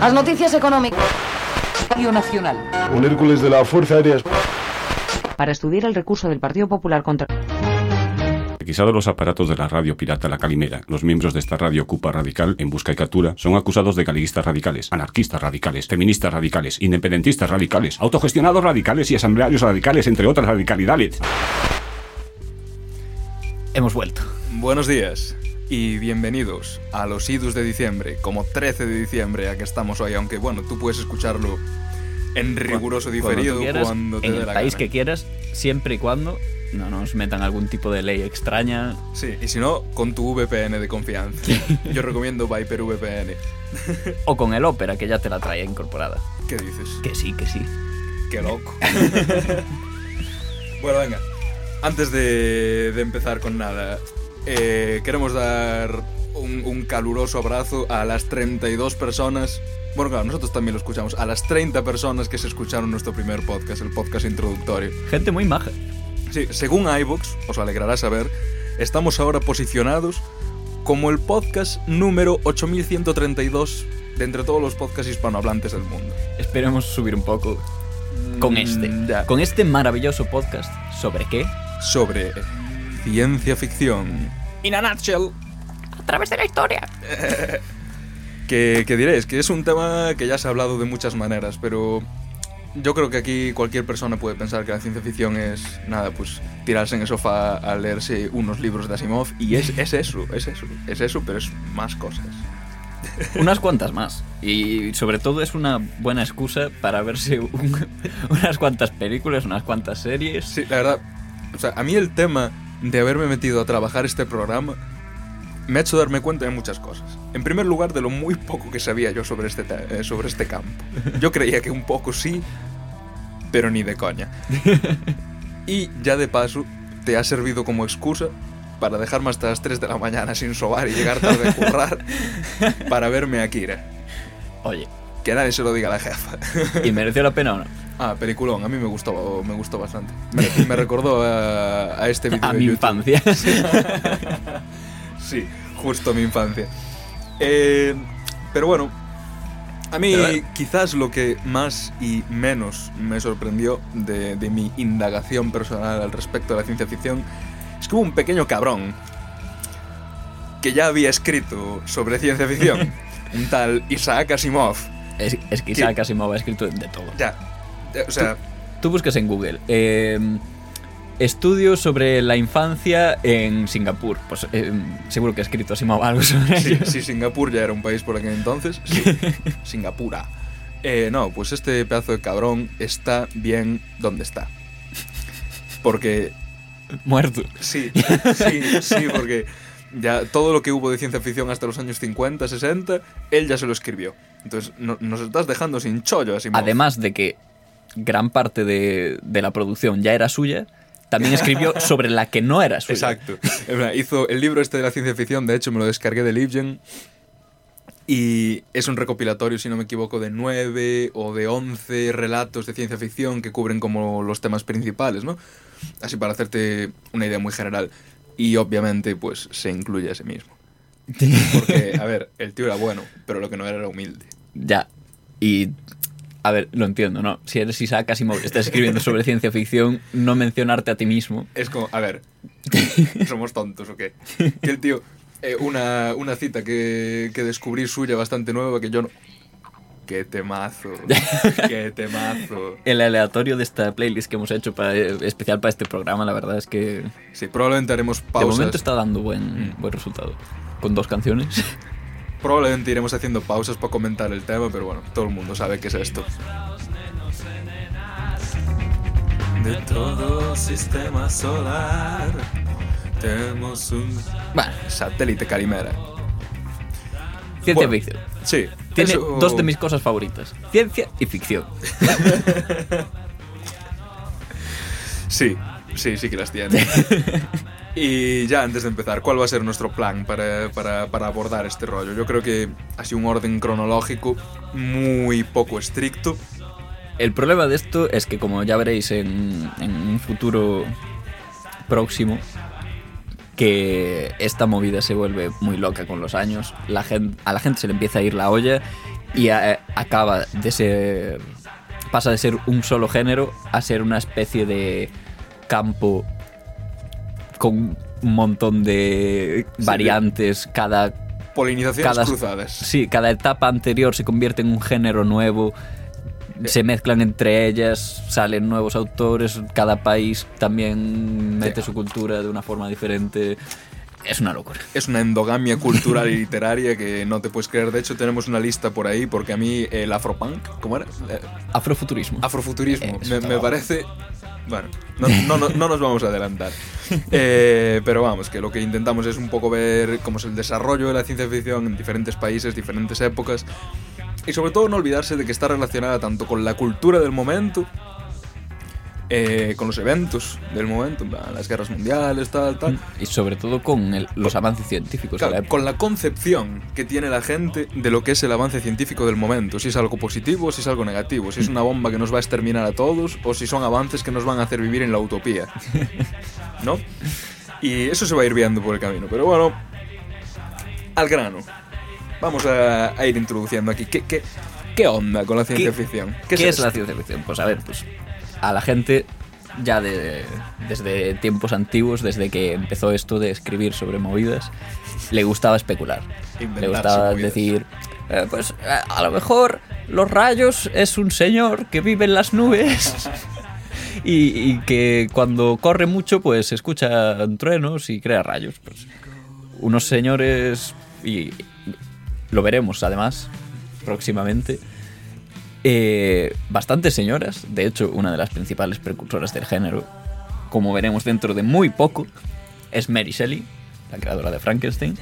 Las noticias económicas. Radio Nacional. Un Hércules de la Fuerza Aérea. Para estudiar el recurso del Partido Popular contra... Requisados los aparatos de la radio pirata La Calimera, los miembros de esta radio Cupa Radical, en busca y captura, son acusados de galiguistas radicales, anarquistas radicales, feministas radicales, independentistas radicales, autogestionados radicales y asamblearios radicales, entre otras radicalidades. Hemos vuelto. Buenos días y bienvenidos a los idus de diciembre, como 13 de diciembre, a que estamos hoy, aunque bueno, tú puedes escucharlo en riguroso diferido Cuando tú quieras, cuando te en dé el la país gana. que quieras, siempre y cuando no nos metan algún tipo de ley extraña. Sí, y si no, con tu VPN de confianza. Yo recomiendo Viper VPN. O con el Opera, que ya te la trae incorporada. ¿Qué dices? Que sí, que sí. Qué loco. bueno, venga. Antes de, de empezar con nada, eh, queremos dar un, un caluroso abrazo a las 32 personas. Bueno, claro, nosotros también lo escuchamos. A las 30 personas que se escucharon nuestro primer podcast, el podcast introductorio. Gente muy maja. Sí, según iVoox, os alegrará saber, estamos ahora posicionados como el podcast número 8132 de entre todos los podcasts hispanohablantes del mundo. Esperemos subir un poco con este. Mm. Con este maravilloso podcast. ¿Sobre qué? Sobre ciencia ficción. In a nutshell. A través de la historia. Que, que diréis que es un tema que ya se ha hablado de muchas maneras, pero yo creo que aquí cualquier persona puede pensar que la ciencia ficción es nada, pues tirarse en el sofá a leerse unos libros de Asimov y es, es eso, es eso, es eso, pero es más cosas. Unas cuantas más. Y sobre todo es una buena excusa para verse un- unas cuantas películas, unas cuantas series. Sí, la verdad, o sea, a mí el tema de haberme metido a trabajar este programa me ha hecho darme cuenta de muchas cosas. En primer lugar, de lo muy poco que sabía yo sobre este, te- eh, sobre este campo. Yo creía que un poco sí, pero ni de coña. Y ya de paso, te ha servido como excusa para dejarme hasta las 3 de la mañana sin sobar y llegar tarde a currar para verme a Kira. Oye, Que nadie se lo diga a la jefa. ¿y mereció la pena o no? Ah, peliculón, a mí me gustó, me gustó bastante. Me, me recordó a, a este vídeo A de mi YouTube. infancia. Sí, justo mi infancia. Eh, pero bueno, a mí eh. quizás lo que más y menos me sorprendió de, de mi indagación personal al respecto de la ciencia ficción es que hubo un pequeño cabrón que ya había escrito sobre ciencia ficción, un tal Isaac Asimov. Es, es que Isaac Asimov ha escrito de todo. Ya, o sea, Tú buscas en Google eh, estudios sobre la infancia en Singapur. Pues eh, seguro que ha escrito Asimov algo sobre Sí, ello. si Singapur ya era un país por aquel entonces, sí. Singapura. Eh, no, pues este pedazo de cabrón está bien donde está. Porque, Muerto. sí, sí, sí, porque ya todo lo que hubo de ciencia ficción hasta los años 50, 60, él ya se lo escribió. Entonces, no- nos estás dejando sin chollo, así Además de que gran parte de, de la producción ya era suya, también escribió sobre la que no era suya. Exacto. Hizo el libro este de la ciencia ficción, de hecho me lo descargué de Libgen. Y es un recopilatorio, si no me equivoco, de nueve o de once relatos de ciencia ficción que cubren como los temas principales, ¿no? Así para hacerte una idea muy general. Y obviamente, pues se incluye a sí mismo. Porque, a ver, el tío era bueno, pero lo que no era era humilde. Ya. Y. A ver, lo entiendo, ¿no? Si eres Isaac Asimov estás escribiendo sobre ciencia ficción, no mencionarte a ti mismo. Es como, a ver, ¿somos tontos o qué? Que el tío, eh, una, una cita que, que descubrí suya bastante nueva que yo no... ¡Qué temazo! ¡Qué temazo! El aleatorio de esta playlist que hemos hecho para, especial para este programa, la verdad es que Sí, probablemente haremos de pausas. momento está dando buen, buen resultado. Con dos canciones. Probablemente iremos haciendo pausas para comentar el tema, pero bueno, todo el mundo sabe qué es esto. De todo sistema solar tenemos un Bueno, satélite calimera. ciencia Bueno, ficción. Sí. Tiene eso- dos de mis cosas favoritas: ciencia y ficción. Sí, sí, sí que las tiene. y ya antes de empezar, ¿cuál va a ser nuestro plan para, para- abordar este rollo? Yo creo que así un orden cronológico muy poco estricto. El problema de esto es que, como ya veréis en, un futuro próximo, que esta movida se vuelve muy loca con los años. La gente, a la gente se le empieza a ir la olla y a- acaba de ser. pasa de ser un solo género a ser una especie de campo con un montón de Sí, variantes. Cada Polinizaciones cada, cruzadas. Sí, cada etapa anterior se convierte en un género nuevo. Se mezclan entre ellas, salen nuevos autores, cada país también mete Sí. su cultura de una forma diferente. Es una locura. Es una endogamia cultural y literaria que no te puedes creer. De hecho, tenemos una lista por ahí porque a mí el afropunk, ¿cómo era? Eh, Afrofuturismo. Afrofuturismo. Me parece. Bueno, no, no, no- no nos vamos a adelantar. Eh, pero vamos, que lo que intentamos es un poco ver cómo es el desarrollo de la ciencia ficción en diferentes países, diferentes épocas. Y sobre todo no olvidarse de que está relacionada tanto con la cultura del momento, eh, con los eventos del momento, las guerras mundiales, tal, tal. y sobre todo con el- los avances científicos Claro, la con la concepción que tiene la gente de lo que es el avance científico del momento, si es algo positivo, si es algo negativo, si es una bomba que nos va a exterminar a todos o si son avances que nos van a hacer vivir en la utopía. ¿No? Y eso se va a ir viendo por el camino, pero bueno, al grano. Vamos a, a ir introduciendo aquí. ¿Qué, qué, qué onda con la ciencia ¿Qué- ficción? ¿Qué, es, esto? la ciencia ficción? Pues a ver, pues a la gente ya de, desde tiempos antiguos, desde que empezó esto de escribir sobre movidas, le gustaba especular. le gustaba movidas. decir, eh, pues eh, a lo mejor los rayos es un señor que vive en las nubes. Y, y que cuando corre mucho, pues se escuchan truenos y crea rayos. Pues, unos señores, y lo veremos además próximamente, eh, bastantes señoras, de hecho una de las principales precursoras del género, como veremos dentro de muy poco, es Mary Shelley, la creadora de Frankenstein,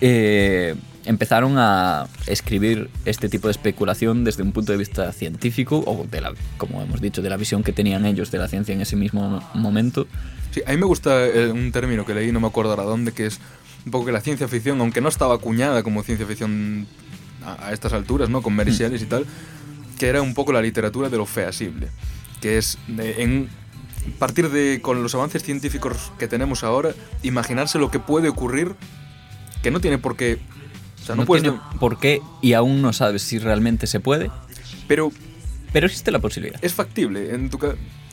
eh, empezaron a escribir este tipo de especulación desde un punto de vista científico, o de la, como hemos dicho, de la visión que tenían ellos de la ciencia en ese mismo momento. Sí, a mí me gusta eh, un término que leí, no me acuerdo ahora dónde, que es un poco que la ciencia ficción, aunque no estaba acuñada como ciencia ficción a, a estas alturas, ¿no? Con Mary Shelley y tal, que era un poco la literatura de lo feasible, que es de- en partir de con los avances científicos que tenemos ahora, imaginarse lo que puede ocurrir, que no tiene por qué, o sea, no, puedes, tiene por qué y aún no sabes si realmente se puede, pero pero existe la posibilidad. es factible. En tu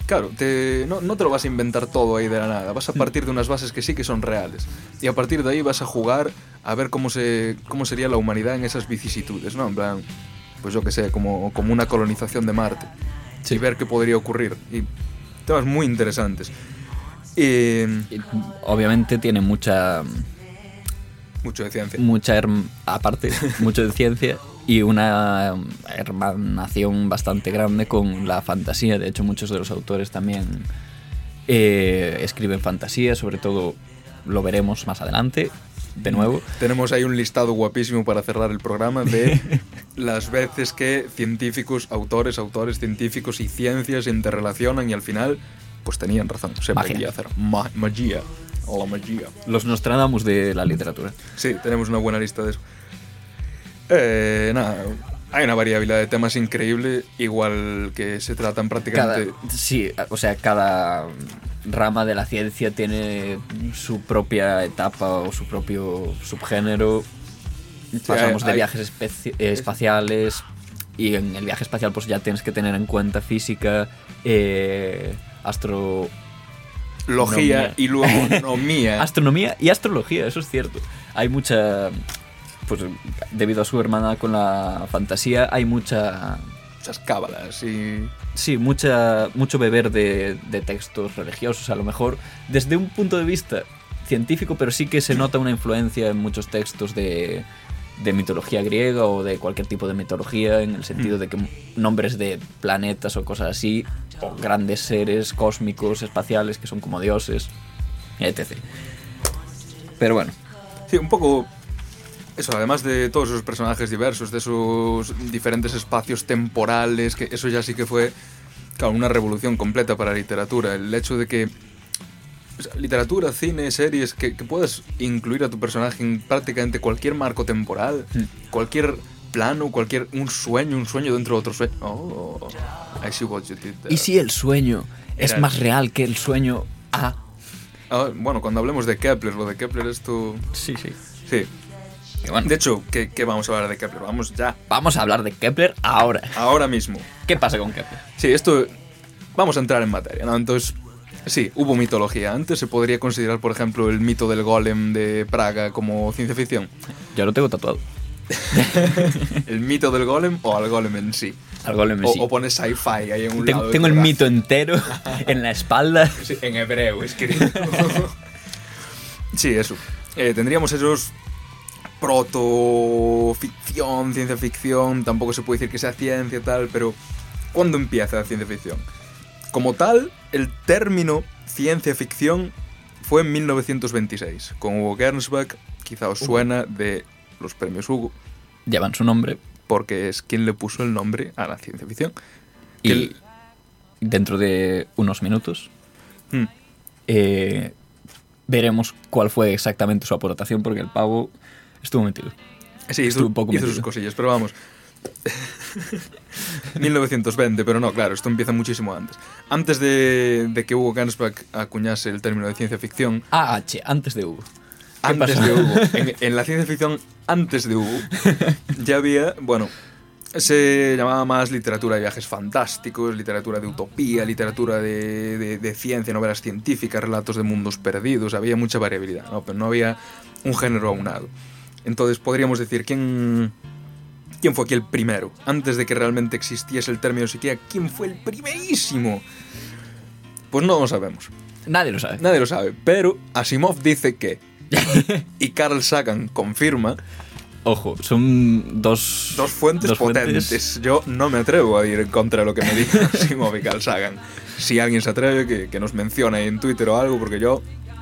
claro, te, no, no te lo vas a inventar todo ahí de la nada. Vas a partir de unas bases que sí que son reales. Y a partir de ahí vas a jugar a ver cómo, se, cómo sería la humanidad en esas vicisitudes, ¿no? En plan, pues yo que sé, como, como una colonización de Marte. Y ver qué podría ocurrir. Y temas muy interesantes. Y Y, Obviamente tiene mucha mucho de ciencia. mucha aparte mucho de ciencia y una hermanación bastante grande con la fantasía de hecho muchos de los autores también eh, escriben fantasía sobre todo lo veremos más adelante de nuevo Tenemos ahí un listado guapísimo para cerrar el programa de las veces que científicos, autores, autores científicos y ciencias se interrelacionan y al final, pues tenían razón. Se Magia. podía hacer ma- magia. O la magia. los Nostradamus de la literatura Sí, tenemos una buena lista de eso. Eh, nada, hay una variabilidad de temas increíble, igual que se tratan cada, prácticamente... sí o sea cada rama de la ciencia tiene su propia etapa o su propio subgénero pasamos hay- de viajes eh, espaciales y en el viaje espacial pues ya tienes que tener en cuenta física eh, astro Logía Astronomía. y luego nomía. astronomía y astrología eso es cierto hay mucha pues debido a su hermana con la fantasía hay mucha Muchas cábalas y... Sí, mucha, mucho beber de, de textos religiosos, a lo mejor desde un punto de vista científico, pero sí que se nota una influencia en muchos textos de, de mitología griega o de cualquier tipo de mitología, en el sentido de que nombres de planetas o cosas así, o grandes seres cósmicos, espaciales, que son como dioses, etc. Pero bueno, Sí, un poco. Eso, además de todos esos personajes diversos, de esos diferentes espacios temporales, que eso ya sí que fue, claro, una revolución completa para la literatura. El hecho de que. O sea, literatura, cine, series, que, que puedas incluir a tu personaje en prácticamente cualquier marco temporal, cualquier plano, cualquier. un sueño, un sueño dentro de otro sueño. Oh, I see what you did there. ¿y si el sueño es Era- más real que el sueño A? Ah, bueno, cuando hablemos de Kepler, lo de Kepler esto... Sí, sí. Sí. Que bueno, De hecho, ¿qué, qué vamos a hablar de Kepler? Vamos ya, vamos a hablar de Kepler ahora. ahora mismo. ¿Qué pasa con Kepler? Sí, esto... Vamos a entrar en materia, ¿no? Entonces, sí, hubo mitología. Antes se podría considerar, por ejemplo, el mito del golem de Praga como ciencia ficción. Yo lo tengo tatuado. ¿El mito del golem o al golem en sí? Al golem O, sí. o pones sci-fi ahí en un Tengo, lado. tengo el brazo. mito entero en la espalda. Sí, en hebreo escrito. sí, eso. Eh, tendríamos esos proto-ficción, ciencia ficción. Tampoco se puede decir que sea ciencia tal, pero ¿cuándo empieza la ciencia ficción? Como tal, el término ciencia ficción fue en 1926, con Hugo Gernsback. Quizá os suena de los premios Hugo, Llevan su nombre. porque es quien le puso el nombre a la ciencia ficción. Y el- dentro de unos minutos Hmm. eh, veremos cuál fue exactamente su aportación, porque el pavo estuvo metido. Sí, Estuvo un poco hizo metido. sus cosillas, pero vamos. 1920, pero no, claro, esto empieza muchísimo antes. Antes de, de que Hugo Gernsback acuñase el término de ciencia ficción, AH, antes de Hugo. ¿Qué antes pasó? de Hugo, en, en la ciencia ficción antes de Hugo, ya había, bueno, se llamaba más literatura de viajes fantásticos, literatura de utopía, literatura de, de- de ciencia, novelas científicas, relatos de mundos perdidos, había mucha variabilidad, ¿no? pero no había un género aunado. Entonces podríamos decir, ¿quién, ¿quién fue aquí el primero? Antes de que realmente existiese el término siquiera, ¿quién fue el primerísimo? Pues no lo sabemos. Nadie lo sabe. Nadie lo sabe, pero Asimov dice que. y Carl Sagan confirma. Ojo, son dos, Dos fuentes dos potentes. Yo no me atrevo a ir en contra de lo que me dice Asimov y Carl Sagan. Si alguien se atreve, que, que nos mencione ahí en Twitter o algo, porque yo.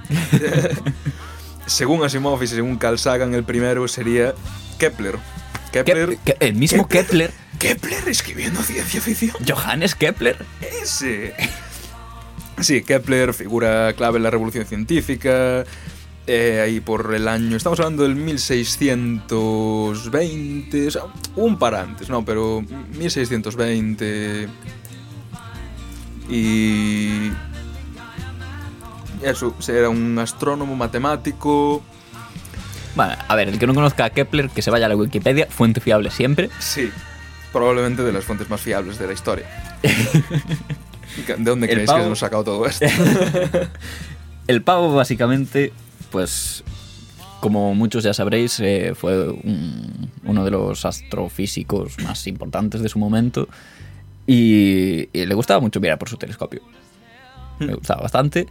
según Asimov y según Carl Sagan, el primero sería Kepler. Kepler. Kep- Ke- el mismo Kepler, Kepler escribiendo ciencia ficción. Johannes Kepler. Ese. Sí, Kepler, figura clave en la revolución científica. eh, ahí por el año. Estamos hablando del 1620. O sea, un par antes, no, pero 1620. Y. Eso, era un astrónomo matemático. Bueno, a ver, el que no conozca a Kepler, que se vaya a la Wikipedia, fuente fiable siempre. Sí, probablemente de las fuentes más fiables de la historia. ¿De dónde El creéis que pavo- ha sacado todo esto? El pavo, básicamente, pues, como muchos ya sabréis, eh, fue un- uno de los astrofísicos más importantes de su momento y, y le gustaba mucho mirar por su telescopio. Le gustaba bastante.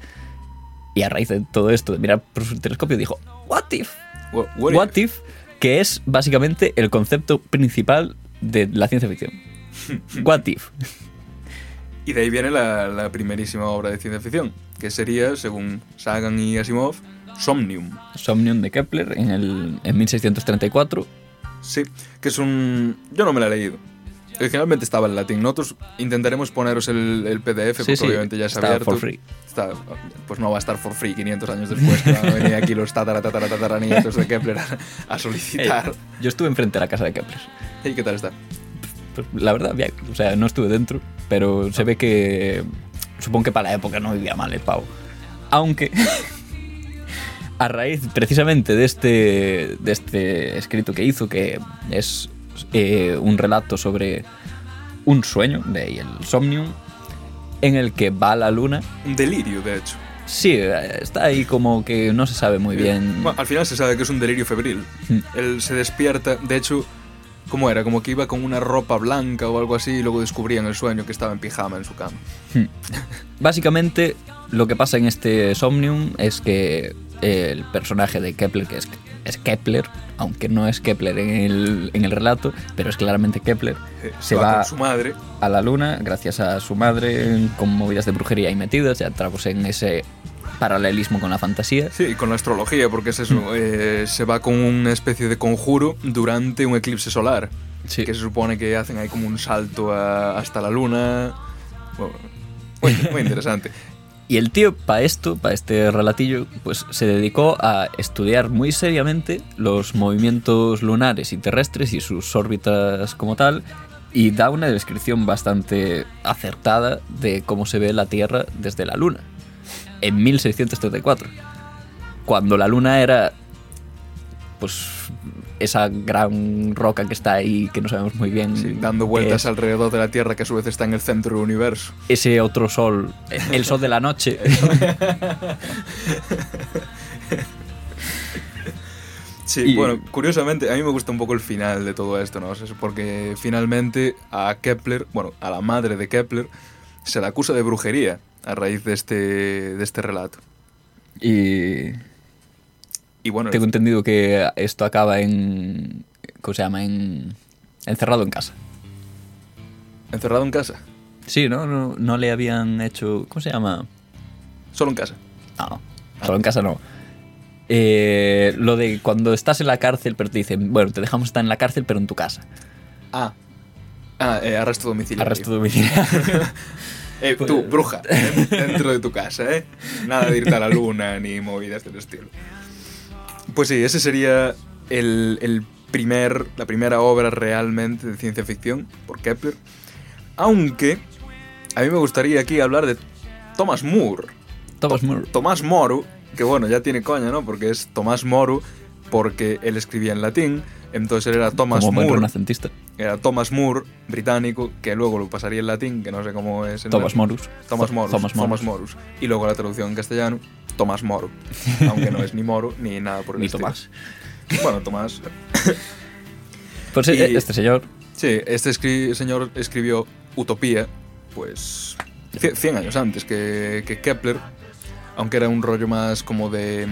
Y a raíz de todo esto, de mirar por su telescopio, dijo, ¿What if? What- what What if? if? Que es básicamente el concepto principal de la ciencia ficción. What if? Y de ahí viene la, la primerísima obra de ciencia ficción, que sería, según Sagan y Asimov, Somnium. Somnium de Kepler en, el, en 1634. Sí, que es un... Yo no me la he leído. Originalmente estaba en latín. Nosotros intentaremos poneros el, el PDF, porque obviamente ya es está abierto. for free. Está- pues no va a estar for free 500 años después. que van a venir aquí los tatara, de Kepler a, a solicitar. Yo estuve enfrente de la casa de Kepler. ¿Y qué tal está? Pues, la verdad, bien. O sea, no estuve dentro, pero se ve que. Supongo que para la época no vivía mal el pavo. Aunque. a raíz precisamente de este, de este escrito que hizo, que es eh, un relato sobre un sueño, de ahí el Somnium, en el que va a la luna. Un delirio, de hecho. Sí, eh, está ahí como que no se sabe muy bien. Bueno, al final se sabe que es un delirio febril. Mm. Él se despierta, de hecho, ¿cómo era? Como que iba con una ropa blanca o algo así y luego descubría en el sueño que estaba en pijama en su cama. Básicamente, lo que pasa en este Somnium es que el personaje de Kepler, que es, es Kepler, aunque no es Kepler en el, en el relato, pero es claramente Kepler, Eh, se va con su madre. a la luna gracias a su madre con movidas de brujería ahí metidas, ya entramos en ese paralelismo con la fantasía. Sí, y con la astrología, porque es eso. Mm. eh, se va con una especie de conjuro durante un eclipse solar. Sí. Que se supone que hacen ahí como un salto a- hasta la luna. Bueno, muy, muy interesante. Y el tío, para esto, para este relatillo, pues se dedicó a estudiar muy seriamente los movimientos lunares y terrestres y sus órbitas como tal, y da una descripción bastante acertada de cómo se ve la Tierra desde la Luna. en 1634, cuando la luna era pues esa gran roca que está ahí que no sabemos muy bien Sí, dando vueltas alrededor de la Tierra que a su vez está en el centro del universo. ese otro sol, el sol de la noche. Sí, Y- bueno, curiosamente, a mí me gusta un poco el final de todo esto, ¿no? O sea, es porque finalmente a Kepler, bueno, a la madre de Kepler, se la acusa de brujería a raíz de este, de este relato. y Y bueno, tengo entendido que esto acaba en ¿cómo se llama? En encerrado en casa. encerrado en casa, Sí, ¿no? No, no le habían hecho. ¿Cómo se llama? solo en casa. No, solo en casa no. Eh, lo de cuando estás en la cárcel, pero te dicen, bueno, te dejamos estar en la cárcel, pero en tu casa. Ah. Ah, eh, arresto domiciliario. Arresto domiciliario. Eh, tú, bruja, eh, dentro de tu casa, ¿eh? Nada de irte a la luna ni movidas del estilo. Pues sí, ese sería el, el primer, la primera obra realmente de ciencia ficción por Kepler. Aunque a mí me gustaría aquí hablar de Thomas More. Thomas More. Tomás Moro, que bueno, ya tiene coña, ¿no? Porque es Tomás Moro, porque él escribía en latín, entonces él era Thomas Como More. renacentista. Era Thomas Moore, británico, que luego lo pasaría en latín, que no sé cómo es. en Thomas la- Morus. Thomas Morus. Thomas Thomas. Morus. Y luego la traducción en castellano, Tomás Moro. aunque no es ni Moro ni nada por el Ni estilo. Tomás. Bueno, Tomás. Pues Y- eh, este señor. Sí, este escri- señor escribió Utopía, pues. cie- 100 años antes que, que Kepler, aunque era un rollo más como de.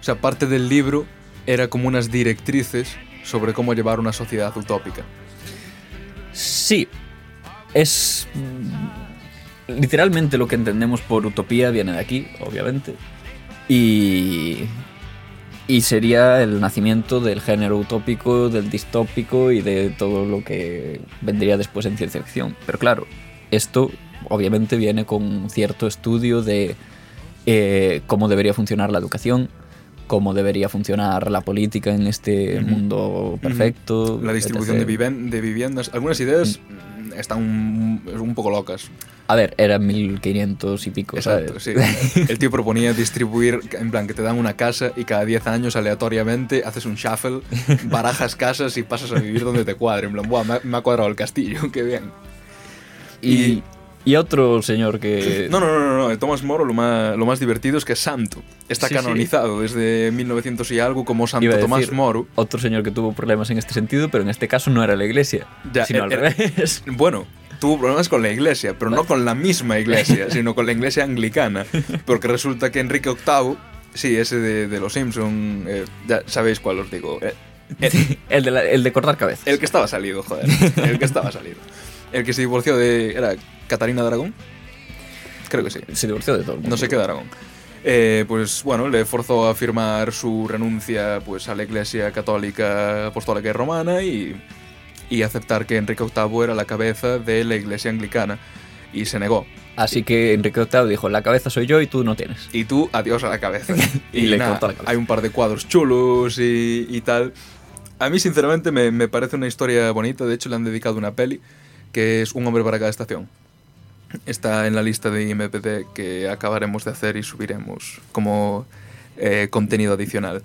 O sea, parte del libro era como unas directrices sobre cómo llevar una sociedad utópica. Sí. Es. Literalmente lo que entendemos por utopía viene de aquí, obviamente. Y. Y sería el nacimiento del género utópico, del distópico y de todo lo que vendría después en ciencia ficción. Pero claro, esto obviamente viene con cierto estudio de eh, cómo debería funcionar la educación, cómo debería funcionar la política en este mundo perfecto. La distribución de, viven- de viviendas. Algunas ideas están un, un poco locas. A ver, era 1500 y pico, Exacto, ¿sabes? sí. El tío proponía distribuir, en plan, que te dan una casa y cada 10 años aleatoriamente haces un shuffle, barajas casas y pasas a vivir donde te cuadre. En plan, Buah, me, ha- me ha cuadrado el castillo, qué bien. y, y otro señor que... No, no, no, no, Thomas Moro lo más, lo más divertido es que es santo. Está Sí, sí. canonizado desde 1900 y algo como Santo Iba a Tomás decir, Moro. Otro señor que tuvo problemas en este sentido, pero en este caso no era la iglesia, Ya, sino er- al er- revés. Bueno, tuvo problemas con la iglesia, pero no con la misma iglesia, sino con la iglesia anglicana. Porque resulta que Enrique VIII, sí, ese de, de los Simpson, eh, ya sabéis cuál os digo. eh, el, El de, la- el de cortar cabezas. el que estaba salido, joder. El que estaba salido. El que se divorció de. ¿Era Catarina de Aragón? Creo que sí. Se divorció de todo el mundo. No sé qué de Aragón. Eh, pues bueno, le forzó a firmar su renuncia pues, a la Iglesia Católica Apostólica y Romana y, y aceptar que Enrique VIII era la cabeza de la Iglesia Anglicana. Y se negó. Así que Enrique VIII dijo, la cabeza soy yo y tú no tienes. Y tú, adiós a la cabeza. Y le cortó la cabeza. Hay un par de cuadros chulos y, y tal. A mí, sinceramente, me, me parece una historia bonita. De hecho, le han dedicado una peli que es Un hombre para cada estación. Está en la lista de IMDb que acabaremos de hacer y subiremos como eh, contenido adicional.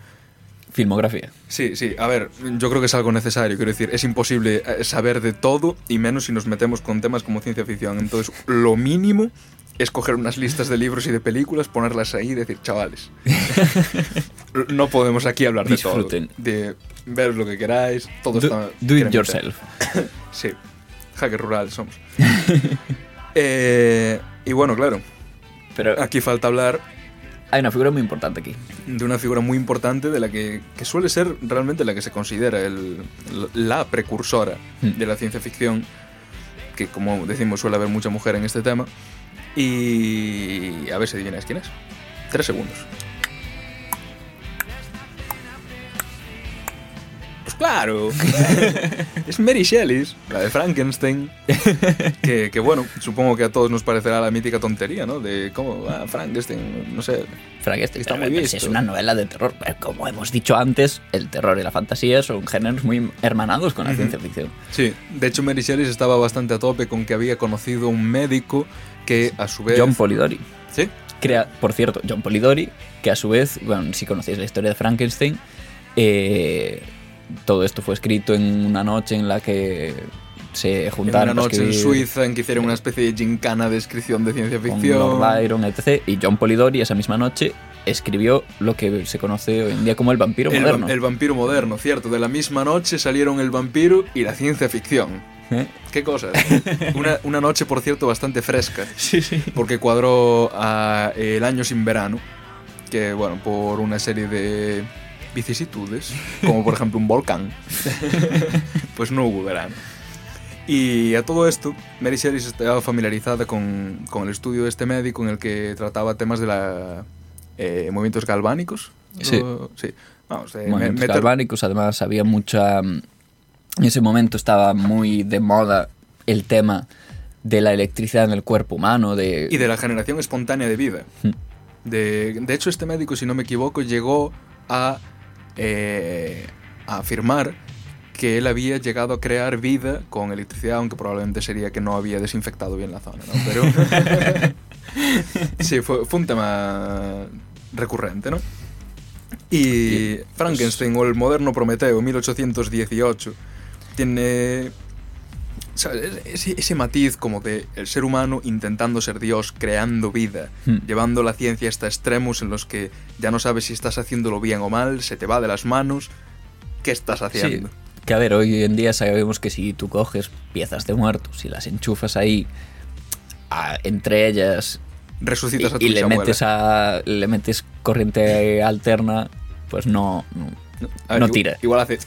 Filmografía. Sí, sí, a ver, yo creo que es algo necesario, quiero decir, es imposible eh, saber de todo y menos si nos metemos con temas como ciencia ficción. Entonces, lo mínimo es coger unas listas de libros y de películas, ponerlas ahí y decir, chavales, no podemos aquí hablar de Disfruten. todo. De ver lo que queráis, todo Do, está... do it yourself. Sí, hacker rural somos. Eh, y bueno, claro, Pero aquí falta hablar hay una figura muy importante aquí. de una figura muy importante de la que, que suele ser realmente la que se considera el- la precursora Hmm. de la ciencia ficción, que como decimos suele haber mucha mujer en este tema. Y a ver si adivináis quién es. Tres segundos. Claro, es Mary Shelley, la de Frankenstein, que, que bueno, supongo que a todos nos parecerá la mítica tontería, ¿no? De cómo, ah, Frankenstein, no sé, Frank, este Está muy visto. Es una novela de terror. Pero como hemos dicho antes, el terror y la fantasía son géneros muy hermanados con la ciencia ficción. Sí, de hecho Mary Shelley estaba bastante a tope con que había conocido un médico que a su vez... John Polidori. ¿Sí? crea, por cierto, John Polidori, que a su vez, bueno, si conocéis la historia de Frankenstein, eh, todo esto fue escrito en una noche en la que se En juntaron una a noche en Suiza en que hicieron una especie de gincana de descripción de ciencia con ficción. Lord Byron, etc. Y John Polidori esa misma noche escribió lo que se conoce hoy en día como el vampiro el, moderno. el vampiro moderno, cierto. De la misma noche salieron el vampiro y la ciencia ficción. ¿Eh? ¿Qué cosas? una, una noche, por cierto, bastante fresca. Sí, sí. Porque cuadró a El año sin verano. Que, bueno, por una serie de vicisitudes, como por ejemplo un volcán, pues no hubo verano. Y a todo esto, Mary Shelley estaba familiarizada con, con el estudio de este médico en el que trataba temas de la eh, movimientos galvánicos. Sí. Lo- sí. Vamos, eh, movimientos meter- galvánicos, además había mucha... mm, En ese momento estaba muy de moda el tema de la electricidad en el cuerpo humano, de... y de la generación espontánea de vida. Mm. De, de hecho, este médico, si no me equivoco, llegó a, eh, a afirmar que él había llegado a crear vida con electricidad, aunque probablemente sería que no había desinfectado bien la zona, ¿no? Pero sí, fue, fue un tema recurrente, ¿no? Y Frankenstein o el moderno Prometeo, 1818, tiene ¿sabes? Ese, ese matiz como de el ser humano intentando ser Dios, creando vida, Hmm. llevando la ciencia hasta extremos en los que ya no sabes si estás haciéndolo bien o mal, se te va de las manos, ¿qué estás Sí, haciendo? que a ver, hoy en día sabemos que si tú coges piezas de muertos y las enchufas ahí, a- entre ellas, y, Resucitas a tu y le, metes a, le metes corriente alterna, pues no, no, ver, tira. Igual hace...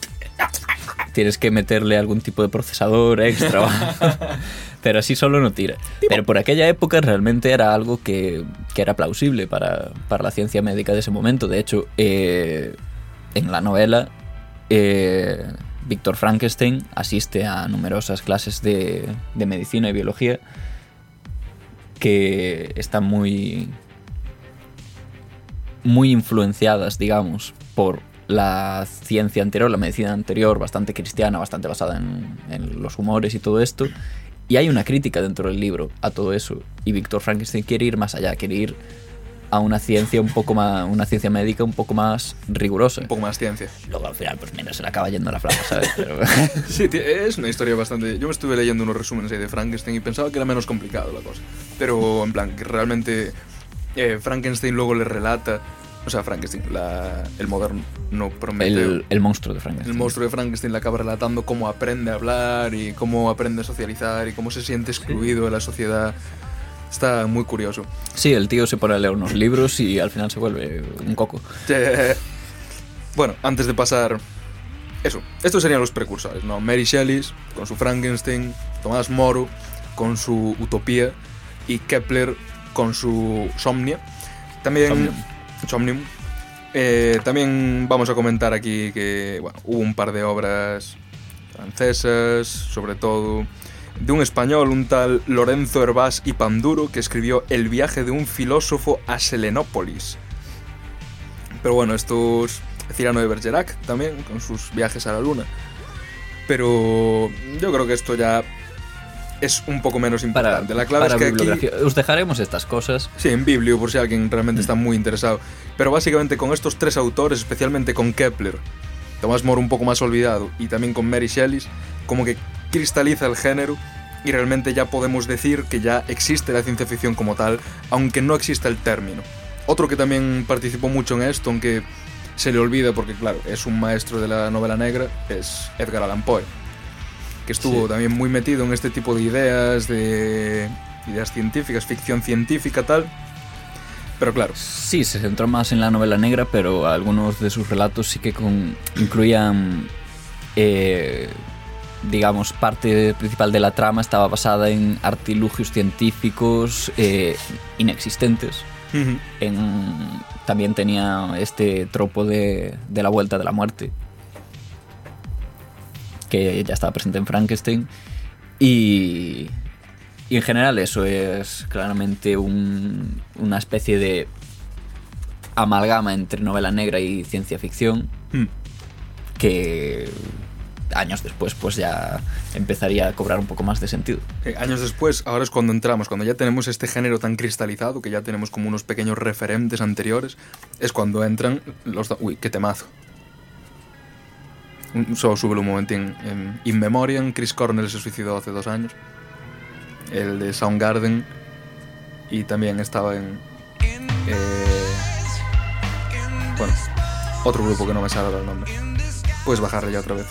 Tienes que meterle algún tipo de procesador extra. pero así solo no tira. Pero por aquella época realmente era algo que, que era plausible para, para la ciencia médica de ese momento. De hecho, eh, en la novela, eh, Víctor Frankenstein asiste a numerosas clases de, de medicina y biología que están muy muy influenciadas, digamos, por la ciencia anterior, la medicina anterior, bastante cristiana, bastante basada en, en los humores y todo esto. Y hay una crítica dentro del libro a todo eso. Y Víctor Frankenstein quiere ir más allá, quiere ir a una ciencia un poco más, una ciencia médica un poco más rigurosa. Un poco más ciencia. Luego al final, pues mira, se le acaba yendo la flama, ¿sabes? Pero, Sí, es una historia bastante... Yo me estuve leyendo unos resúmenes ahí de Frankenstein y pensaba que era menos complicado la cosa. Pero, en plan, que realmente eh, Frankenstein luego le relata... O sea, Frankenstein, la, el moderno Prometeo. el, el monstruo de Frankenstein. El monstruo de Frankenstein le acaba relatando cómo aprende a hablar y cómo aprende a socializar y cómo se siente excluido de la sociedad. Está muy curioso. Sí, el tío se pone a leer unos libros y al final se vuelve un coco. Bueno, antes de pasar... Eso, estos serían los precursores, ¿no? Mary Shelley con su Frankenstein, Tomás Moro con su Utopía y Kepler con su Somnia. También... Somnium. Somnium. Eh, también vamos a comentar aquí que bueno, hubo un par de obras francesas, sobre todo de un español, un tal Lorenzo Hervás y Panduro, que escribió El viaje de un filósofo a Selenópolis. Pero bueno, estos Cirano de Bergerac también, con sus viajes a la luna. Pero yo creo que esto ya es un poco menos Para, importante. la clave para es que aquí... Os dejaremos estas cosas. Sí, en Biblio, por si alguien realmente está muy interesado. Pero básicamente con estos tres autores, especialmente con Kepler, Tomás More un poco más olvidado, y también con Mary Shelley, como que cristaliza el género y realmente ya podemos decir que ya existe la ciencia ficción como tal, aunque no exista el término. Otro que también participó mucho en esto, aunque se le olvida porque, claro, es un maestro de la novela negra, es Edgar Allan Poe, que estuvo Sí. también muy metido en este tipo de ideas, de ideas científicas, ficción científica, tal. Pero claro, Sí, se centró más en la novela negra, pero algunos de sus relatos sí que con- incluían, eh, digamos, parte principal de la trama estaba basada en artilugios científicos eh, inexistentes. En- también tenía este tropo de, de la vuelta de la muerte, que ya estaba presente en Frankenstein. Y, y en general eso es claramente un- una especie de amalgama entre novela negra y ciencia ficción Hmm. que años después pues ya empezaría a cobrar un poco más de sentido. Eh, años después, ahora es cuando entramos, cuando ya tenemos este género tan cristalizado, que ya tenemos como unos pequeños referentes anteriores, es cuando entran los... Uy, qué temazo. Solo súbelo un momentín. En In Memoriam, Chris Cornell se suicidó hace dos años. El de Soundgarden. Y también estaba en... eh, bueno, otro grupo que no me sale ahora el nombre. Puedes bajarle ya otra vez.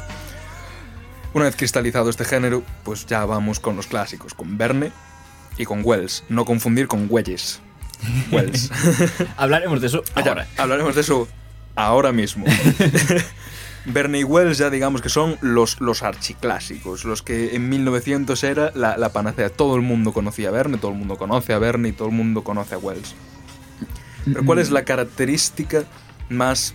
Una vez cristalizado este género, pues ya vamos con los clásicos, con Verne y con Wells. No confundir con Welles. Wells. Hablaremos de eso Ya, ahora. hablaremos de eso ahora mismo. Verne y Wells ya digamos que son los, los archiclásicos, los que en 1900 era la, la panacea. Todo el mundo conocía a Verne, todo el mundo conoce a Verne y todo el mundo conoce a Wells. Pero ¿cuál es la característica más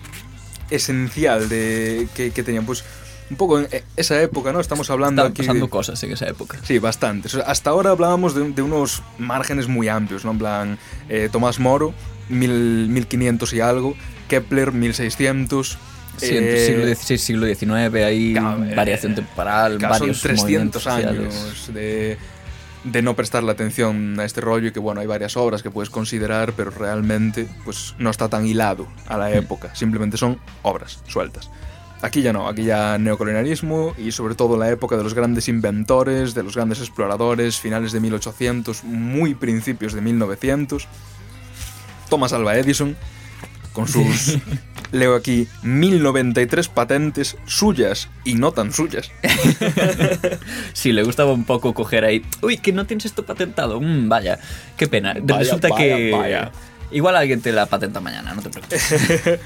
esencial de que, que tenían? Pues un poco en esa época, ¿no? Estamos hablando Estaban aquí de- pasando cosas en esa época. Sí, bastante. O sea, hasta ahora hablábamos de, de unos márgenes muy amplios, ¿no? En plan, eh, Tomás Moro, mil- 1500 y algo, Kepler, 1600. Sí, eh, siglo XVI, siglo XIX, hay claro, eh, variación temporal, son varios 300 movimientos sociales. años de, de no prestarle atención a este rollo y que, bueno, hay varias obras que puedes considerar, pero realmente pues no está tan hilado a la época. Simplemente son obras sueltas. Aquí ya no, aquí ya neocolonialismo y sobre todo la época de los grandes inventores, de los grandes exploradores, finales de 1800, muy principios de 1900. Thomas Alva Edison, con sus, leo aquí, 1093 patentes suyas y no tan suyas. Sí, le gustaba un poco coger ahí. Uy, que no tienes esto patentado. Mm, vaya, qué pena. Vaya, Resulta vaya, que. vaya. Igual alguien te la patenta mañana, no te preocupes.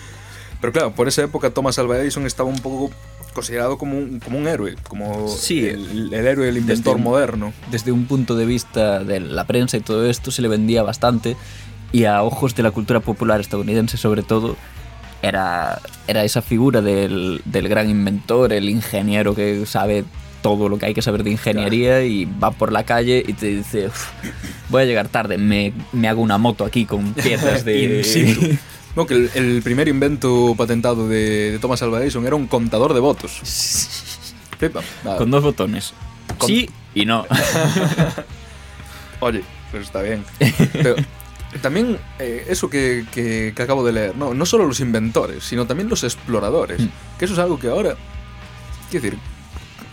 Pero claro, por esa época Thomas Alva Edison estaba un poco considerado como un, como un héroe, como Sí, el, el héroe, el inventor desde- moderno. Desde un punto de vista de la prensa y todo esto, se le vendía bastante. Y a ojos de la cultura popular estadounidense, sobre todo, era, era esa figura del, del gran inventor, el ingeniero que sabe todo lo que hay que saber de ingeniería y va por la calle y te dice, "Uf, voy a llegar tarde, me, me hago una moto aquí con piezas de... No, que el, el primer invento patentado de, de Thomas Alva Edison era un contador de votos. Flipa. Con dos botones. Con- Sí y no. Oye, pues está bien. Pero también eh, eso que, que- que acabo de leer, no, no solo los inventores, sino también los exploradores. Mm. Que eso es algo que ahora... Quiero decir,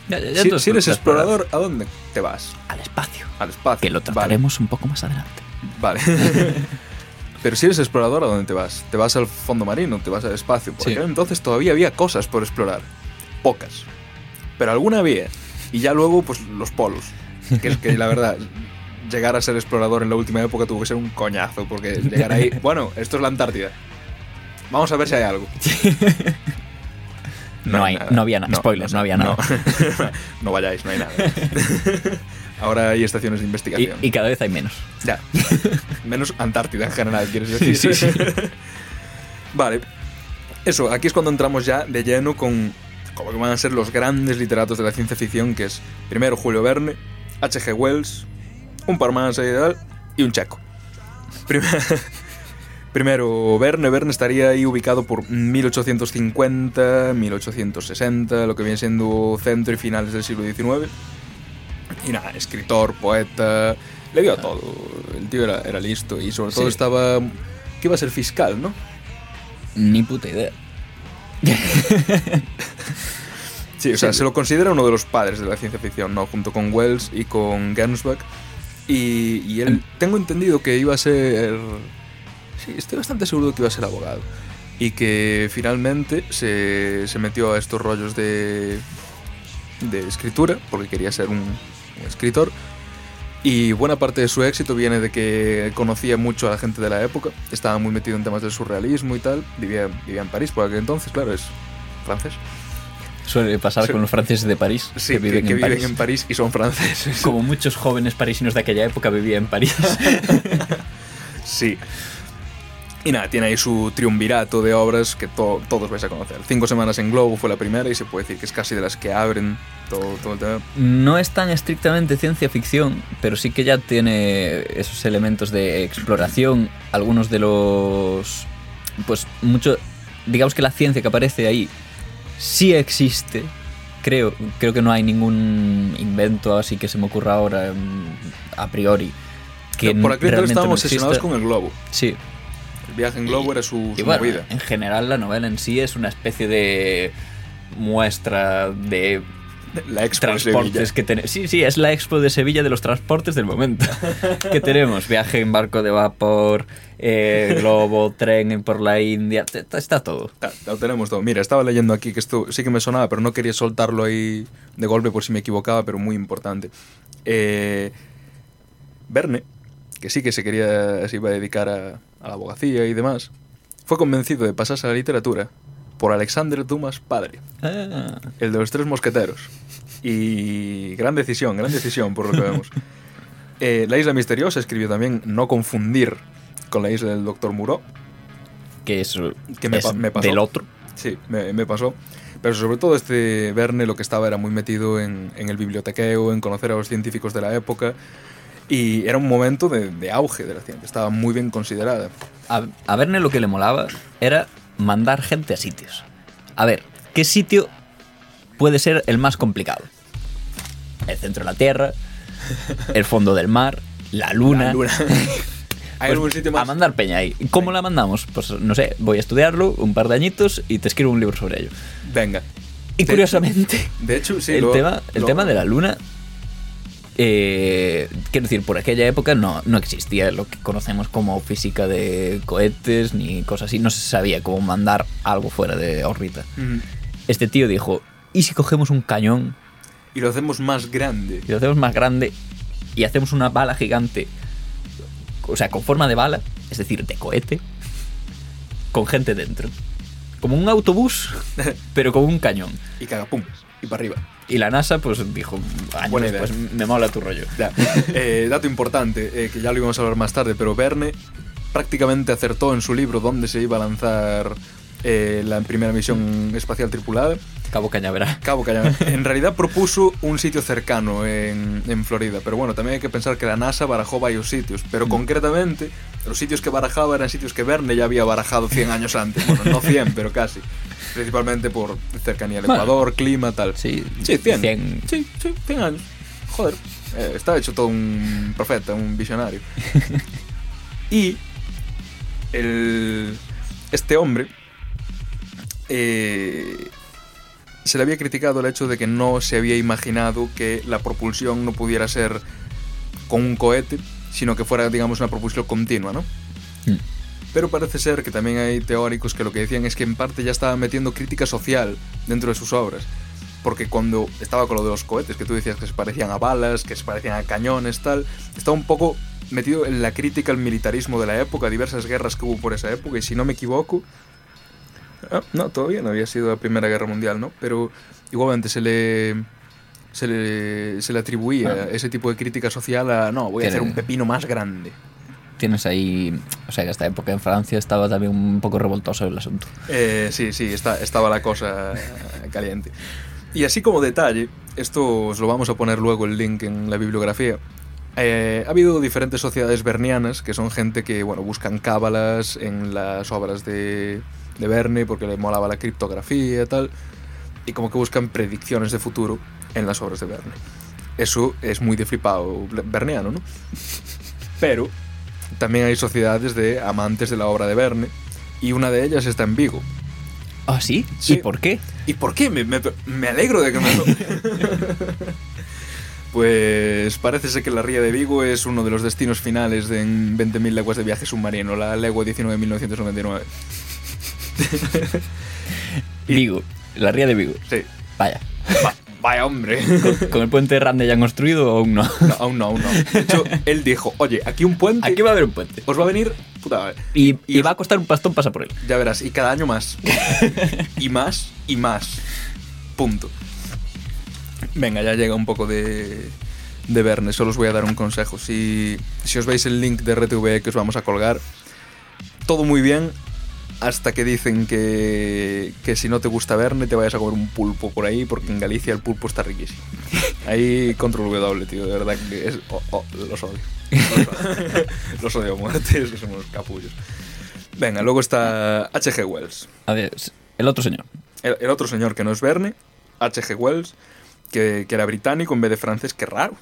Ya- ya- ya si, eres explorador, ¿a dónde te vas? Al espacio. Al espacio. Que lo Vale. trataremos un poco más adelante. Vale. Pero si eres explorador, ¿a dónde te vas? ¿Te vas al fondo marino? ¿Te vas al espacio? Porque Sí. entonces todavía había cosas por explorar. Pocas. Pero alguna había. Y ya luego, pues los polos. Que es que la verdad, llegar a ser explorador en la última época tuvo que ser un coñazo. Porque llegar ahí. Bueno, esto es la Antártida. Vamos a ver si hay algo. No hay- no había nada. Spoilers, no había nada. No, vayáis, no hay nada. Ahora hay estaciones de investigación. y cada vez hay menos. Ya. Menos Antártida en general, quieres decir. Sí, sí, sí. vale. Eso, aquí es cuando entramos ya de lleno con, lo que van a ser los grandes literatos de la ciencia ficción, que es primero Julio Verne, H.G. Wells, un par más ahí y un checo. Prim- Primero, Verne. Verne estaría ahí ubicado por 1850, 1860, lo que viene siendo centro y finales del siglo XIX. Y nada, escritor, poeta, le dio a todo. El tío era, era listo y sobre todo estaba... que iba a ser fiscal, ¿no? Ni puta idea. Sí, o sea, Sí. se lo considera uno de los padres de la ciencia ficción, ¿no? Junto con Wells y con Gernsback. Y, y él, tengo entendido que iba a ser... Sí, estoy bastante seguro de que iba a ser abogado. Y que finalmente se, se metió a estos rollos de, de escritura, porque quería ser un, un escritor. Y buena parte de su éxito viene de que conocía mucho a la gente de la época, estaba muy metido en temas del surrealismo y tal. Vivía, vivía en París por aquel entonces, claro, es francés. Suele pasar con los franceses de París, Sí, que viven, en, París. en París y son franceses. Como muchos jóvenes parisinos de aquella época vivían en París. Sí. Y nada, tiene ahí su triunvirato de obras que to- todos vais a conocer. Cinco semanas en Globo fue la primera y se puede decir que es casi de las que abren todo, todo el tema. no es tan estrictamente ciencia ficción, pero sí que ya tiene esos elementos de exploración. Algunos de los. Pues mucho. Digamos que la ciencia que aparece ahí sí existe, creo, creo que no hay ningún invento así que se me ocurra ahora mm, a priori. Que por aquel entonces realmente estábamos no obsesionados con el globo. Sí. El viaje en globo era su, su bueno, movida. en general la novela en sí es una especie de muestra de La expo de Sevilla. que tenemos. Sí, sí, es la expo de Sevilla de los transportes del momento. que tenemos viaje en barco de vapor, eh, globo, tren por la India, está todo. Ah, Lo tenemos todo. Mira, estaba leyendo aquí que esto sí que me sonaba, pero no quería soltarlo ahí de golpe por si me equivocaba, pero muy importante. Eh, Verne, que sí que se quería, se iba a dedicar a, a la abogacía y demás, fue convencido de pasarse a la literatura por Alexander Dumas padre, Ah, el de los tres mosqueteros. Y gran decisión, gran decisión por lo que vemos. Eh, la isla misteriosa escribió también No confundir con la isla del Doctor Moreau, que es, Que me es pa- me pasó. del otro. Sí, me, me pasó. Pero sobre todo este Verne lo que estaba era muy metido en, en el bibliotequeo, en conocer a los científicos de la época. Y era un momento de, de auge de la ciencia. Estaba muy bien considerada. A, a Verne lo que le molaba era mandar gente a sitios. A ver, ¿qué sitio puede ser el más complicado? El centro de la Tierra, el fondo del mar, la luna. La luna. ¿Hay Pues, algún sitio más? A mandar peña ahí. ¿Cómo la mandamos? Pues no sé, voy a estudiarlo un par de añitos y te escribo un libro sobre ello. Venga. Y De- curiosamente, De hecho, sí. el, lo- tema, el lo- tema de la luna, eh, quiero decir, por aquella época no, no existía lo que conocemos como física de cohetes ni cosas así. No se sabía cómo mandar algo fuera de órbita. Este tío dijo, ¿y si cogemos un cañón Y lo hacemos más grande. y lo hacemos más grande y hacemos una bala gigante? O sea, con forma de bala, es decir, de cohete, con gente dentro. Como un autobús, pero con un cañón. Y caga, pum. Y para arriba. Y la NASA pues dijo, años Buena idea. después, me mola tu rollo. Ya. Eh, dato importante, eh, que ya lo íbamos a hablar más tarde, pero Verne prácticamente acertó en su libro dónde se iba a lanzar eh, la primera misión espacial tripulada. Cabo Cañaveral. Cabo Cañaveral. En realidad propuso un sitio cercano en, en Florida, pero bueno, también hay que pensar que la NASA barajó varios sitios, pero concretamente los sitios que barajaba eran sitios que Verne ya había barajado 100 años antes. Bueno, no 100, pero casi. Principalmente por cercanía al Bueno. Ecuador, clima, tal. Sí, Sí, 100. 100. Sí, sí, 100 años. Joder, eh, está hecho todo un profeta, un visionario. y el, este hombre eh, se le había criticado el hecho de que no se había imaginado que la propulsión no pudiera ser con un cohete, sino que fuera, digamos, una propulsión continua, ¿no? Mm. Pero parece ser que también hay teóricos que lo que decían es que en parte ya estaba metiendo crítica social dentro de sus obras. Porque cuando estaba con lo de los cohetes, que tú decías que se parecían a balas, que se parecían a cañones, tal, estaba un poco metido en la crítica al militarismo de la época, diversas guerras que hubo por esa época, y si no me equivoco, ah, no, todavía no había sido la Primera Guerra Mundial, ¿no? Pero igualmente se le, se le, se le atribuía ese tipo de crítica social a, no, voy a hacer un pepino más grande. Tienes ahí, o sea, que esta época en Francia estaba también un poco revoltoso el asunto. Eh, sí, sí, está, estaba la cosa caliente. Y así como detalle, esto os lo vamos a poner luego el link en la bibliografía. eh, ha habido diferentes sociedades bernianas que son gente que bueno, buscan cábalas en las obras de, de Verne porque le molaba la criptografía y tal, y como que buscan predicciones de futuro en las obras de Verne. Eso es muy de flipado berniano, ¿no? Pero también hay sociedades de amantes de la obra de Verne, y una de ellas está en Vigo. ¿Ah, sí? Sí. ¿Y por qué? ¿Y por qué? Me, me- me alegro de que me... pues parece ser que la Ría de Vigo es uno de los destinos finales de en 20.000 leguas de viaje submarino, la legua 19 de 1999. Vigo, la ría de Vigo. Sí. Vaya. Va- vaya hombre. ¿Con el puente Rande ya han construido o aún no? No, aún no, aún no. De hecho, él dijo, oye, aquí un puente Aquí va a haber un puente. os va a venir... Puta madre. Y, Y y os- va a costar un pastón pasar por él. Ya verás, y cada año más. y más, y más. Punto. Venga, ya llega un poco de, de Verne. Solo os voy a dar un consejo. Si, si os veis el link de RTV que os vamos a colgar, todo muy bien. Hasta que dicen que, que si no te gusta Verne te vayas a comer un pulpo por ahí, porque en Galicia el pulpo está riquísimo. Ahí control W, tío, de verdad que es, oh, oh, los odio. Los odio. A muerte, es que somos capullos. Venga, luego está H.G. Wells. El otro señor. El, el otro señor que no es Verne, H.G. Wells, que, que era británico en vez de francés, que raro.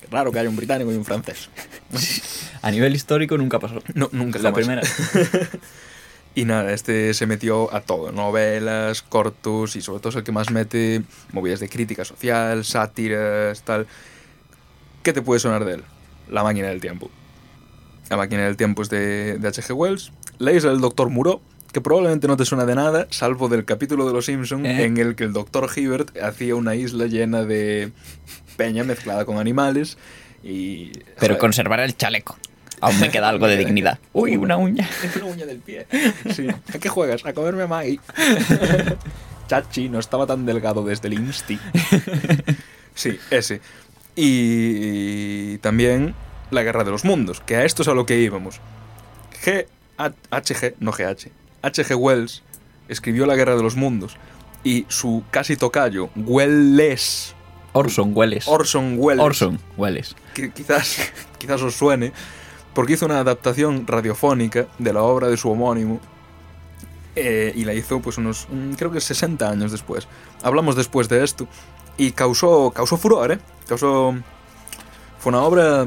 Qué raro que haya un británico y un francés. A nivel histórico nunca pasó. No, nunca La jamás. primera. Y nada, este se metió a todo, novelas, cortos y sobre todo es el que más mete movidas de crítica social, sátiras, tal. ¿Qué te puede sonar de él? La máquina del tiempo. La máquina del tiempo es de, de H.G. Wells. Isla del Doctor Muro, que probablemente no te suena de nada, salvo del capítulo de Los Simpson Eh. en el que el Doctor Hibbert hacía una isla llena de peña mezclada con animales y... Pero conservar el chaleco. Aún me queda algo de dignidad. Uy, una uña. Es una uña del pie. Sí. ¿A qué juegas? A comerme a Maggie. Chachi, no estaba tan delgado desde el Insti. Sí, ese. Y también la Guerra de los Mundos, que a esto es a lo que íbamos. G HG, no GH. HG Wells escribió la Guerra de los Mundos y su casi tocayo, Welles, Orson Welles. Orson Welles, Orson Welles. que quizás, quizás os suene, porque hizo una adaptación radiofónica de la obra de su homónimo eh, y la hizo pues unos, creo que 60 años después. Hablamos después de esto y causó, causó furor, ¿eh? Causó... Fue una obra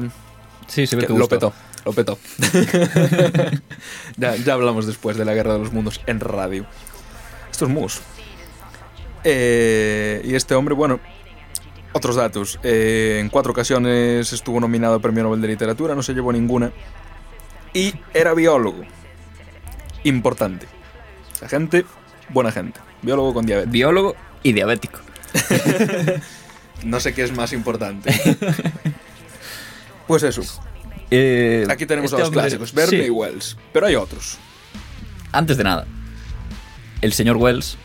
Sí, se ve que lo petó, lo petó. ya, ya hablamos después de la Guerra de los Mundos en radio. Esto es Mus. Eh, y este hombre, bueno, otros datos. Eh, en cuatro ocasiones estuvo nominado al Premio Nobel de Literatura, no se llevó ninguna. Y era biólogo. Importante. Esa gente, buena gente. Biólogo con diabetes. Biólogo y diabético. No sé qué es más importante. pues eso. Eh, Aquí tenemos este a los hombre- clásicos, Verne sí. y Wells. Pero hay otros. Antes de nada, el señor Wells,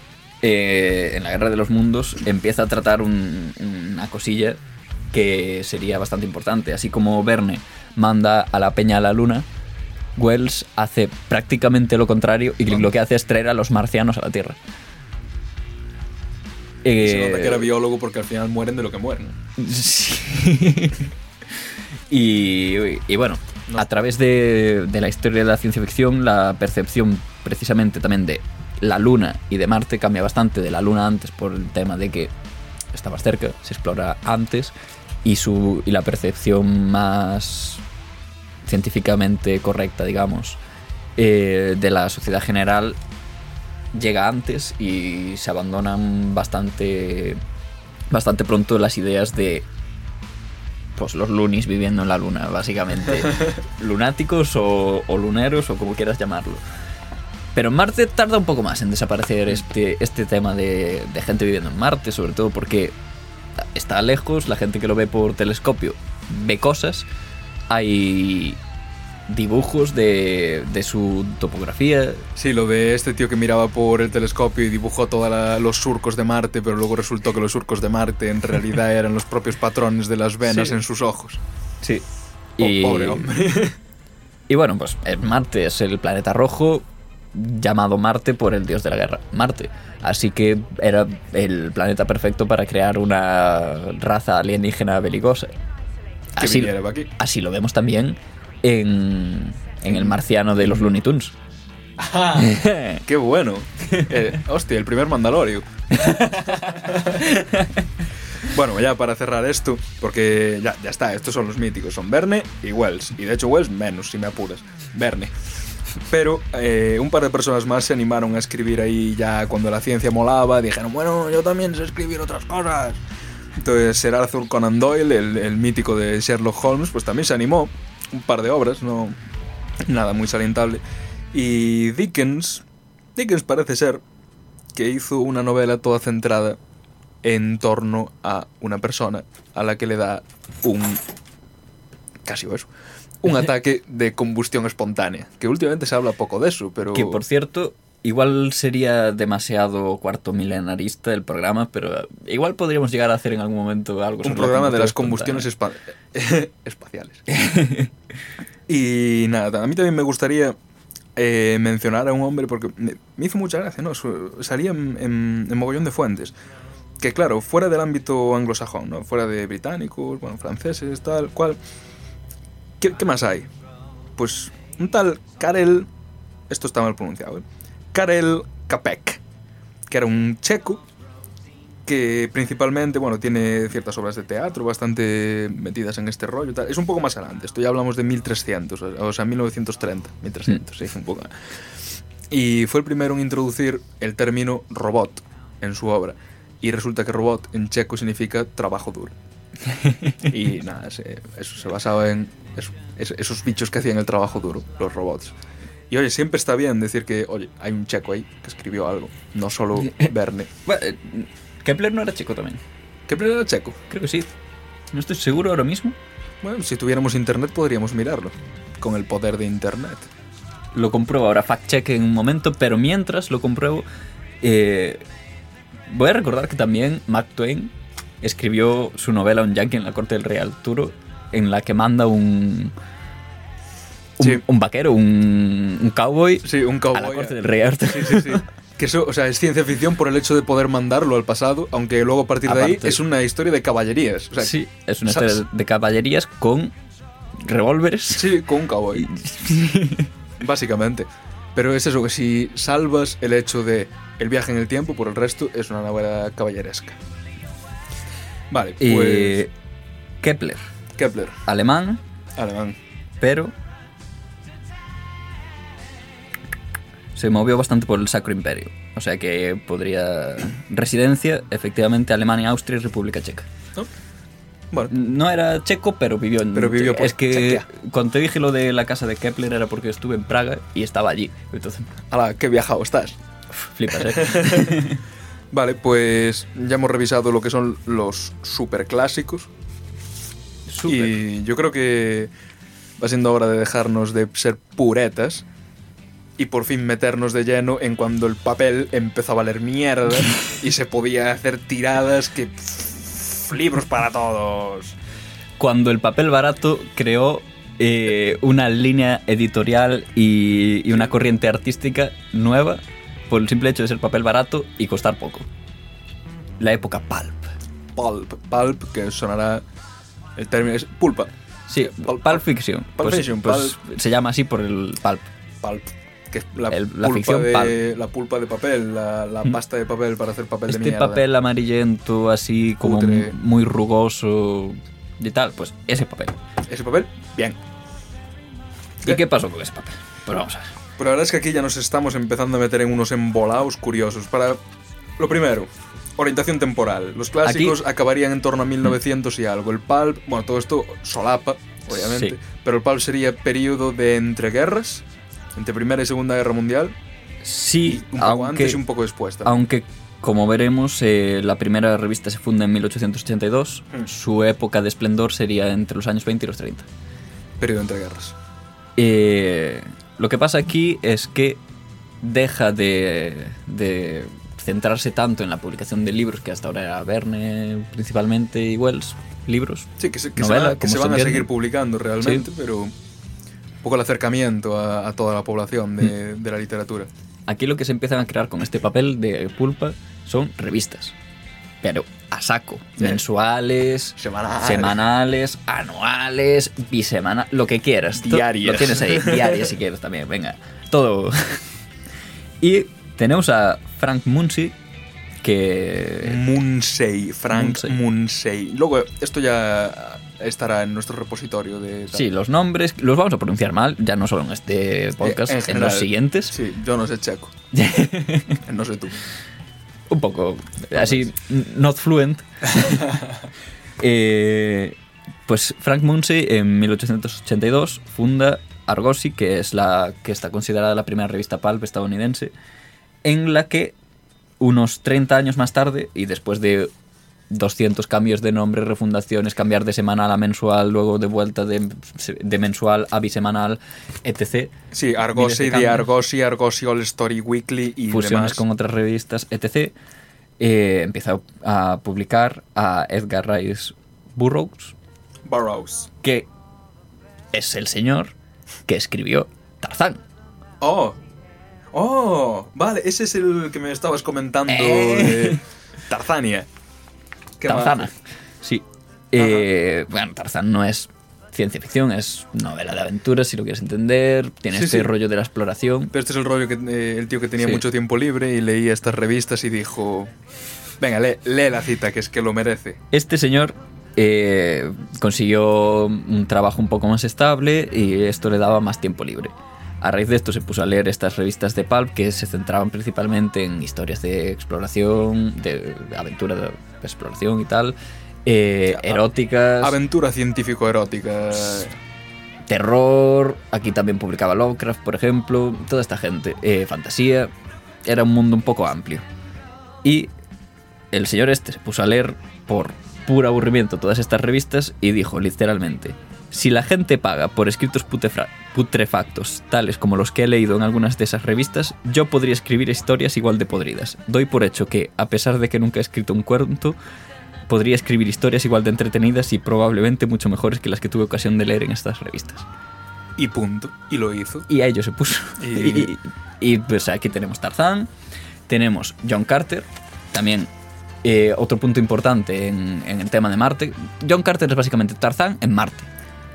eh, en la Guerra de los Mundos, empieza a tratar un- una cosilla que sería bastante importante. Así como Verne manda a la peña a la luna, Wells hace prácticamente lo contrario y lo que hace es traer a los marcianos a la Tierra. Se nota Eh, que era biólogo porque al final mueren de lo que mueren. Sí. y, y bueno, No. a través de, de la historia de la ciencia ficción, la percepción precisamente también de la Luna y de Marte cambia bastante de la Luna antes por el tema de que está más cerca, se explora antes y, su, y la percepción más científicamente correcta, digamos, eh, de la sociedad general llega antes y se abandonan bastante bastante pronto las ideas de pues los lunis viviendo en la luna, básicamente. Lunáticos o, o luneros o como quieras llamarlo. Pero en Marte tarda un poco más en desaparecer este, este tema de, de gente viviendo en Marte, sobre todo porque está lejos, la gente que lo ve por telescopio ve cosas, hay dibujos de, de su topografía, Sí, lo de este tío que miraba por el telescopio y dibujó todos los surcos de Marte, pero luego resultó que los surcos de Marte en realidad eran los propios patrones de las venas Sí. en sus ojos. Sí. Oh, Y, pobre hombre. y bueno, pues eh, Marte es el planeta rojo llamado Marte por el dios de la guerra, Marte. Así que era el planeta perfecto para crear una raza alienígena belicosa. Así, así lo vemos también en, en el marciano de los Looney Tunes. ¡Qué bueno! Eh, hostia, el primer Mandalorio. bueno, ya para cerrar esto, porque ya, ya está, estos son los míticos, son Verne y Wells. Y de hecho Wells menos, si me apuras. Verne. Pero eh, un par de personas más se animaron a escribir ahí ya cuando la ciencia molaba. Dijeron, bueno, yo también sé escribir otras cosas. Entonces Sir Arthur Conan Doyle, el, el mítico de Sherlock Holmes, pues también se animó. Un par de obras, no nada muy salientable. Y Dickens, Dickens parece ser que hizo una novela toda centrada en torno a una persona a la que le da un casi eso, un ataque de combustión espontánea, que últimamente se habla poco de eso, pero Que por cierto, igual sería demasiado cuarto milenarista el programa, pero igual podríamos llegar a hacer en algún momento algo un sobre la programa de las combustiones espa- espaciales. y nada, a mí también me gustaría eh, mencionar a un hombre porque me, me hizo mucha gracia, ¿no? Salía en, en- en mogollón de fuentes. Que claro, fuera del ámbito anglosajón, ¿no? Fuera de británicos, bueno, franceses, tal, cual. ¿Qué, qué más hay? Pues un tal Karel, esto está mal pronunciado, ¿eh? Karel Capek, que era un checo que principalmente, bueno, tiene ciertas obras de teatro bastante metidas en este rollo. tal. Es un poco más adelante, esto ya hablamos de 1300, o sea, 1930, 1300, sí, un poco. Y fue el primero en introducir el término robot en su obra. Y resulta que robot en checo significa trabajo duro. y nada, se- eso se basaba en eso- es- esos bichos que hacían el trabajo duro, los robots. Y oye, siempre está bien decir que, oye, hay un checo ahí que escribió algo, no solo Verne. Bueno, eh, Kepler no era checo también. ¿Qué era checo? Creo que sí. No estoy seguro ahora mismo. Bueno, si tuviéramos internet podríamos mirarlo. Con el poder de internet. Lo compruebo ahora, fact check en un momento, pero mientras lo compruebo, eh, voy a recordar que también Mark Twain escribió su novela Un yankee en la corte del rey Arturo, en la que manda un, un, Sí. un vaquero, un, un cowboy, Sí, un cowboy. a la corte del rey Arturo. Sí, sí, sí. Que eso, o sea, es ciencia ficción por el hecho de poder mandarlo al pasado, aunque luego a partir de ahí es una historia de caballerías. O sea, sí, es una ¿sabes? historia de caballerías con revólveres. Sí, con un cowboy. Básicamente. Pero es eso, que si salvas el hecho de el viaje en el tiempo, por el resto es una novela caballeresca. Vale, pues. Eh, Kepler, Kepler, alemán, alemán. pero se movió bastante por el Sacro Imperio. O sea que podría... Residencia, efectivamente, Alemania, Austria y República Checa. ¿no? Bueno, No era checo, pero vivió en Pero vivió por Es que Chequia. cuando te dije lo de la casa de Kepler era porque estuve en Praga y estaba allí. Entonces, ala, qué viajado estás. flipas, ¿eh? Vale, pues ya hemos revisado lo que son los superclásicos. Súper. Y yo creo que va siendo hora de dejarnos de ser puretas y por fin meternos de lleno en cuando el papel empezó a valer mierda y se podía hacer tiradas que... pff, libros para todos. Cuando el papel barato creó eh, una línea editorial y, y una corriente artística nueva por el simple hecho de ser papel barato y costar poco. La época pulp. Pulp, pulp, que sonará... El término es pulpa. Sí, Pulp- pulp fiction. Pulp Pues- fiction, pues se llama así por el pulp. Pulp. Que es la, El- la pulpa de, la pulpa de papel, la, la Mm. pasta de papel para hacer papel de Este mierda. papel amarillento, así como Cutre. muy rugoso y tal, pues ese papel. Ese papel, bien. ¿Y qué pasó con ese papel? Pues vamos a ver. Pero la verdad es que aquí ya nos estamos empezando a meter en unos embolados curiosos. Para lo primero, orientación temporal. Los clásicos acabarían en torno a 1900 y algo. El pulp, bueno, todo esto solapa, obviamente. Sí. Pero el pulp sería periodo de entreguerras, entre Primera y Segunda Guerra Mundial. Sí, y un poco aunque, antes y un poco después también. aunque como veremos, eh, la primera revista se funda en 1882. Mm. Su época de esplendor sería entre los años 20 y los 30. Periodo de entreguerras. Eh, lo que pasa aquí es que deja de, de centrarse tanto en la publicación de libros, que hasta ahora era Verne principalmente y Wells, libros. Sí, que se, que Novela, se, van, que se van a seguir publicando realmente, pero un poco el acercamiento a, a toda la población de, Mm. de la literatura. Aquí lo que se empiezan a crear con este papel de pulpa son revistas. Pero a saco. Sí. Mensuales, Semanales. semanales, anuales, bisemanales, lo que quieras. Diarias. Lo tienes ahí, diarias si quieres también, venga. Todo. y tenemos a Frank Munsey, que... Munsey, Frank Munsey. Munsey. Luego, esto ya estará en nuestro repositorio de... Sí, los nombres los vamos a pronunciar mal, ya no solo en este podcast, en en, general. los siguientes. Sí, yo no sé checo. no sé tú. un poco así, not fluent. Eh, pues Frank Munsey en 1882 funda Argosy, que es la que está considerada la primera revista pulp estadounidense, en la que unos 30 años más tarde y después de 200 cambios de nombre, refundaciones, cambiar de semanal a mensual, luego de vuelta de, de mensual a bisemanal, etc. Sí, Argosy, de cambios. Argosy, Argosy All Story Weekly y fusiones demás. con otras revistas, etc. Eh, empieza a publicar a Edgar Rice Burroughs, Burroughs. que es el señor que escribió Tarzán. Oh. Oh, vale, ese es el que me estabas comentando Eh. de Tarzania. Tarzana. Sí. Eh, bueno, Tarzán no es ciencia ficción, es novela de aventuras, si lo quieres entender. Tiene Sí, este sí. rollo de la exploración. Pero este es el rollo que eh, el tío que tenía Sí. mucho tiempo libre y leía estas revistas y dijo, Venga, lee, lee la cita, que es que lo merece. Este señor eh, consiguió un trabajo un poco más estable y esto le daba más tiempo libre. A raíz de esto se puso a leer estas revistas de pulp que se centraban principalmente en historias de exploración, de aventura de exploración y tal, eh, eróticas, Aventura científico-erótica. terror, aquí también publicaba Lovecraft, por ejemplo, toda esta gente, eh, fantasía, era un mundo un poco amplio. Y el señor este se puso a leer por puro aburrimiento todas estas revistas y dijo literalmente, si la gente paga por escritos putefra- putrefactos, tales como los que he leído en algunas de esas revistas, yo podría escribir historias igual de podridas. Doy por hecho que, a pesar de que nunca he escrito un cuento, podría escribir historias igual de entretenidas y probablemente mucho mejores que las que tuve ocasión de leer en estas revistas. Y punto. Y lo hizo. Y a ello se puso. Y- Y, y, pues aquí tenemos Tarzán, tenemos John Carter, también eh, otro punto importante en, en el tema de Marte. John Carter es básicamente Tarzán en Marte.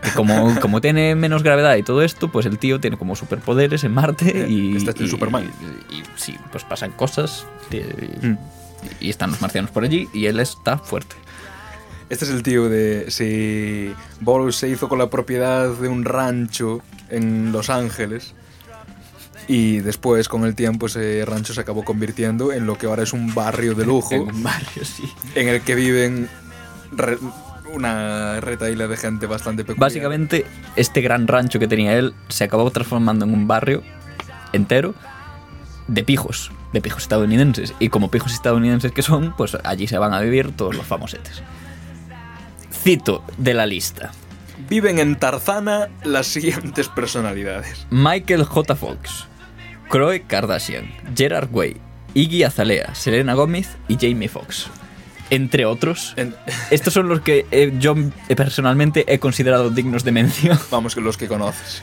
Que como, como tiene menos gravedad y todo esto, pues el tío tiene como superpoderes en Marte y... Está hecho y- el Superman. Y, y sí, pues pasan cosas eh, Mm. y están los marcianos por allí y él está fuerte. Este es el tío de si Boros se hizo con la propiedad de un rancho en Los Ángeles y después con el tiempo ese rancho se acabó convirtiendo en lo que ahora es un barrio de lujo En un barrio, sí. en el que viven re- una retaíla de gente bastante peculiar. Básicamente, este gran rancho que tenía él se acabó transformando en un barrio entero de pijos, de pijos estadounidenses. Y como pijos estadounidenses que son, pues allí se van a vivir todos los famosetes. Cito de la lista. Viven en Tarzana las siguientes personalidades. Michael J. Fox, Khloe Kardashian, Gerard Way, Iggy Azalea, Selena Gomez y Jamie Foxx. Entre otros. En- Estos son los que eh, yo personalmente he considerado dignos de mención. vamos, que los que conoces.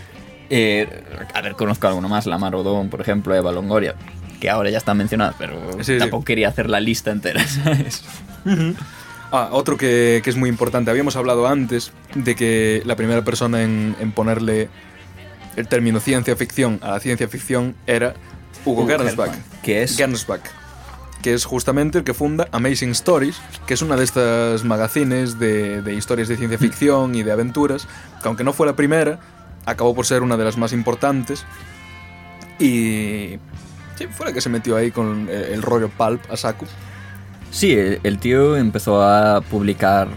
Eh, a ver, conozco alguno más, Lamar Odom, por ejemplo, Eva Longoria, que ahora ya están mencionadas, pero Sí, sí. tampoco quería hacer la lista entera, ¿sabes? Ah, otro que, que es muy importante. Habíamos hablado antes de que la primera persona en, en ponerle el término ciencia ficción a la ciencia ficción era Hugo, Hugo Gernsback. Gernsback, que es- Gernsback, que es justamente el que funda Amazing Stories, que es una de estas magazines de, de historias de ciencia ficción y de aventuras, que aunque no fue la primera, acabó por ser una de las más importantes. Y sí, fue la que se metió ahí con el, el rollo pulp a saco. Sí, el, el tío empezó a publicar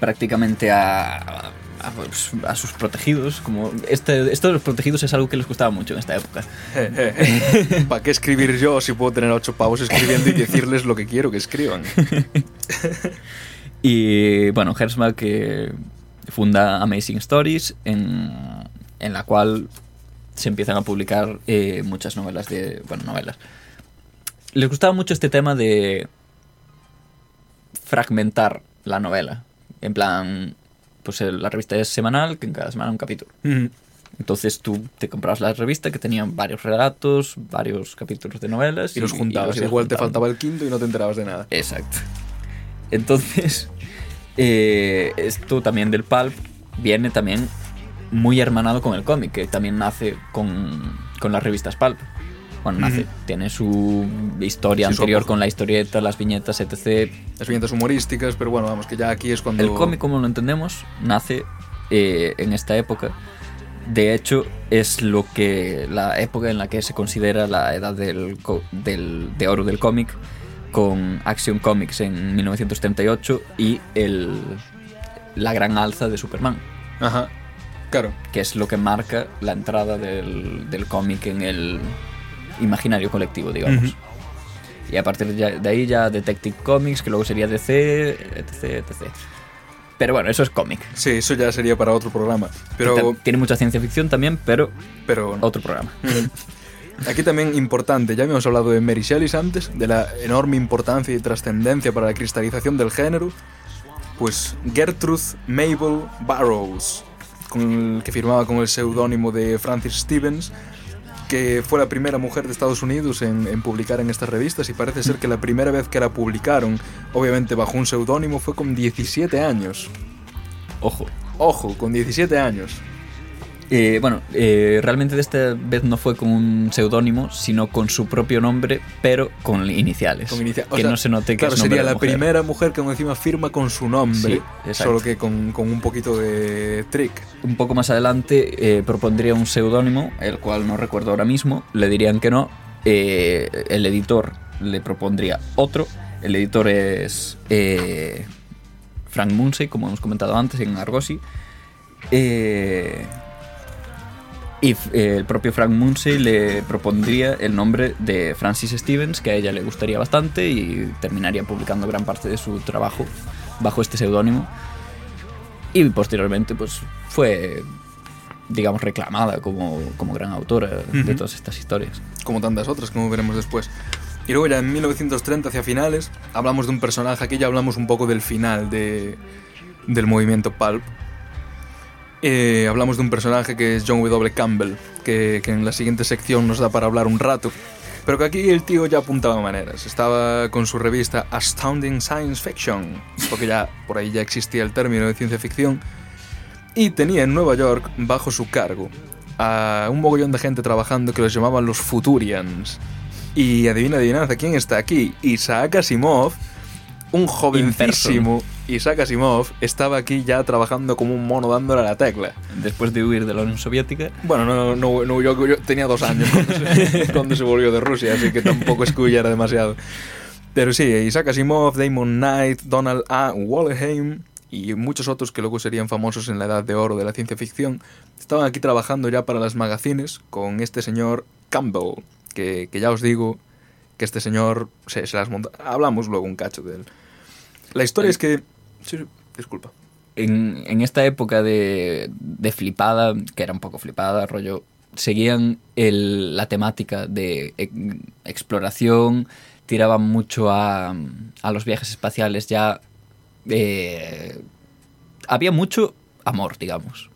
prácticamente a, a, pues, a sus protegidos, como este, esto de los protegidos es algo que les gustaba mucho en esta época. ¿Para qué escribir yo si puedo tener a ocho pavos escribiendo y decirles lo que quiero que escriban? Y bueno, Herzberg que funda Amazing Stories, en, en la cual se empiezan a publicar eh, muchas novelas de. Bueno, novelas. Les gustaba mucho este tema de fragmentar la novela. En plan, pues el- la revista es semanal, que en cada semana un capítulo. Entonces tú te comprabas la revista que tenía varios relatos, varios capítulos de novelas. Y los juntabas. ibas Igual te juntando. faltaba el quinto y no te enterabas de nada. Exacto. Entonces, eh, esto también del pulp viene también muy hermanado con el cómic, que también nace con, con las revistas pulp. Bueno, nace, tiene su historia Sí, anterior con la historieta, las viñetas, etc. Las viñetas humorísticas, pero bueno, vamos, que ya aquí es cuando... El cómic, como lo entendemos, nace eh, en esta época. De hecho, es lo que la época en la que se considera la edad del, del- de oro del cómic, con Action Comics en 1938 y el, la gran alza de Superman, Ajá. Claro. que es lo que marca la entrada del, del cómic en el imaginario colectivo, digamos. Ujú. Y a partir de, ahí ya Detective Comics, que luego sería DC, etc, etc. Pero bueno, eso es cómic. Sí, eso ya sería para otro programa. Pero, Tiene mucha ciencia ficción también, pero pero otro programa. aquí también importante, ya habíamos hablado de Mary Shelley antes, de la enorme importancia y trascendencia para la cristalización del género. Pues Gertrude Mabel Barrows, con el que firmaba con el seudónimo de Francis Stevens, que fue la primera mujer de Estados Unidos en, en publicar en estas revistas y parece ser que la primera vez que la publicaron, obviamente bajo un seudónimo, fue con 17 años. Ojo. Ojo, con 17 años. Eh, bueno, eh, realmente de esta vez no fue con un seudónimo, sino con su propio nombre, pero con iniciales. Con inicia- o que sea, no se note que claro, es nombre sería de la mujer. primera mujer que encima firma con su nombre, Sí, solo que con, con un poquito de trick. Un poco más adelante eh, propondría un seudónimo, el cual no recuerdo ahora mismo, le dirían que no. Eh, el editor le propondría otro. El editor es eh, Frank Munsey, como hemos comentado antes en Argosy. Eh, y eh, el propio Frank Munsey le propondría el nombre de Francis Stevens, que a ella le gustaría bastante y terminaría publicando gran parte de su trabajo bajo este seudónimo. Y posteriormente, pues fue, digamos, reclamada como, como gran autora de Ujú. todas estas historias. como tantas otras, como veremos después. Y luego ya en 1930, hacia finales, hablamos de un personaje, aquí ya hablamos un poco del final de, del movimiento Pulp. Eh, hablamos de un personaje que es John W. Campbell, que, en la siguiente sección nos da para hablar un rato, pero que aquí el tío ya apuntaba maneras. Estaba con su revista Astounding Science Fiction, porque ya por ahí ya existía el término de ciencia ficción, y tenía en Nueva York, bajo su cargo, a un mogollón de gente trabajando que los llamaban los Futurians. Y adivina, adivinanza, ¿quién está aquí? Isaac Asimov, un jovencísimo Isaac Asimov, estaba aquí ya trabajando como un mono dándole a la tecla. Después de huir de la Unión Soviética, Bueno, no, no, no, yo, yo tenía dos años cuando se, cuando se volvió de Rusia, así que tampoco es que huyera demasiado. Pero sí, Isaac Asimov, Damon Knight, Donald A. Wallerheim y muchos otros que luego serían famosos en la edad de oro de la ciencia ficción, estaban aquí trabajando ya para las magazines con este señor Campbell, que, que ya os digo que este señor se, se las monta. Hablamos luego un cacho de él. La historia es que... Sí, sí, disculpa. en, en esta época de, de flipada, que era un poco flipada, rollo, seguían el- la temática de e- exploración, tiraban mucho a, a los viajes espaciales ya. eh, había mucho amor, digamos.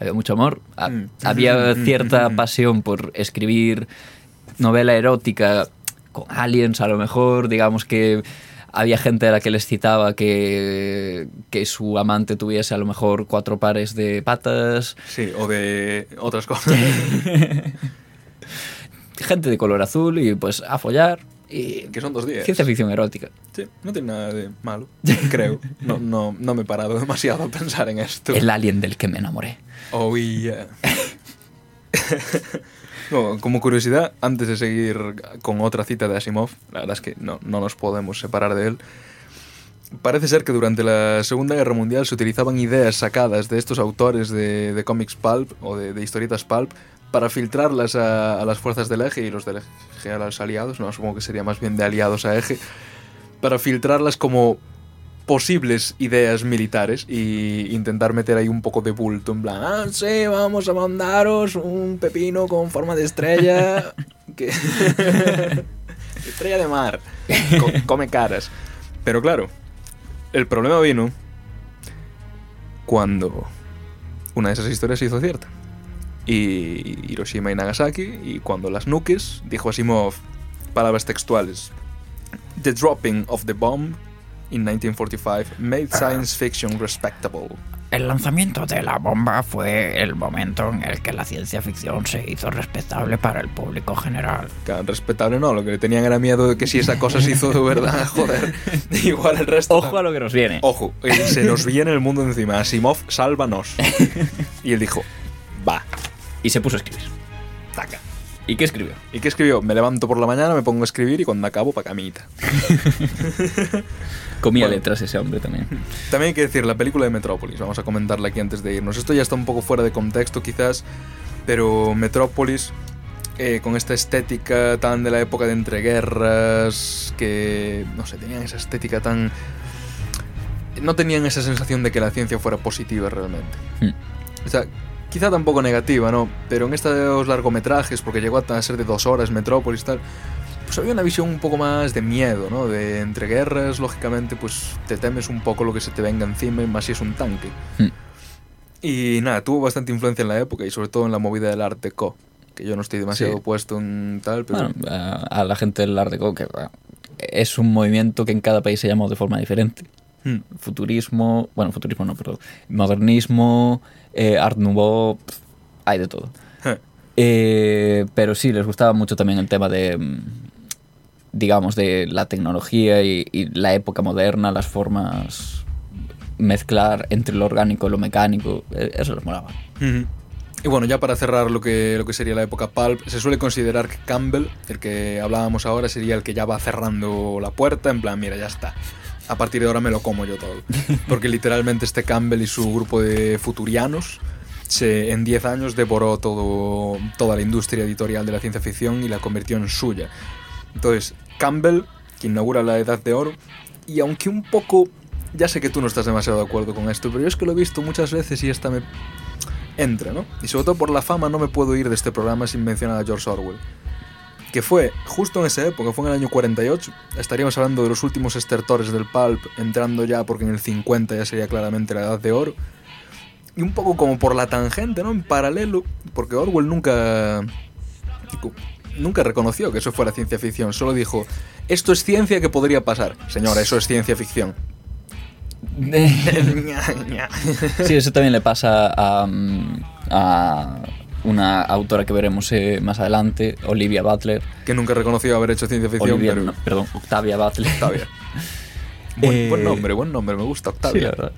Había mucho amor. Mm. Había Mm, mm, cierta mm. pasión por escribir novela erótica con aliens, a lo mejor, digamos que había gente a la que les citaba que, que su amante tuviese a lo mejor cuatro pares de patas, Sí, o de otras cosas. gente de color azul y pues a follar y que son dos días. ciencia ficción erótica. Sí, no tiene nada de malo, creo. No, no, no me he parado demasiado a pensar en esto. El alien del que me enamoré. Oh, yeah. Como curiosidad, antes de seguir con otra cita de Asimov, la verdad es que no, no nos podemos separar de él. Parece ser que durante la Segunda Guerra Mundial se utilizaban ideas sacadas de estos autores de, de cómics pulp o de, de historietas pulp para filtrarlas a, a las fuerzas del eje y los del eje a los aliados, no, supongo que sería más bien de aliados a eje, para filtrarlas como posibles ideas militares y intentar meter ahí un poco de bulto en plan, ah, sí, vamos a mandaros un pepino con forma de estrella que estrella de mar, Co- come caras. Pero claro, el problema vino cuando una de esas historias se hizo cierta. Y Hiroshima y Nagasaki, y cuando las nuques, dijo Asimov, palabras textuales, The dropping of the bomb in 1945 made science fiction respectable. El lanzamiento de la bomba fue el momento en el que la ciencia ficción se hizo respetable para el público general. Claro, respetable no, lo que le tenían era miedo de que si esa cosa se hizo de verdad, joder, igual el resto... Ojo a lo que nos viene. Ojo, eh, se nos viene el mundo encima. Asimov, sálvanos. Y él dijo, va, Y se puso a escribir. taca. ¿Y qué escribió? ¿Y qué escribió? Me levanto por la mañana, me pongo a escribir y cuando acabo, pa' camita. Comía Bueno. letras ese hombre también. También hay que decir, la película de Metrópolis, vamos a comentarla aquí antes de irnos. Esto ya está un poco fuera de contexto quizás, pero Metrópolis, eh, con esta estética tan de la época de entreguerras, que, no sé, tenían esa estética tan... No tenían esa sensación de que la ciencia fuera positiva realmente. Hmm. O sea, quizá tampoco negativa, ¿no? Pero en estos largometrajes, porque llegó a ser de dos horas Metrópolis y tal, pues había una visión un poco más de miedo, ¿no? De entreguerras, lógicamente, pues te temes un poco lo que se te venga encima, y más si es un tanque. Hmm. Y nada, tuvo bastante influencia en la época y sobre todo en la movida del Art Deco, que yo no estoy demasiado Sí. puesto en tal, pero... Bueno, a, la gente del Art Deco, que bueno, es un movimiento que en cada país se llama de forma diferente. Hmm. Futurismo, bueno, futurismo no, pero modernismo, eh, Art Nouveau. hay de todo. Eh. Pero sí, les gustaba mucho también el tema de, mm, digamos, de la tecnología y, y la época moderna, las formas, mezclar entre lo orgánico y lo mecánico, eh, eso les molaba. Y bueno, ya para cerrar lo que, lo que sería la época pulp, se suele considerar que Campbell, el que hablábamos ahora, sería el que ya va cerrando la puerta, en plan, mira, ya está. A partir de ahora me lo como yo todo. Porque literalmente este Campbell y su grupo de futurianos se, en 10 años devoró todo, toda la industria editorial de la ciencia ficción y la convirtió en suya. Entonces, Campbell, que inaugura la Edad de Oro, y aunque un poco... Ya sé que tú no estás demasiado de acuerdo con esto, pero yo es que lo he visto muchas veces y esta me entra, ¿no? Y sobre todo por la fama no me puedo ir de este programa sin mencionar a George Orwell. Que fue justo en esa época, fue en el año 48. Estaríamos hablando de los últimos estertores del pulp, entrando ya porque en el 50 ya sería claramente la edad de oro. Y un poco como por la tangente, ¿no? En paralelo, porque Orwell nunca. Nunca reconoció que eso fuera ciencia ficción, solo dijo: Esto es ciencia que podría pasar. Señora, eso es ciencia ficción. Sí, eso también le pasa a, mm, a una autora que veremos eh, más adelante, Olivia Butler. que nunca reconoció haber hecho ciencia ficción, Olivia, pero. no, perdón, Octavia Butler. Octavia. Buen, Eh, buen nombre, buen nombre, me gusta Sí, Octavia. la verdad.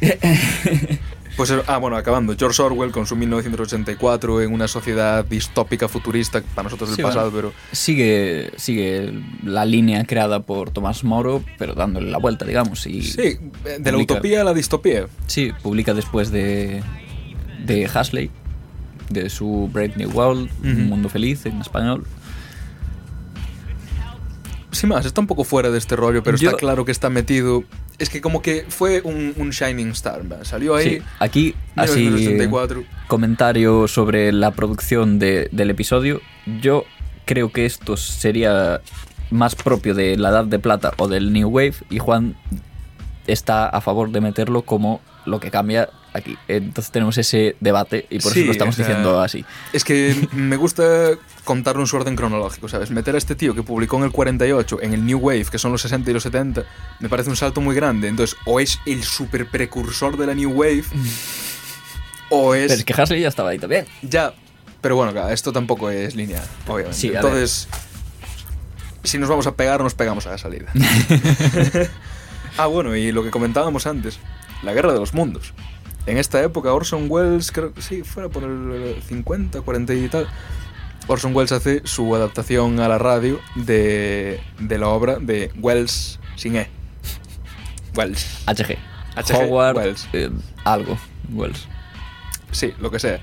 Pues, ah, bueno, acabando. George Orwell con su 1984 en una sociedad distópica futurista, para nosotros del Sí, pasado, bueno. pero Sigue, sigue la línea creada por Tomás Moro, pero dándole la vuelta, digamos. Y sí, de la utopía a la distopía. Sí, publica después de, de Hasley, de su Brave New World, Ujú. Un Mundo Feliz en español. Sin más, está un poco fuera de este rollo, pero Yo- está claro que está metido. Es que como que fue un, un Shining Star. ¿va? Salió ahí, Sí, aquí, así, 1984. comentario sobre la producción de- del episodio. Yo creo que esto sería más propio de la Edad de Plata o del New Wave y Juan está a favor de meterlo como lo que cambia aquí. Entonces tenemos ese debate y por Sí, eso lo estamos o sea, diciendo así. Es que me gusta contarlo en su orden cronológico, ¿sabes? Meter a este tío que publicó en el 48 en el New Wave, que son los 60 y los 70, me parece un salto muy grande. Entonces, o es el super precursor de la New Wave, o es... Pero es que Hasley ya estaba ahí también. Ya, pero bueno, claro, esto tampoco es lineal, obviamente. Sí, Entonces, si nos vamos a pegar, nos pegamos a la salida. ah, bueno, y lo que comentábamos antes, la guerra de los mundos. En esta época, Orson Welles, creo que sí, fuera por el 50, 40 y tal, Orson Welles hace su adaptación a la radio de, de la obra de Wells sin E. Wells. HG. HG Howard, Wells. eh, algo. Wells. sí, lo que sea,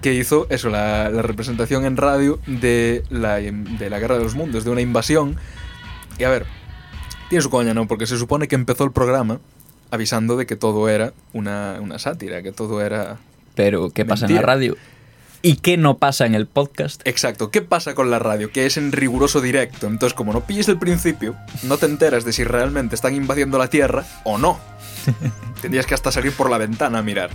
que hizo eso, la, la representación en radio de la, de la Guerra de los Mundos, de una invasión. Y a ver, tiene su coña, ¿no? Porque se supone que empezó el programa avisando de que todo era una, una sátira, que todo era... Pero, ¿qué pasa en la radio? ¿Y qué no pasa en el podcast? Exacto, ¿qué pasa con la radio? Que es en riguroso directo, entonces como no pilles el principio, no te enteras de si realmente están invadiendo la Tierra o no. Tendrías que hasta salir por la ventana a mirar.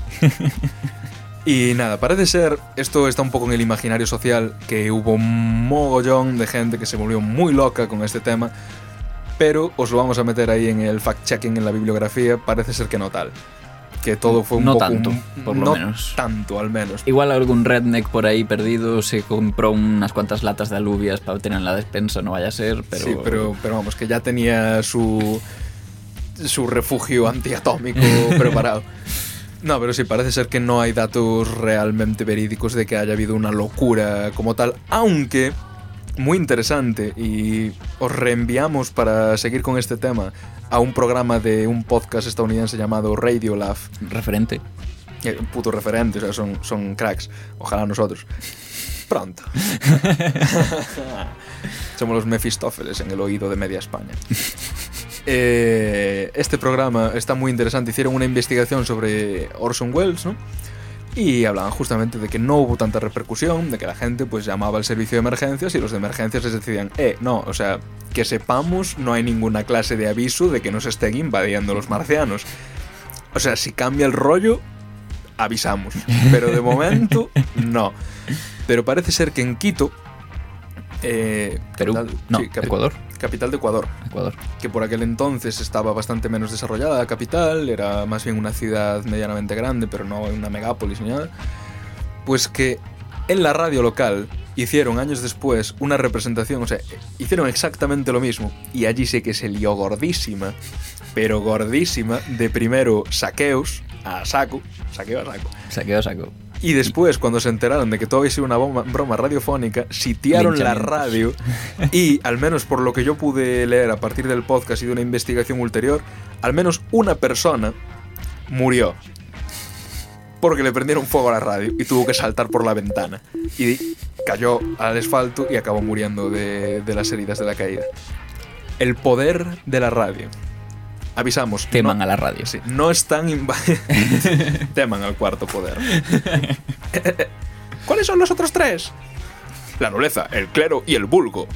Y nada, parece ser, esto está un poco en el imaginario social, que hubo un mogollón de gente que se volvió muy loca con este tema, pero os lo vamos a meter ahí en el fact-checking, en la bibliografía, parece ser que no tal. Que todo fue un No poco... tanto, un- por lo no menos. tanto, al menos. Igual algún redneck por ahí perdido se compró unas cuantas latas de alubias para tener en la despensa, no vaya a ser, pero... Sí, pero, pero vamos, que ya tenía su, su refugio antiatómico preparado. No, pero sí, parece ser que no hay datos realmente verídicos de que haya habido una locura como tal, aunque muy interesante y os reenviamos para seguir con este tema a un programa de un podcast estadounidense llamado Radio Love. Referente. Eh, puto referente, o sea, son, son cracks. Ojalá nosotros. Pronto. Somos los Mefistófeles en el oído de media España. Eh, este programa está muy interesante. Hicieron una investigación sobre Orson Welles, ¿no? Y hablaban justamente de que no hubo tanta repercusión, de que la gente pues llamaba al servicio de emergencias y los de emergencias les decían, eh, no, o sea, que sepamos, no hay ninguna clase de aviso de que nos estén invadiendo los marcianos. O sea, si cambia el rollo, avisamos. Pero de momento, no. Pero parece ser que en Quito... eh, Perú. No, sí, Ecuador. Capital de Ecuador. Ecuador. Que por aquel entonces estaba bastante menos desarrollada la capital. Era más bien una ciudad medianamente grande, pero no una megápolis ni nada. Pues que en la radio local hicieron años después una representación, o sea, hicieron exactamente lo mismo y allí sé que se lió gordísima, pero gordísima, de primero saqueos a saco, saqueo a saco. Saqueo, saco. Y después, cuando se enteraron de que todo había sido una bomba- broma radiofónica, sitiaron la radio y, al menos por lo que yo pude leer a partir del podcast y de una investigación ulterior, al menos una persona murió. Porque le prendieron fuego a la radio y tuvo que saltar por la ventana. Y cayó al asfalto y acabó muriendo de, de las heridas de la caída. El poder de la radio. Avisamos. Teman no- a la radio. Sí, no están teman al cuarto poder. ¿Cuáles son los otros tres? La nobleza, el clero y el vulgo.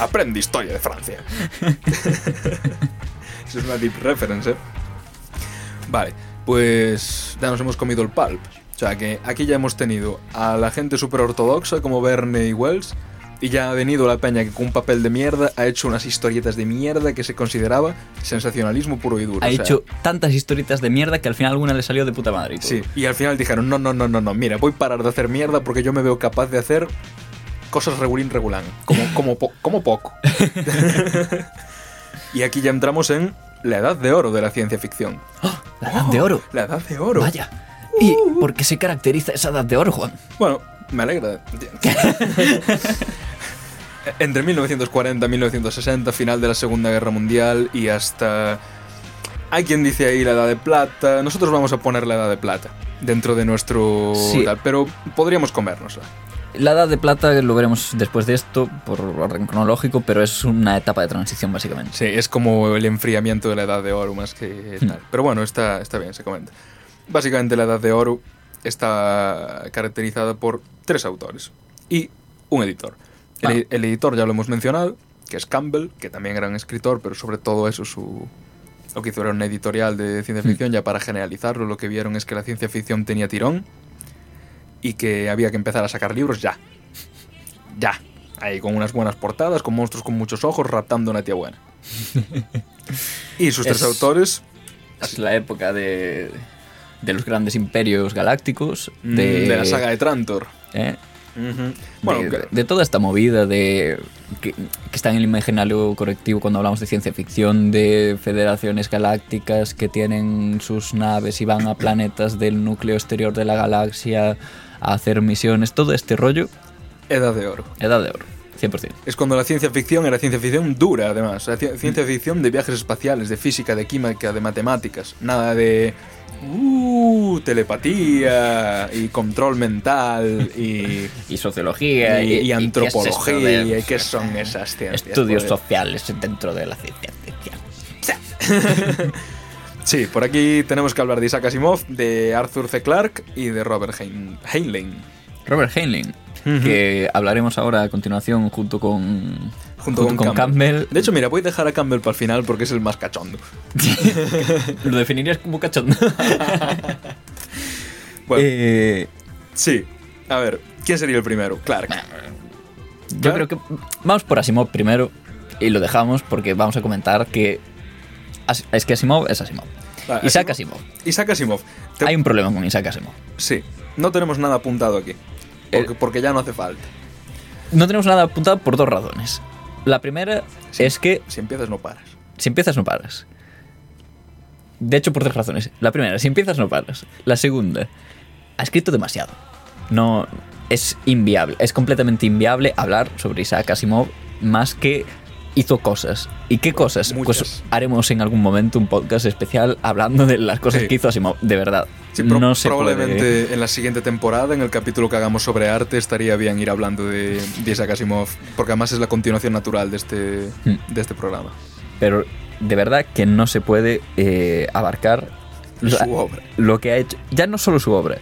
Aprende historia de Francia. Eso es una deep reference, ¿eh? Vale, pues ya nos hemos comido el pulp. O sea que aquí ya hemos tenido a la gente súper ortodoxa como Verne y Wells. Y ya ha venido la peña que con un papel de mierda ha hecho unas historietas de mierda que se consideraba sensacionalismo puro y duro. Ha O sea, hecho tantas historietas de mierda que al final alguna le salió de puta madre. y. Sí, y al final dijeron, no, no, no, no, no, mira, voy a parar de hacer mierda porque yo me veo capaz de hacer cosas regulín regulán, como, como, po- como poco. y aquí ya entramos en la edad de oro de la ciencia ficción. La edad de oro. La edad de oro. Vaya. ¿Y por qué se caracteriza esa edad de oro, Juan? Bueno, me alegra. Entre 1940 y 1960, final de la Segunda Guerra Mundial y hasta... Hay quien dice ahí la edad de plata. Nosotros vamos a poner la edad de plata dentro de nuestro... Sí. tal, pero podríamos comérnosla. La edad de plata lo veremos después de esto, por orden cronológico, pero es una etapa de transición básicamente. Sí, es como el enfriamiento de la edad de oro más que tal. Pero bueno, está, está bien, se comenta. Básicamente la edad de oro está caracterizada por tres autores y un editor. El, el editor ya lo hemos mencionado, que es Campbell, que también era un escritor, pero sobre todo eso su... Lo que hizo era una editorial de ciencia ficción, ya para generalizarlo, lo que vieron es que la ciencia ficción tenía tirón y que había que empezar a sacar libros ya. Ya. Ahí con unas buenas portadas, con monstruos con muchos ojos, raptando a una tía buena. y sus tres Es- autores, Es la época de, de los grandes imperios galácticos, mm, de, de, la saga de Trantor. ¿eh? Bueno, Bueno, de, de toda esta movida de que, que está en el imaginario colectivo cuando hablamos de ciencia ficción, de federaciones galácticas que tienen sus naves y van a planetas del núcleo exterior de la galaxia a hacer misiones, todo este rollo, Edad de Oro. edad de oro, 100%. Es cuando la ciencia ficción era ciencia ficción dura, además. La ciencia ficción de viajes espaciales, de física, de química, de matemáticas. Nada de. Uh, telepatía y control mental y, Y sociología y, y antropología. de- ¿Y qué son esas ciencias? Estudios Por- sociales dentro de la ciencia ficción. Sí, por aquí tenemos que hablar de Isaac Asimov, de Arthur C. Clarke y de Robert Hein- Heinlein. Robert Heinlein, que hablaremos ahora a continuación junto con, Junto, con, Campbell. De hecho, mira, voy a dejar a Campbell para el final porque es el más cachondo. lo definirías como cachondo. Bueno, Eh, sí. A ver, ¿quién sería el primero? Clark. yo creo que vamos por Asimov primero y lo dejamos porque vamos a comentar que As- es que Asimov es Asimov. Ah, Isaac Asimov. Isaac Asimov. Te- Hay un problema con Isaac Asimov. Sí, no tenemos nada apuntado aquí. Porque, porque ya no hace falta. No tenemos nada apuntado por dos razones. La primera es que Si empiezas, no paras. si empiezas no paras. De hecho, por tres razones. La primera, si empiezas no paras. La segunda, ha escrito demasiado. No es inviable, es completamente inviable hablar sobre Isaac Asimov más que hizo cosas. ¿Y qué cosas? Muchas. Pues haremos en algún momento un podcast especial hablando de las cosas Sí. que hizo Asimov, de verdad. Sí, pro- no se probablemente puede- en la siguiente temporada, en el capítulo que hagamos sobre arte, estaría bien ir hablando de, de Isaac Asimov. Porque además es la continuación natural de este, Hmm. de este programa. Pero de verdad que no se puede eh, abarcar Su la- obra. lo que ha hecho. Ya no solo su obra.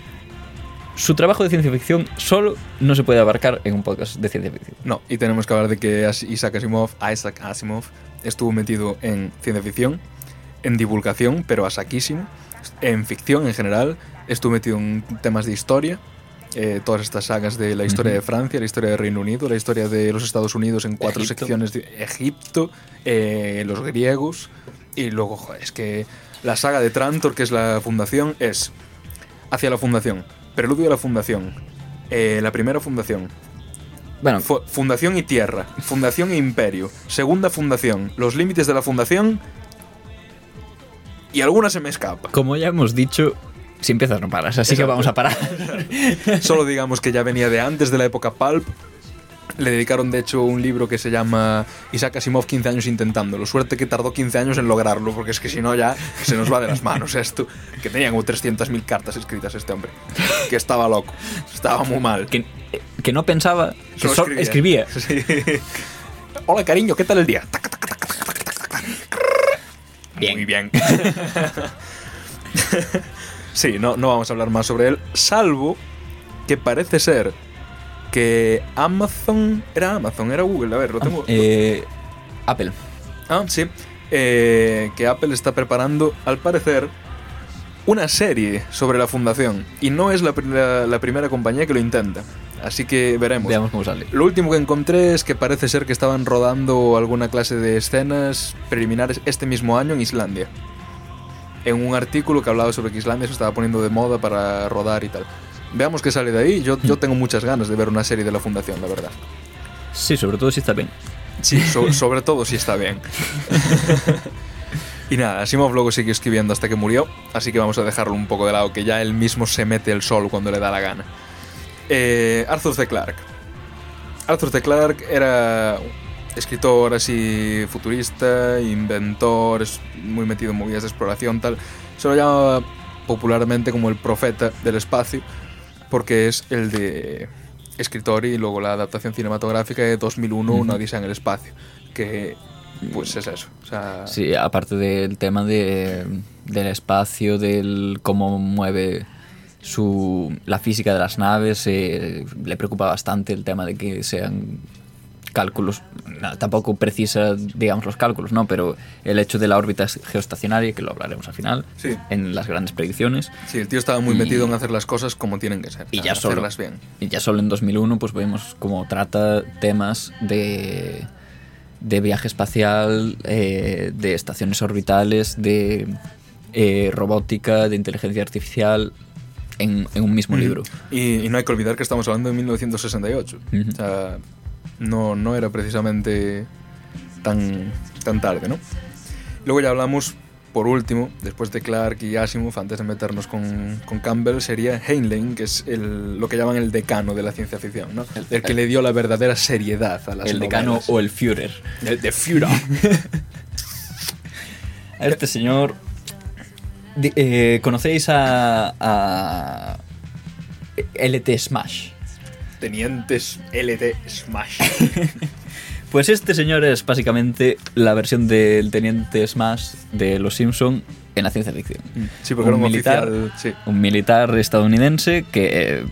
Su trabajo de ciencia ficción solo no se puede abarcar en un podcast de ciencia ficción. No, y tenemos que hablar de que Isaac Asimov, Isaac Asimov estuvo metido en ciencia ficción, en divulgación, pero a saquísimo, en ficción en general, estuvo metido en temas de historia, eh, todas estas sagas de la historia de Francia, la historia del Reino Unido, la historia de los Estados Unidos en cuatro Egipto. secciones de Egipto, eh, los griegos, y luego, joder, es que la saga de Trantor, que es la fundación, es hacia la fundación, preludio a la fundación, Eh, la primera fundación. Bueno, Fu- fundación y tierra. Fundación e imperio. Segunda fundación. Los límites de la fundación. Y alguna se me escapa. como ya hemos dicho, si empiezas no paras, así que vamos a parar. Solo digamos que ya venía de antes de la época Pulp. Le dedicaron, de hecho, un libro que se llama Isaac Asimov 15 años intentándolo. Suerte que tardó 15 años en lograrlo, porque es que si no ya se nos va de las manos esto. Que tenía como 300.000 cartas escritas este hombre. Que estaba loco. Estaba muy mal. que, que no pensaba, que Solo escribía. Sí. Hola, cariño, ¿qué tal el día? Bien. Muy bien. sí, no, no vamos a hablar más sobre él, salvo que parece ser que Amazon... Era Amazon, era Google, a ver, lo tengo... Eh, Apple. Ah, sí. Eh, que Apple está preparando, al parecer, una serie sobre la fundación. Y no es la, la- la primera compañía que lo intenta. Así que veremos. Veamos cómo sale. Lo último que encontré es que parece ser que estaban rodando alguna clase de escenas preliminares este mismo año en Islandia. En un artículo que hablaba sobre que Islandia se estaba poniendo de moda para rodar y tal. Veamos qué sale de ahí. Yo, yo tengo muchas ganas de ver una serie de la fundación, la verdad. Sí, sobre todo si está bien. Sí, so- sobre todo si está bien. y nada, Asimov luego siguió escribiendo hasta que murió, así que vamos a dejarlo un poco de lado, que ya él mismo se mete el sol cuando le da la gana. Eh, Arthur C. Clarke. Arthur C. Clarke era escritor así futurista, inventor, muy metido en movidas de exploración, tal. Se lo llama popularmente como el profeta del espacio, porque es el de escritor y luego la adaptación cinematográfica de 2001, Una odisea en el espacio, que pues es eso. O sea, Sí, aparte del tema de, del espacio, del cómo mueve su, la física de las naves, eh, le preocupa bastante el tema de que sean cálculos, no, tampoco precisa, digamos, los cálculos, ¿no? Pero el hecho de la órbita geoestacionaria, que lo hablaremos al final, Sí. en las grandes predicciones, sí, el tío estaba muy Y- metido en hacer las cosas como tienen que ser. y ya solo, hacerlas bien. y ya solo en 2001 pues vemos cómo trata temas de, de viaje espacial, eh, de estaciones orbitales, de eh, robótica, de inteligencia artificial en, en un mismo libro. Y, y no hay que olvidar que estamos hablando de 1968. Ujú. O sea, no, no era precisamente tan, tan tarde, ¿no? Luego ya hablamos, por último, después de Clark y Asimov, antes de meternos con, con Campbell, sería Heinlein, que es el, lo que llaman el decano de la ciencia ficción, ¿no? El, que le dio la verdadera seriedad a las el decano o el Führer. El de Führer. Este señor... eh, ¿Conocéis a, a LT Smash? Tenientes LT Smash. Pues este señor es básicamente la versión del Teniente Smash de Los Simpson en la ciencia ficción. Sí, porque era un militar, oficial, sí. un militar estadounidense que eh,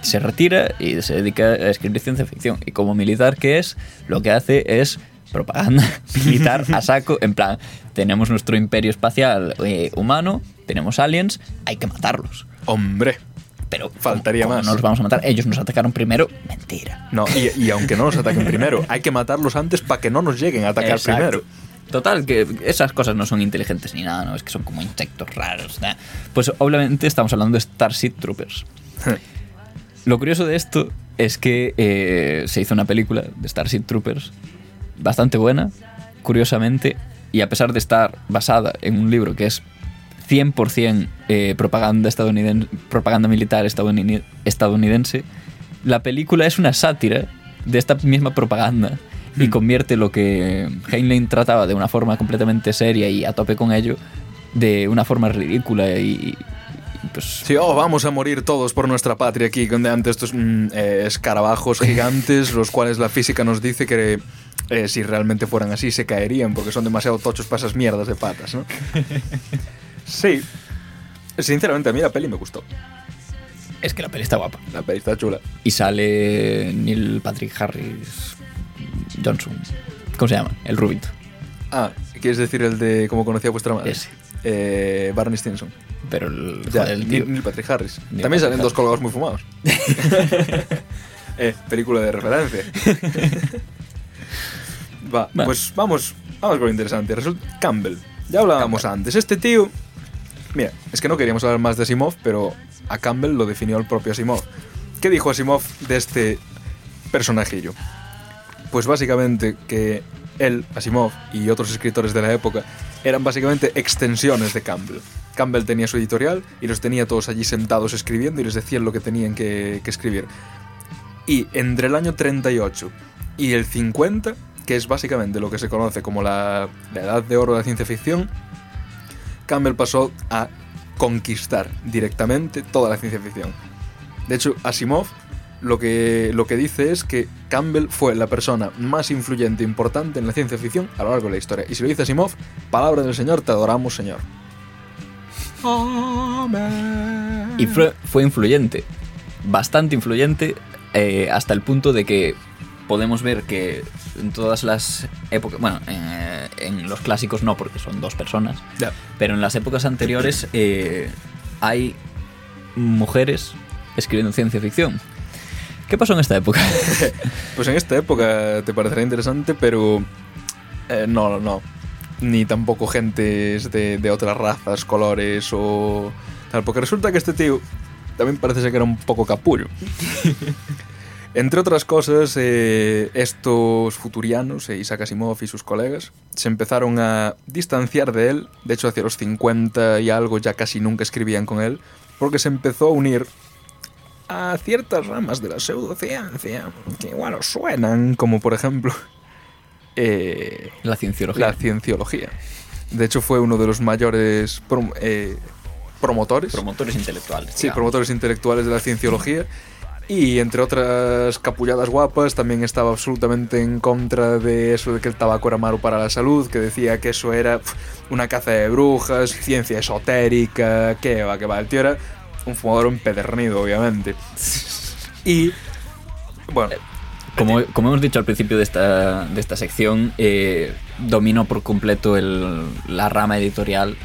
se retira y se dedica a escribir ciencia ficción. Y como militar que es, lo que hace es propaganda militar a saco, en plan, tenemos nuestro imperio espacial eh, humano, tenemos aliens, hay que matarlos. Hombre. Pero Faltaría ¿cómo- cómo más. No los vamos a matar. Ellos nos atacaron primero. Mentira. No, y, y aunque no nos ataquen primero, hay que matarlos antes para que no nos lleguen a atacar Exacto. primero. Total, que esas cosas no son inteligentes ni nada, ¿no? Es que son como insectos raros. ¿no? Pues obviamente estamos hablando de Starship Troopers. Lo curioso de esto es que eh, se hizo una película de Starship Troopers bastante buena, curiosamente, y a pesar de estar basada en un libro que es 100% eh, propaganda, estadounidense, propaganda militar estadounid- estadounidense, la película es una sátira de esta misma propaganda y convierte lo que Heinlein trataba de una forma completamente seria y a tope con ello, de una forma ridícula y, y, pues Sí, oh, vamos a morir todos por nuestra patria aquí, donde ante estos mm, eh, escarabajos gigantes, los cuales la física nos dice que eh, si realmente fueran así se caerían porque son demasiado tochos para esas mierdas de patas, ¿no? Sí. Sinceramente, a mí la peli me gustó. es que la peli está guapa. La peli está chula. Y sale Neil Patrick Harris Johnson. ¿Cómo se llama? El rubito. Ah, ¿quieres decir el de cómo conocía vuestra madre? Ese. Eh, Barney Stinson. Pero el, Ya, joder, el tío. Neil, Patrick Harris. Neil También Patrick salen dos colgados muy fumados. eh, película de referencia. Va, Bueno. pues vamos, vamos con lo interesante. Resulta Campbell. Ya hablábamos antes. Este tío. Mira, es que no queríamos hablar más de Asimov, pero a Campbell lo definió el propio Asimov. ¿Qué dijo Asimov de este personajillo? Pues básicamente que él, Asimov y otros escritores de la época eran básicamente extensiones de Campbell. Campbell tenía su editorial y los tenía todos allí sentados escribiendo y les decían lo que tenían que, escribir. Y entre el año 38 y el 50, que es básicamente lo que se conoce como la edad de oro de la ciencia ficción, Campbell pasó a conquistar directamente toda la ciencia ficción. De hecho, Asimov lo que, lo que dice es que Campbell fue la persona más influyente e importante en la ciencia ficción a lo largo de la historia. Y si lo dice Asimov, palabra del Señor, te adoramos, Señor. Y fue, fue influyente, bastante influyente, eh, hasta el punto de que podemos ver que en todas las épocas, bueno, eh, en los clásicos no, porque son dos personas, Ya. pero en las épocas anteriores eh, hay mujeres escribiendo ciencia ficción. ¿Qué pasó en esta época? Pues en esta época te parecerá interesante, pero eh, no, no. Ni tampoco gentes de, de otras razas, colores o tal. Porque resulta que este tío también parece ser que era un poco capullo. Entre otras cosas, eh, estos futurianos, eh, Isaac Asimov y sus colegas, se empezaron a distanciar de él. De hecho, hacia los 50 y algo ya casi nunca escribían con él, porque se empezó a unir a ciertas ramas de la pseudociencia que igual os suenan, como por ejemplo eh, La cienciología. la cienciología. De hecho, fue uno de los mayores prom- eh, promotores. Promotores intelectuales. Sí, digamos. promotores intelectuales de la cienciología. Y entre otras capulladas guapas, también estaba absolutamente en contra de eso de que el tabaco era malo para la salud, que decía que eso era pf, una caza de brujas, ciencia esotérica, que va, que va. El tío era un fumador empedernido, obviamente. Y, bueno, Como, como hemos dicho al principio de esta, de esta sección, eh, dominó por completo el- la rama editorial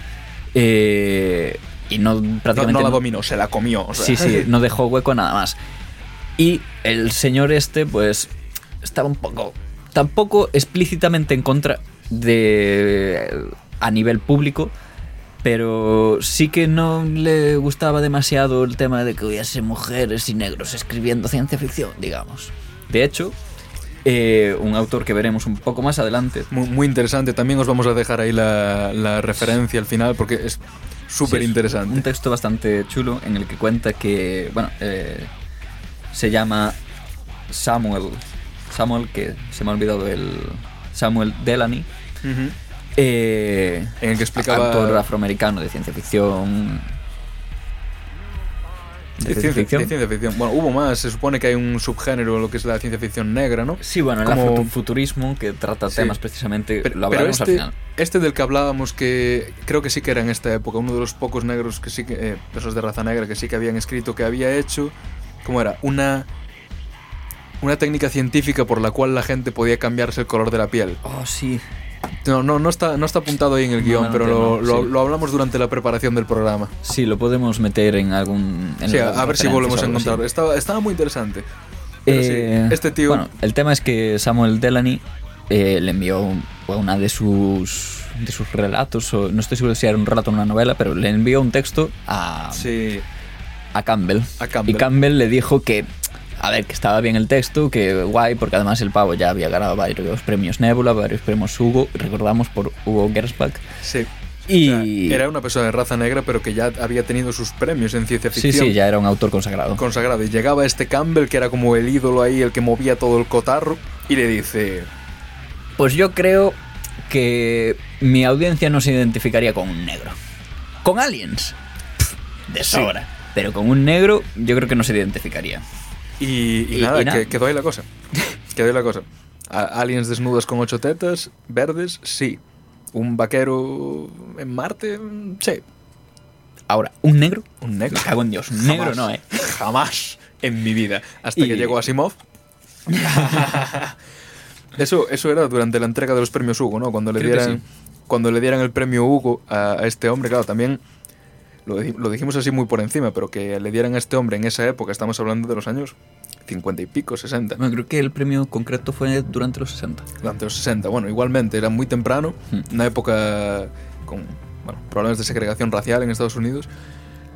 eh, y no prácticamente... no la no- dominó, se la comió. o sea. Sí, sí, no dejó hueco nada más. Y el señor este, pues, estaba un poco, tampoco explícitamente en contra de, a nivel público, pero sí que no le gustaba demasiado el tema de que hubiese mujeres y negros escribiendo ciencia ficción, digamos. De hecho, eh, un autor que veremos un poco más adelante, Muy, muy interesante. También os vamos a dejar ahí la, la referencia al final porque es súper Sí, interesante. Un texto bastante chulo en el que cuenta que, bueno, eh, se llama Samuel. Samuel, que se me ha olvidado el. Samuel Delany. Eh, En el que explicaba- Actor afroamericano de ciencia ficción. De ciencia, de ciencia ficción. Bueno, hubo más. Se supone que hay un subgénero en lo que es la ciencia ficción negra, ¿no? Sí, bueno, el Como- afrofuturismo que trata Sí. temas precisamente. Pero, lo pero hablaremos al este, final. este del que hablábamos, que creo que sí que era en esta época, uno de los pocos negros que sí que, eh, esos de raza negra que sí que habían escrito, que había hecho, ¿cómo era? Una, una técnica científica por la cual la gente podía cambiarse el color de la piel. Oh, sí. No, no, no está, no está apuntado ahí en el guion, no, pero no, lo, lo- sí. lo hablamos durante la preparación del programa. Sí, lo podemos meter en algún. en Sí, a, ver si volvemos a encontrarlo. Estaba, estaba muy interesante. Pero sí, Eh, este tío... Bueno, el tema es que Samuel Delany eh, le envió un- una de sus de sus relatos, o no estoy seguro si era un relato o una novela, pero le envió un texto a, sí, a Campbell. a Campbell. Y Campbell le dijo que, a ver, que estaba bien el texto, que guay, porque además el pavo ya había ganado varios premios Nebula, varios premios Hugo, recordamos por Hugo Gernsback. Sí. Y... O sea, era una persona de raza negra, pero que ya había tenido sus premios en ciencia Sí, ficción. sí, ya era un autor consagrado. consagrado. Y llegaba este Campbell, que era como el ídolo ahí, el que movía todo el cotarro, y le dice: Pues yo creo que mi audiencia no se identificaría con un negro. Con aliens, pff, de Sí. Pero con un negro, yo creo que no se identificaría. Y, y Y- nada, y nada. que- quedó ahí la cosa. quedó ahí la cosa. Aliens desnudas con ocho tetas, verdes, sí. Un vaquero en Marte, mm, sí. Ahora, ¿un negro? Un negro. Me cago en Dios, un negro Jamás, no, ¿eh? Jamás en mi vida. Hasta Y- que llegó Asimov. eso, eso era durante la entrega de los premios Hugo, ¿no? Cuando le Creo dieran, sí. cuando le dieran el premio Hugo a, a este hombre, claro, también lo, lo dijimos así muy por encima, pero que le dieran a este hombre en esa época, estamos hablando de los años 50 y pico, 60, Bueno, creo que el premio concreto fue durante los 60. durante los 60. Bueno, igualmente era muy temprano, Hmm. una época con bueno, problemas de segregación racial en Estados Unidos,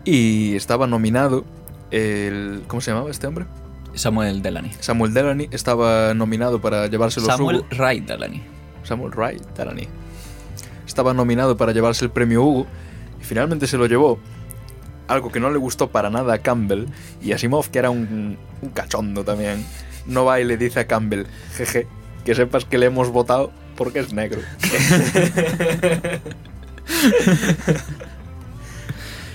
y estaba nominado el... ¿Cómo se llamaba este hombre? Samuel Delany. Samuel Delany estaba nominado para llevarse los Samuel Hugo. Wright Delany. Samuel Wright Delany. Estaba nominado para llevarse el premio Hugo y finalmente se lo llevó. Algo que no le gustó para nada a Campbell y Asimov, que era un, un cachondo también, no va y le dice a Campbell, jeje, que sepas que le hemos votado porque es negro.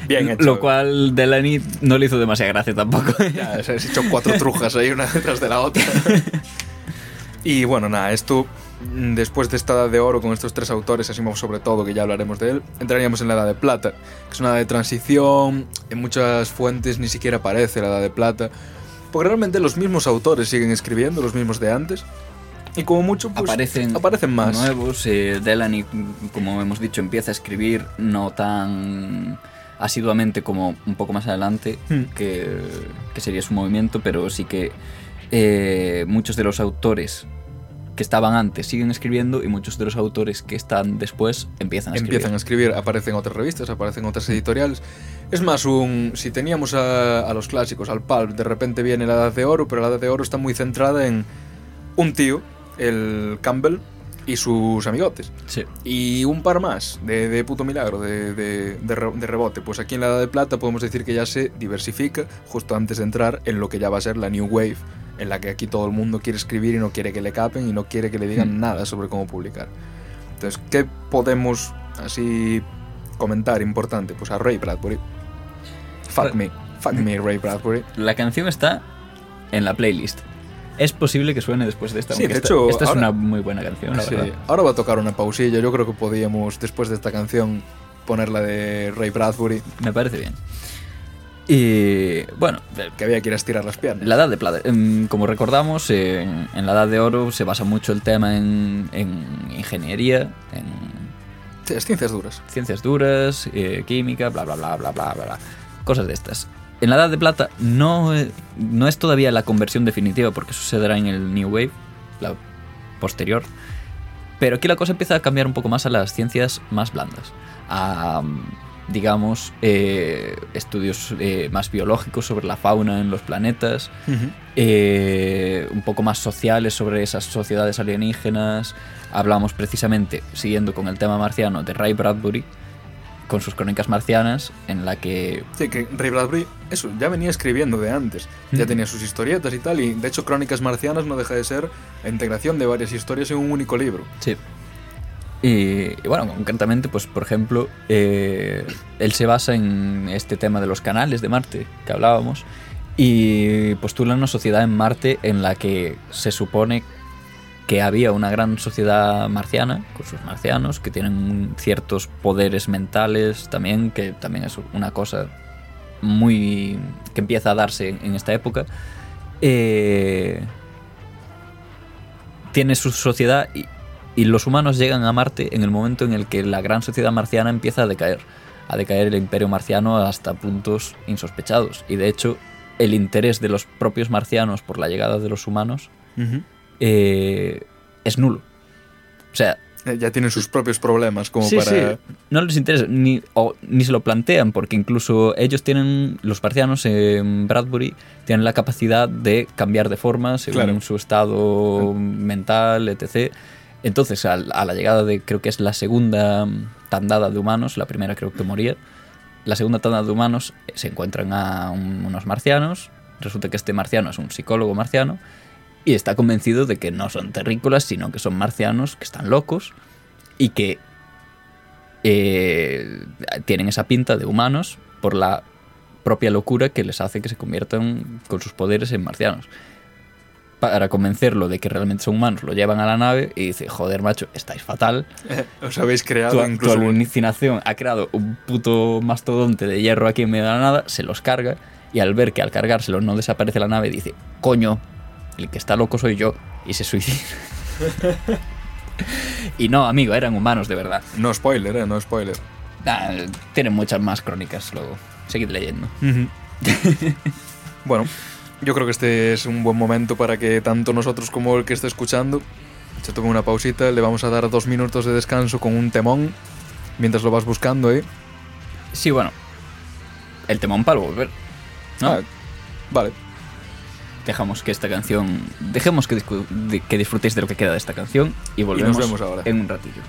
Bien hecho. Lo cual Delany no le hizo demasiada gracia tampoco. Ya, se has hecho cuatro trujas ahí, una detrás de la otra. y bueno, nada, esto, después de esta edad de oro con estos tres autores, Asimov sobre todo, que ya hablaremos de él, entraríamos en la edad de plata, que es una edad de transición, en muchas fuentes ni siquiera aparece la edad de plata, porque realmente los mismos autores siguen escribiendo, los mismos de antes, y como mucho, pues, aparecen, aparecen más. nuevos. eh, Delany, como hemos dicho, empieza a escribir no tan asiduamente como un poco más adelante, Hmm. que, que sería su movimiento, pero sí que eh, muchos de los autores que estaban antes siguen escribiendo y muchos de los autores que están después empiezan a escribir. Empiezan a escribir, aparecen otras revistas, aparecen otras editoriales. Es más, un, si teníamos a, a los clásicos, al pulp, de repente viene la Edad de Oro, pero la Edad de Oro está muy centrada en un tío, el Campbell, y sus amigotes. Sí. Y un par más de, de puto milagro, de, de- de rebote. Pues aquí en la Edad de Plata podemos decir que ya se diversifica justo antes de entrar en lo que ya va a ser la New Wave, en la que aquí todo el mundo quiere escribir y no quiere que le capen y no quiere que le digan Hmm. nada sobre cómo publicar. Entonces, ¿qué podemos así comentar importante? Pues a Ray Bradbury. Fuck me. Fuck me, Ray Bradbury. La canción está en la playlist. Es posible que suene después de esta. Sí, de esta, hecho, esta es ahora- una muy buena canción, la Sí, verdad. Ahora va a tocar una pausilla. Yo creo que podíamos, después de esta canción, poner la de Ray Bradbury, Me parece bien. Y bueno, que había que ir a estirar las piernas. la edad de plata. em, Como recordamos, en, en la edad de oro se basa mucho el tema en, en ingeniería, en Sí, ciencias duras. ciencias duras, eh, química, bla, bla, bla, bla, bla, bla. Cosas de estas. En la edad de plata no, eh, no es todavía la conversión definitiva porque sucederá en el New Wave, la posterior. Pero aquí la cosa empieza a cambiar un poco más a las ciencias más blandas. A, digamos, eh, estudios eh, más biológicos sobre la fauna en los planetas, eh, un poco más sociales sobre esas sociedades alienígenas. Hablamos precisamente, siguiendo con el tema marciano, de Ray Bradbury, con sus crónicas marcianas, en la que Sí, que Ray Bradbury, eso, ya venía escribiendo de antes. Ya Mm. tenía sus historietas y tal. Y de hecho, Crónicas Marcianas no deja de ser la integración de varias historias en un único libro. Sí. Y, bueno, concretamente, pues por ejemplo, eh, él se basa en este tema de los canales de Marte que hablábamos y postula una sociedad en Marte en la que se supone que había una gran sociedad marciana, con sus marcianos, que tienen ciertos poderes mentales también, que también es una cosa muy que empieza a darse en esta época. Eh, tiene su sociedad y, y los humanos llegan a Marte en el momento en el que la gran sociedad marciana empieza a decaer. A decaer el imperio marciano hasta puntos insospechados. Y de hecho, el interés de los propios marcianos por la llegada de los humanos eh, es nulo. O sea, Eh, Ya tienen sus propios problemas como sí, para... sí, no les interesa, ni, o, ni se lo plantean, porque incluso ellos tienen, los marcianos en Bradbury, tienen la capacidad de cambiar de forma según Claro. su estado mental, etc. Entonces, a, la llegada de, creo que es la segunda tandada de humanos, la primera creo que moría, la segunda tanda de humanos eh, se encuentran a un- unos marcianos, resulta que este marciano es un psicólogo marciano, y está convencido de que no son terrícolas, sino que son marcianos, que están locos y que eh, tienen esa pinta de humanos por la propia locura que les hace que se conviertan con sus poderes en marcianos. Para convencerlo de que realmente son humanos, lo llevan a la nave y dice, joder, macho, estáis fatal. Os habéis creado tu incluso... alucinación ha creado un puto mastodonte de hierro aquí en medio de la nada, se los carga y al ver que al cargárselo no desaparece la nave, dice, coño, el que está loco soy yo y se suicida. y no, amigo, eran humanos de verdad. No spoiler, eh, no spoiler. Nah, tienen muchas más crónicas luego. Seguid leyendo. Bueno, yo creo que este es un buen momento para que tanto nosotros como el que esté escuchando se tome una pausita. Le vamos a dar dos minutos de descanso con un temón mientras lo vas buscando, ¿eh? Sí, bueno. El temón para volver. ¿no? Ah, Vale. Dejamos que esta canción. Dejemos que, que disfrutéis de lo que queda de esta canción y volvemos vemos ahora. en un ratillo.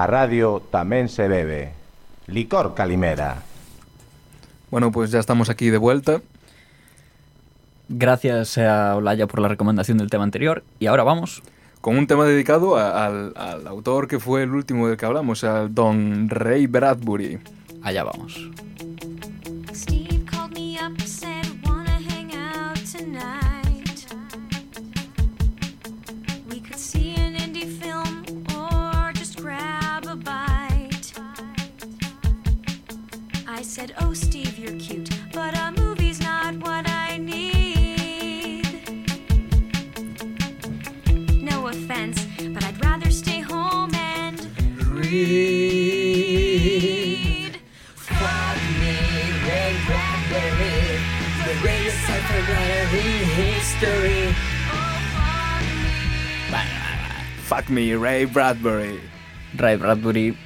A radio tamén se bebe. Licor Calimera. Bueno, pues ya estamos aquí de vuelta. Gracias a Olaya por la recomendación del tema anterior. Y ahora vamos. Con un tema dedicado a- al, al autor que fue el último del que hablamos, al Don Ray Bradbury. Allá vamos. Me, Ray Bradbury. Ray Bradbury,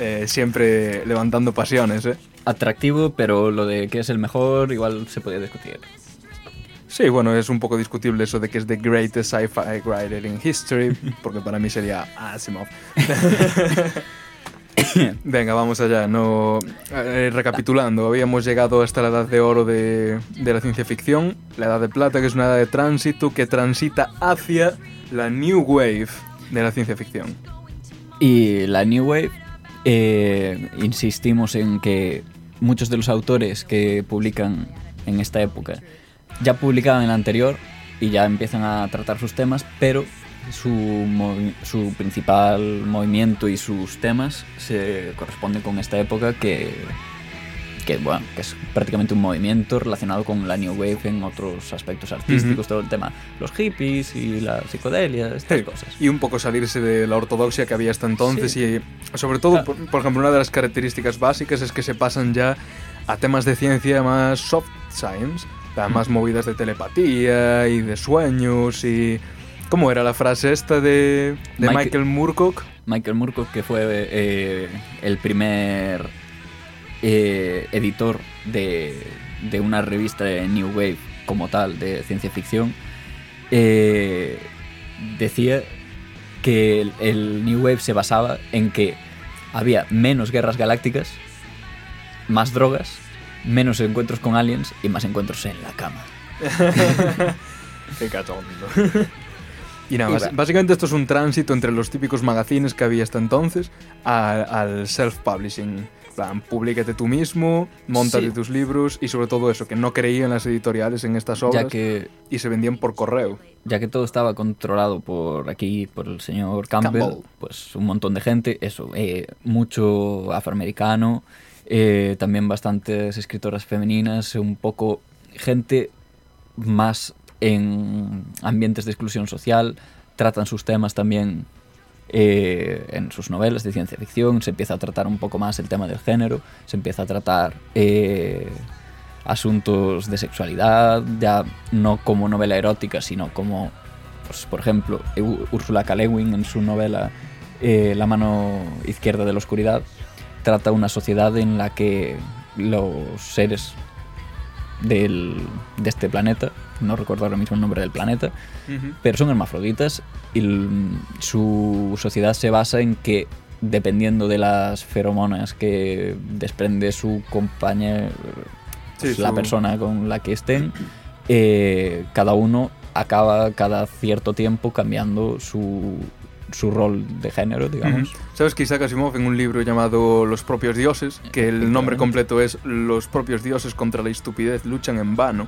Eh, siempre levantando pasiones, ¿eh? atractivo, pero lo de que es el mejor igual se podía discutir. Sí, bueno, es un poco discutible eso de que es the greatest sci-fi writer in history, porque para mí sería Asimov. Venga, vamos allá. No, eh, recapitulando, habíamos llegado hasta la edad de oro de, de la ciencia ficción, la edad de plata, que es una edad de tránsito que transita hacia la new wave de la ciencia ficción. Y la New Wave, eh, insistimos en que muchos de los autores que publican en esta época ya publicaban en la anterior y ya empiezan a tratar sus temas, pero su, su principal movimiento y sus temas se corresponden con esta época que, que, bueno, que es prácticamente un movimiento relacionado con la New Wave en otros aspectos artísticos, todo el tema, los hippies y la psicodelia, estas Sí, cosas. Y un poco salirse de la ortodoxia que había hasta entonces y sobre todo, por, por ejemplo, una de las características básicas es que se pasan ya a temas de ciencia más soft science, más movidas de telepatía y de sueños y... ¿Cómo era la frase esta de, de Michael- Michael Moorcock? Michael Moorcock, que fue eh, el primer eh, editor de, de una revista de New Wave como tal, de ciencia ficción, eh, decía que el, el New Wave se basaba en que había menos guerras galácticas, más drogas, menos encuentros con aliens y más encuentros en la cama. Qué cachondo. Y nada, Y básicamente esto es un tránsito entre los típicos magazines que había hasta entonces al self-publishing. Plan, Publícate tú mismo, montate Sí. tus libros y sobre todo eso, que no creían las editoriales en estas obras Ya que, y se vendían por correo. ya que todo estaba controlado por aquí, por el señor Campbell, Campbell. pues un montón de gente, eso, eh, mucho afroamericano, eh, también bastantes escritoras femeninas, un poco gente más en ambientes de exclusión social, tratan sus temas también eh, en sus novelas de ciencia ficción, se empieza a tratar un poco más el tema del género, se empieza a tratar eh, asuntos de sexualidad, ya no como novela erótica, sino como, pues, por ejemplo, Úrsula K. Le Guin en su novela eh, La mano izquierda de la oscuridad, trata una sociedad en la que los seres del, de este planeta, no recuerdo ahora mismo el nombre del planeta, pero son hermafroditas y su sociedad se basa en que dependiendo de las feromonas que desprende su compañero, Sí, la su- persona con la que estén, eh, cada uno acaba cada cierto tiempo cambiando su, su rol de género, digamos. ¿Sabes que Isaac Asimov en un libro llamado Los propios dioses, que el nombre completo es Los propios dioses contra la estupidez luchan en vano?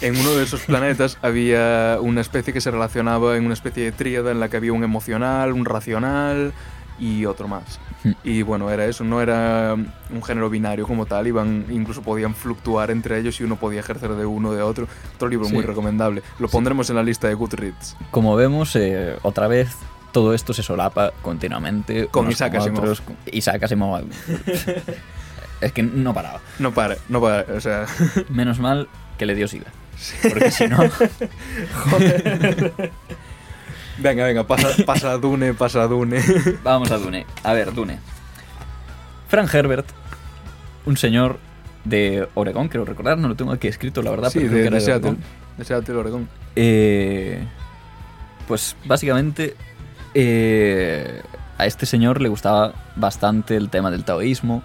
En uno de esos planetas había una especie que se relacionaba en una especie de tríada en la que había un emocional, un racional y otro más. Hmm. Y bueno, era eso, no era un género binario como tal, iban incluso podían fluctuar entre ellos y uno podía ejercer de uno de otro. Otro libro Sí. muy recomendable. Lo pondremos en la lista de Goodreads. Como vemos, eh, otra vez todo esto se solapa continuamente Con Isaac Asimov. otros, con Isaac Asimov. es que no paraba. No para, no para, o sea... Menos mal que le dio SIDA. Porque si no, Venga, venga, pasa, pasa a Dune, pasa a Dune. vamos a Dune. A ver, Dune. Frank Herbert, un señor de Oregón, quiero recordar, no lo tengo aquí escrito, la verdad, sí, pero creo de, que era de de Seattle. Oregón. De Seattle, Oregón. Eh, pues básicamente eh, a este señor le gustaba bastante el tema del taoísmo.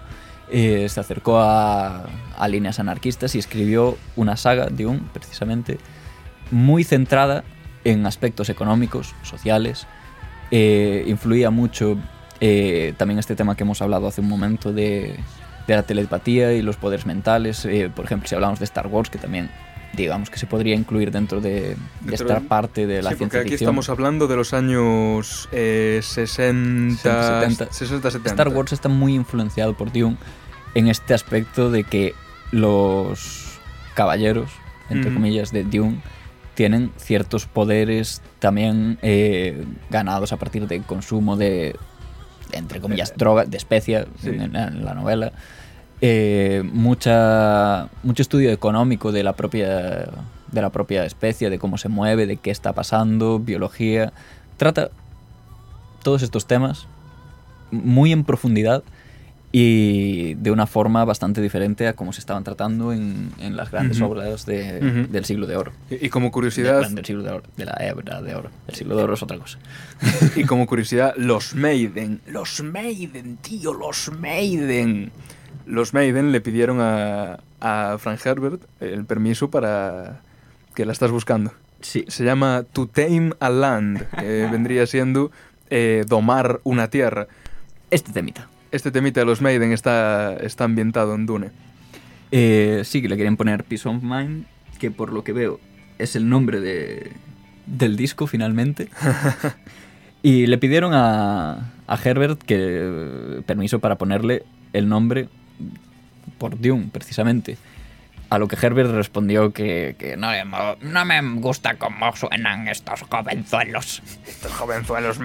Eh, se acercó a, a líneas anarquistas y escribió una saga, Dune, precisamente, muy centrada en aspectos económicos, sociales. eh, influía mucho eh, también este tema que hemos hablado hace un momento de, de la telepatía y los poderes mentales. eh, por ejemplo, si hablamos de Star Wars, que también digamos que se podría incluir dentro de, de esta de- parte de la sí, porque ciencia aquí ficción. estamos hablando de los años eh, 60, 60, 60, 70. Star Wars está muy influenciado por Dune en este aspecto de que los caballeros, entre comillas, de Dune tienen ciertos poderes también eh, ganados a partir del consumo de, entre comillas, droga, de especia Eh, Sí. en, en la novela. Eh, mucha, mucho estudio económico de la propia de la propia especie, de cómo se mueve, de qué está pasando, biología. Trata todos estos temas muy en profundidad y de una forma bastante diferente a cómo se estaban tratando en, en las grandes Ujú. obras de- Ujú. del siglo de oro. Y, y como De- curiosidad, del siglo de oro, de la era de oro. El siglo de oro es otra cosa. y como curiosidad, los Maiden, los Maiden, tío, los Maiden. Los Maiden le pidieron a, a Frank Herbert el permiso para que la estás buscando. Sí. Se llama To Tame a Land, que vendría siendo eh, domar una tierra. Este temita. Este temita de los Maiden está, está ambientado en Dune. Eh, sí, que le quieren poner Peace of Mind, que por lo que veo es el nombre de, del disco finalmente. y le pidieron a, a Herbert que eh, permiso para ponerle el nombre por Dune, precisamente. A lo que Herbert respondió que, que no, No, me- gusta cómo suenan estos jovenzuelos. Estos jovenzuelos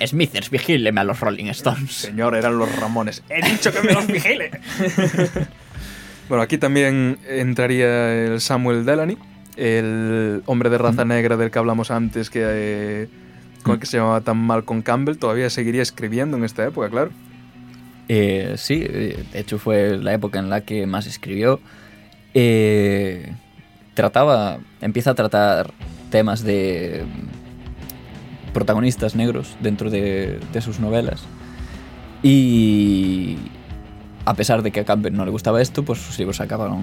Es- Smithers, vigíleme a los Rolling Stones. Señor, eran los Ramones. He dicho que me los vigile. bueno, aquí también entraría el Samuel Delany, el hombre de raza negra del que hablamos antes, que, eh, con el que se llamaba tan Malcolm Campbell. Todavía seguiría escribiendo en esta época, claro. Eh, sí, eh, de hecho fue la época en la que más escribió. Eh, trataba, empieza a tratar temas de protagonistas negros dentro de, de sus novelas. Y a pesar de que a Campbell no le gustaba esto, pues sus libros acabaron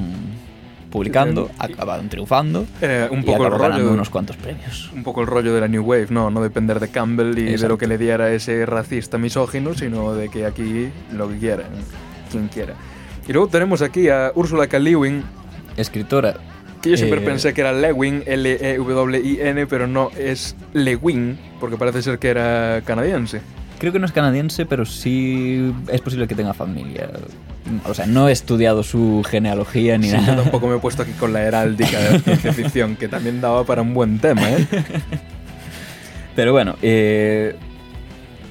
publicando, sí. acabaron triunfando Era un y poco el acabó ganando rollo. unos cuantos premios. Un poco el rollo de la New Wave, no, no depender de Campbell y de Exacto. lo que le diera ese racista misógino, sino de que aquí lo que quiera, quien quiera. Y luego tenemos aquí a Ursula K. Le Guin, Escritora. que yo siempre eh, pensé que era Lewin, L-E-W-I-N, pero no, es Lewin, porque parece ser que era canadiense. Creo que no es canadiense, pero sí es posible que tenga familia. O sea, no he estudiado su genealogía ni Sí, yo nada. tampoco me he puesto aquí con la heráldica de ciencia ficción, que también daba para un buen tema, ¿eh? Pero bueno, eh,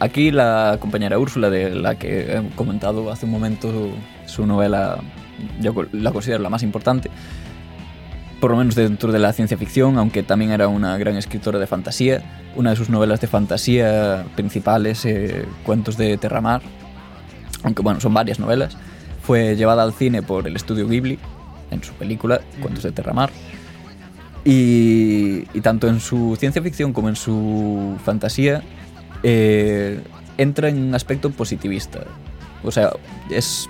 aquí la compañera Úrsula, de la que he comentado hace un momento su novela, yo la considero la más importante, por lo menos dentro de la ciencia ficción, aunque también era una gran escritora de fantasía. Una de sus novelas de fantasía principales, eh, Cuentos de Terramar, aunque bueno, son varias novelas, fue llevada al cine por el estudio Ghibli en su película Cuentos de Terramar. Y, y tanto en su ciencia ficción como en su fantasía eh, entra en un aspecto positivista. O sea, es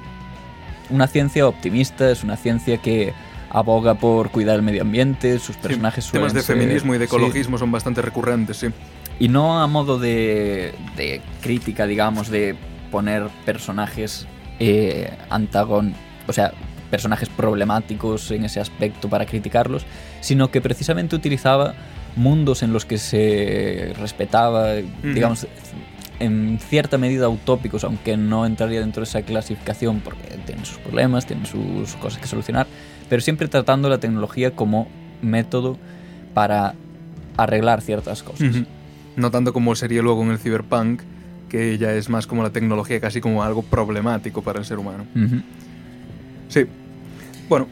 una ciencia optimista, es una ciencia que aboga por cuidar el medio ambiente, sus personajes Temas suelen de ser- feminismo y de sí. ecologismo son bastante recurrentes, sí. Y no a modo de, de crítica, digamos, de poner personajes eh, antagon... O sea, personajes problemáticos en ese aspecto para criticarlos, sino que precisamente utilizaba mundos en los que se respetaba, digamos, en cierta medida utópicos, aunque no entraría dentro de esa clasificación porque tienen sus problemas, tienen sus cosas que solucionar, pero siempre tratando la tecnología como método para arreglar ciertas cosas. No tanto como sería luego en el cyberpunk, que ya es más como la tecnología casi como algo problemático para el ser humano. Sí. Bueno,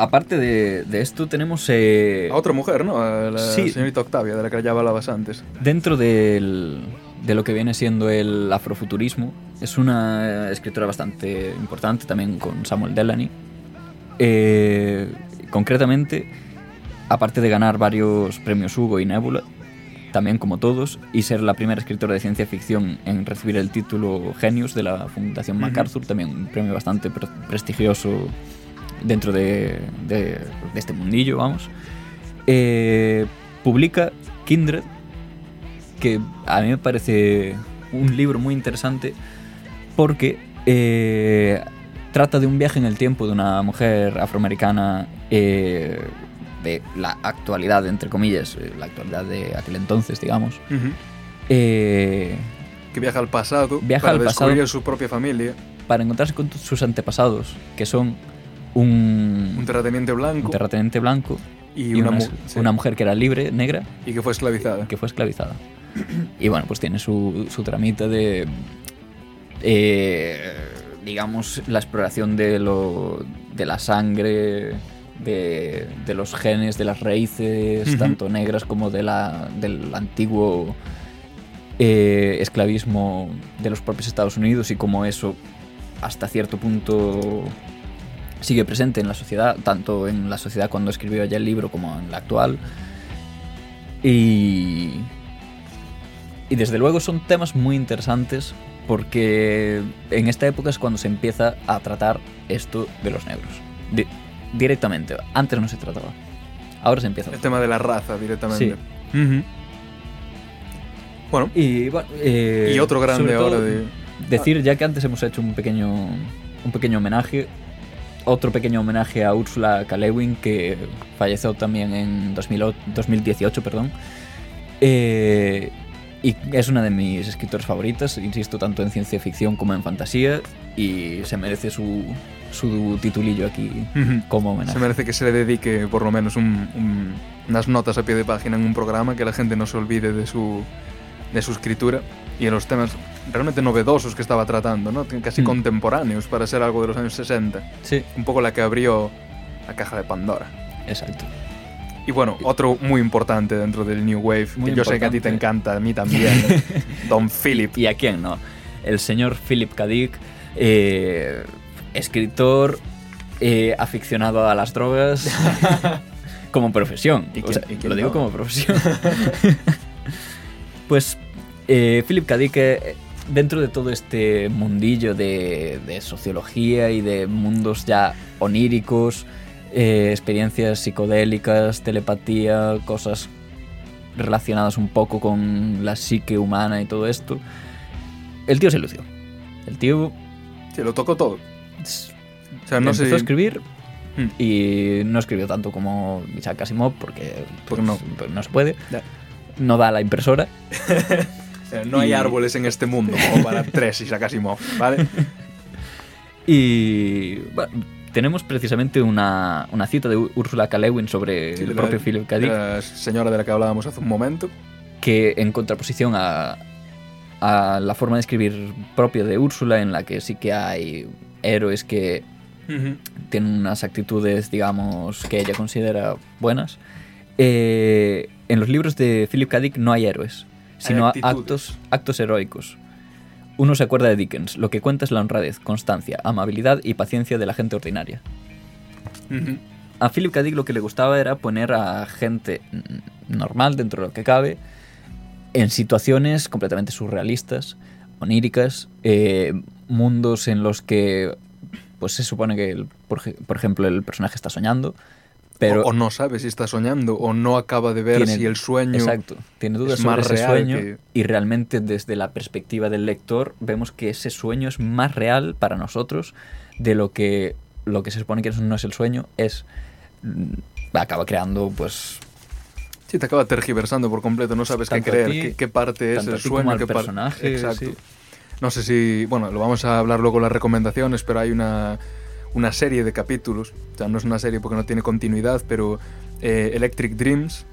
Aparte de, de esto, tenemos eh, a otra mujer, ¿no? A la Sí. señorita Octavia, de la que ya hablabas antes. dentro del- de lo que viene siendo el afrofuturismo. Es una escritora bastante importante, también con Samuel Delany. Eh, concretamente, aparte de ganar varios premios Hugo y Nebula, también como todos, y ser la primera escritora de ciencia ficción en recibir el título Genius de la Fundación MacArthur, también un premio bastante pre- prestigioso dentro de, de- de este mundillo, vamos. Eh, publica Kindred, que a mí me parece un libro muy interesante porque eh, trata de un viaje en el tiempo de una mujer afroamericana eh, de la actualidad, entre comillas, eh, la actualidad de aquel entonces, digamos. Eh, Que viaja al pasado Viaja para al pasado. descubrir su propia familia. para encontrarse con sus antepasados, que son un, Un terrateniente blanco un terrateniente blanco y, y una, una, mu- sí, una mujer que era libre, negra, y que fue esclavizada. que fue esclavizada. Y bueno, pues tiene su, su tramita de, eh, digamos, la exploración de, lo, de la sangre, de, de los genes, de las raíces, tanto negras como de la, del antiguo eh, esclavismo de los propios Estados Unidos y cómo eso hasta cierto punto sigue presente en la sociedad, tanto en la sociedad cuando escribió ya el libro como en la actual. Y, y desde luego son temas muy interesantes porque en esta época es cuando se empieza a tratar esto de los negros. Di- directamente. Antes no se trataba. Ahora se empieza a El tema de la raza directamente. Sí. Bueno, Y, bueno, eh, y otro grande ahora de... Decir, ya que antes hemos hecho un pequeño, un pequeño homenaje, otro pequeño homenaje a Ursula K. Le Guin, que falleció también en 2008 2018, perdón. Eh, y es una de mis escritores favoritas, insisto, tanto en ciencia ficción como en fantasía, y se merece su, su titulillo aquí como homenaje. Se merece que se le dedique por lo menos un- un- unas notas a pie de página en un programa, que la gente no se olvide de su, de su escritura y de los temas realmente novedosos que estaba tratando, ¿no? casi Mm. contemporáneos para ser algo de los años 60. Sí, Un poco la que abrió la caja de Pandora. exacto. Y bueno, otro muy importante dentro del New Wave, Muy que yo sé que a ti te encanta, a mí también, Don Philip. ¿Y a quién no? El señor Philip K. Dick, eh, escritor eh, aficionado a las drogas como profesión. ¿Y O quién- sea, y quién lo digo no? como profesión. pues eh, Philip K. Dick, eh, dentro de todo este mundillo de, de sociología y de mundos ya oníricos, eh, experiencias psicodélicas, telepatía, cosas relacionadas un poco con la psique humana y todo esto. El tío se lució. El tío Sí, lo tocó todo. O sea, no empezó sé. a escribir Mm. y no escribió tanto como Isaac Asimov porque pues, no. pues, no se puede. Ya. No da la impresora. No hay Y- árboles en este mundo como para tres Isaac Asimov, ¿vale? Y bueno, tenemos precisamente una, una cita de Úrsula K. Le Guin sobre Sí, el la- propio Philip K. Dick, La señora de la que hablábamos hace un momento. que en contraposición a, a la forma de escribir propia de Úrsula, en la que sí que hay héroes que tienen unas actitudes, digamos, que ella considera buenas, eh, en los libros de Philip K. Dick no hay héroes, sino actos, actos heroicos. Uno se acuerda de Dickens, lo que cuenta es la honradez, constancia, amabilidad y paciencia de la gente ordinaria. A Philip K. Dick lo que le gustaba era poner a gente normal, dentro de lo que cabe, en situaciones completamente surrealistas, oníricas, eh, mundos en los que pues se supone que, el- por, ej- por ejemplo, el personaje está soñando, pero o, o no sabe si está soñando o no acaba de ver tiene- si el sueño. Exacto, tiene dudas es sobre más ese real sueño que- y realmente desde la perspectiva del lector vemos que ese sueño es más real para nosotros de lo que lo que se supone que no es el sueño es mm, acaba creando pues Sí, te acaba tergiversando por completo, no sabes qué creer, ti- qué, qué parte es el sueño, qué personaje, Exacto. sí. No sé si, bueno, lo vamos a hablar luego en las recomendaciones, pero hay una, una serie de capítulos, o sea, no es una serie porque no tiene continuidad, pero eh, Electric Dreams,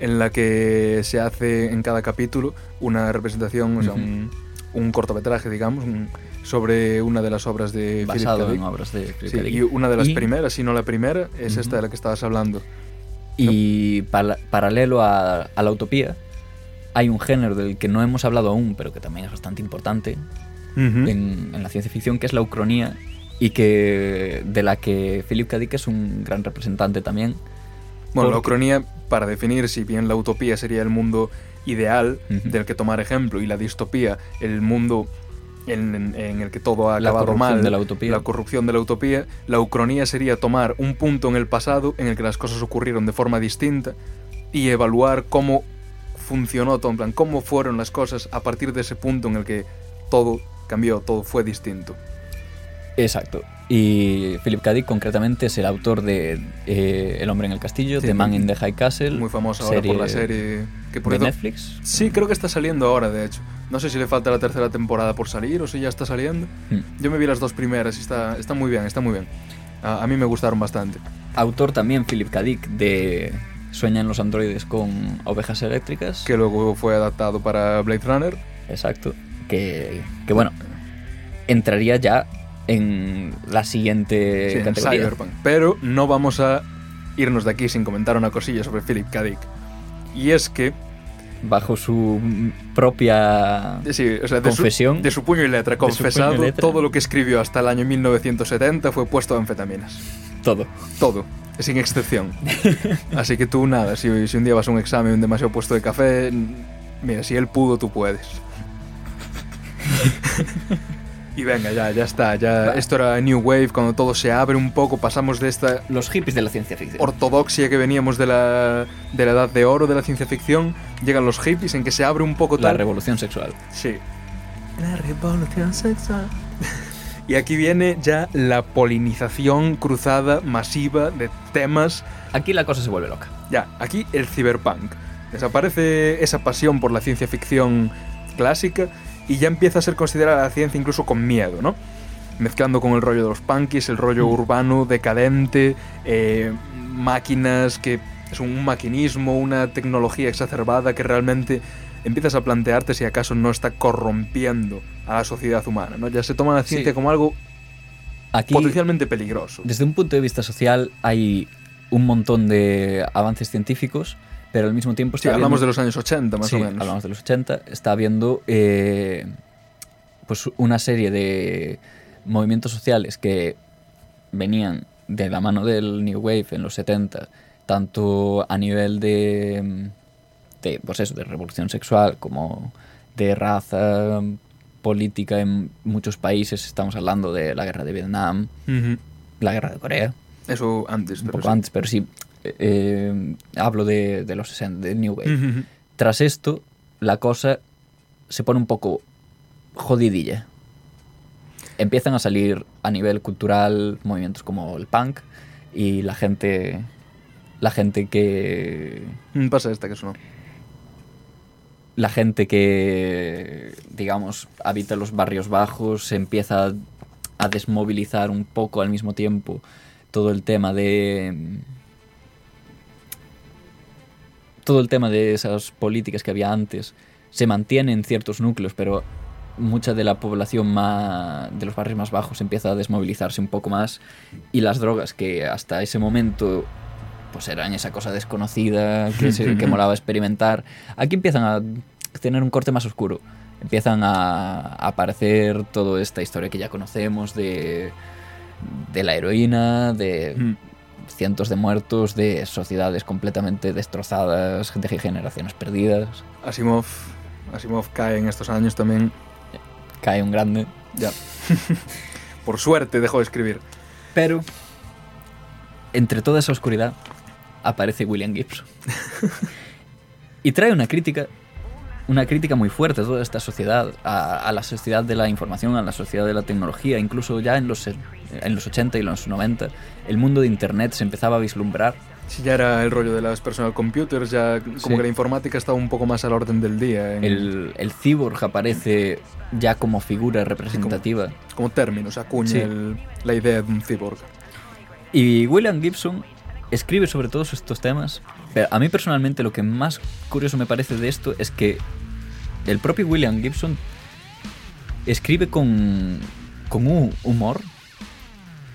en la que se hace en cada capítulo una representación, o sea, un, un cortometraje, digamos, un- sobre una de las obras de Philip K. basado Dick. en obras de Philip Sí, K. Dick. y una de las Y- primeras, si no la primera, es esta de la que estabas hablando. Y paralelo a, a la utopía, hay un género del que no hemos hablado aún, pero que también es bastante importante en, en la ciencia ficción, que es la ucronía, y que de la que Philip K. Dick es un gran representante también. Bueno, la ucronía, para definir si bien la utopía sería el mundo ideal del que tomar ejemplo y la distopía el mundo en, en- en el que todo ha La acabado mal, de la utopía. la corrupción de la utopía, la ucronía sería tomar un punto en el pasado en el que las cosas ocurrieron de forma distinta y evaluar cómo funcionó todo, en plan, cómo fueron las cosas a partir de ese punto en el que todo cambió, todo fue distinto. Exacto. Y Philip K. Dick concretamente es el autor de eh, El hombre en el castillo, Sí, The Man in the High Castle. Muy famosa ahora por la serie que por de cierto- Netflix. Sí, creo que está saliendo ahora, de hecho. No sé si le falta la tercera temporada por salir o si ya está saliendo. Mm. Yo me vi las dos primeras y está, está muy bien, está muy bien. A, a mí me gustaron bastante. Autor también Philip K. Dick de Sueñan los androides con ovejas eléctricas. Que luego fue adaptado para Blade Runner. Exacto. Que, que bueno, entraría ya en la siguiente sí, en categoría. Cyberpunk. Pero no vamos a irnos de aquí sin comentar una cosilla sobre Philip K. Dick. Y es que, Bajo su propia sí, o sea, de, su, confesión. de su puño y letra, su puño y confesado, letra. todo lo que escribió hasta el año 1970 fue puesto a anfetaminas. todo. Todo, sin excepción. Así que tú nada, si, si un día vas a un examen demasiado puesto de café, mira, si él pudo, tú puedes. y venga, ya, ya está. Ya, esto era New Wave, cuando todo se abre un poco, pasamos de esta Los hippies de la ciencia ficción. ortodoxia que veníamos de la, de la edad de oro de la ciencia ficción, llegan los hippies en que se abre un poco la tal. revolución sexual. Sí. La revolución sexual. Y aquí viene ya la polinización cruzada masiva de temas Aquí la cosa se vuelve loca. ya, aquí el cyberpunk. Desaparece esa pasión por la ciencia ficción clásica y ya empieza a ser considerada la ciencia incluso con miedo, ¿no? Mezclando con el rollo de los punkies, el rollo urbano, decadente, eh, máquinas que es un maquinismo, una tecnología exacerbada que realmente empiezas a plantearte si acaso no está corrompiendo a la sociedad humana, ¿no? Ya se toma la Sí. ciencia como algo Aquí, potencialmente peligroso. desde un punto de vista social, hay un montón de avances científicos, pero al mismo tiempo Sí, está hablamos de los años 80 más Sí, o menos. hablamos de los 80. Está habiendo eh, pues una serie de movimientos sociales que venían de la mano del New Wave en los 70, tanto a nivel de, de, pues eso, de revolución sexual como de raza política en muchos países. Estamos hablando de la guerra de Vietnam, la guerra de Corea. Eso antes. un pero poco sí. antes, pero sí, eh, hablo de, de los 60, de New Wave. Tras esto, la cosa se pone un poco jodidilla. Empiezan a salir a nivel cultural movimientos como el punk y la gente la gente que Mm, Pasa esta que eso no. la gente que digamos habita los barrios bajos se empieza a, a desmovilizar un poco al mismo tiempo todo el tema de todo el tema de esas políticas que había antes se mantiene en ciertos núcleos pero mucha de la población más, de los barrios más bajos empieza a desmovilizarse un poco más y las drogas que hasta ese momento pues eran esa cosa desconocida que, se- que molaba experimentar aquí empiezan a tener un corte más oscuro empiezan a, aparecer toda esta historia que ya conocemos de, de la heroína de Mm. Cientos de muertos de sociedades completamente destrozadas de generaciones perdidas Asimov, Asimov cae en estos años también. cae un grande Ya. Por suerte dejó de escribir. Pero entre toda esa oscuridad aparece William Gibson. y trae una crítica, una crítica muy fuerte a toda esta sociedad, a, a la sociedad de la información, a la sociedad de la tecnología, incluso ya en los, en los 80 y los 90, el mundo de Internet se empezaba a vislumbrar. Si ya era el rollo de las personal computers, ya como Sí. que la informática estaba un poco más al orden del día. en- El, el cyborg aparece ya como figura representativa. como términos, acuña Sí. el- la idea de un cyborg. Y William Gibson escribe sobre todos estos temas, pero a mí personalmente lo que más curioso me parece de esto es que el propio William Gibson escribe con, con un humor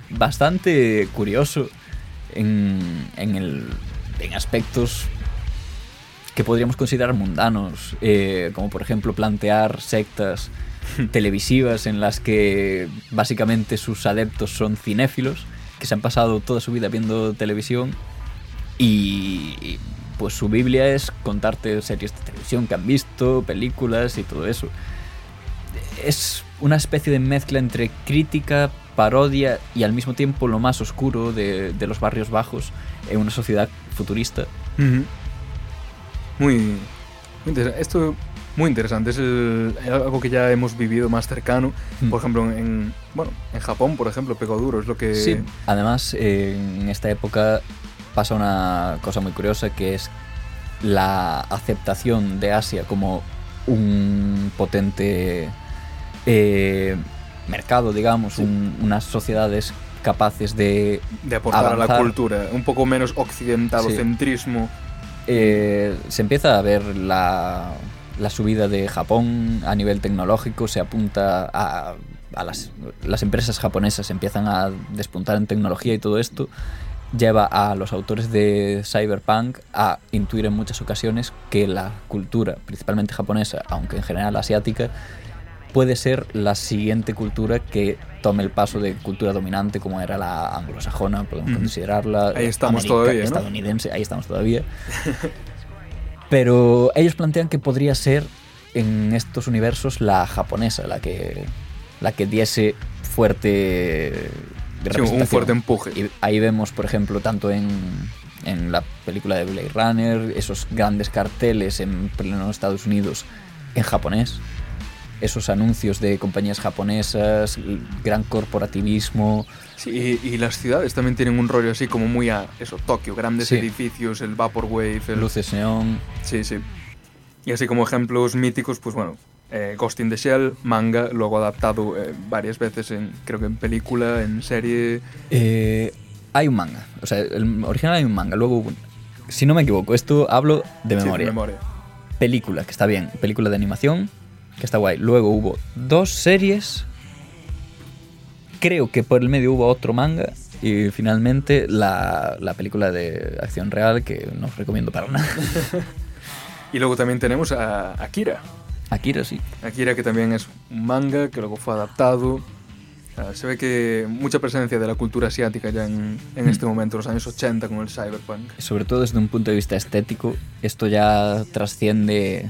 bastante curioso en, en, el, en aspectos que podríamos considerar mundanos, eh, como por ejemplo plantear sectas televisivas en las que básicamente sus adeptos son cinéfilos, que se han pasado toda su vida viendo televisión y pues su Biblia es contarte series de televisión que han visto, películas y todo eso. Es una especie de mezcla entre crítica, parodia y al mismo tiempo lo más oscuro de, de los barrios bajos en una sociedad futurista. Muy, muy interesante. Esto muy interesante. Es el- algo que ya hemos vivido más cercano. Mm. Por ejemplo, en bueno, en Japón, por ejemplo, pegó duro. Es lo que Sí, además eh, en esta época pasa una cosa muy curiosa que es la aceptación de Asia como un potente eh, mercado, digamos, Sí. un- unas sociedades capaces de de aportar a la cultura, un poco menos occidentalocentrismo. eh, se empieza a ver la, la subida de Japón a nivel tecnológico, se apunta a, a las, las empresas japonesas empiezan a despuntar en tecnología y todo esto lleva a los autores de Cyberpunk a intuir en muchas ocasiones que la cultura, principalmente japonesa, aunque en general asiática, puede ser la siguiente cultura que tome el paso de cultura dominante como era la anglosajona, podemos considerarla. Ahí estamos América- todavía, ¿no? Estadounidense, ahí estamos todavía. Pero ellos plantean que podría ser en estos universos la japonesa, la que, la que diese fuerte Sí, un fuerte empuje. Y ahí vemos, por ejemplo, tanto en, en la película de Blade Runner, esos grandes carteles en pleno Estados Unidos en japonés, esos anuncios de compañías japonesas, el gran corporativismo. Sí, y, y las ciudades también tienen un rollo así como muy a eso, Tokio, grandes Sí. edificios, el Vaporwave, el... Luces neón. Sí, sí. Y así como ejemplos míticos, pues bueno, eh, Ghost in the Shell, manga, luego adaptado eh, varias veces en, creo que en película, en serie. Eh, hay un manga, o sea, el original hay un manga, luego Si no me equivoco, esto hablo de Sí, memoria. memoria. película, que está bien, película de animación, que está guay. Luego hubo dos series, creo que por el medio hubo otro manga y finalmente la, la película de acción real que no os recomiendo para nada. Y luego también tenemos a Akira. Akira sí. Akira que también es un manga que luego fue adaptado. Se ve que mucha presencia de la cultura asiática ya en, en este momento, los años 80 con el cyberpunk. Sobre todo desde un punto de vista estético, esto ya trasciende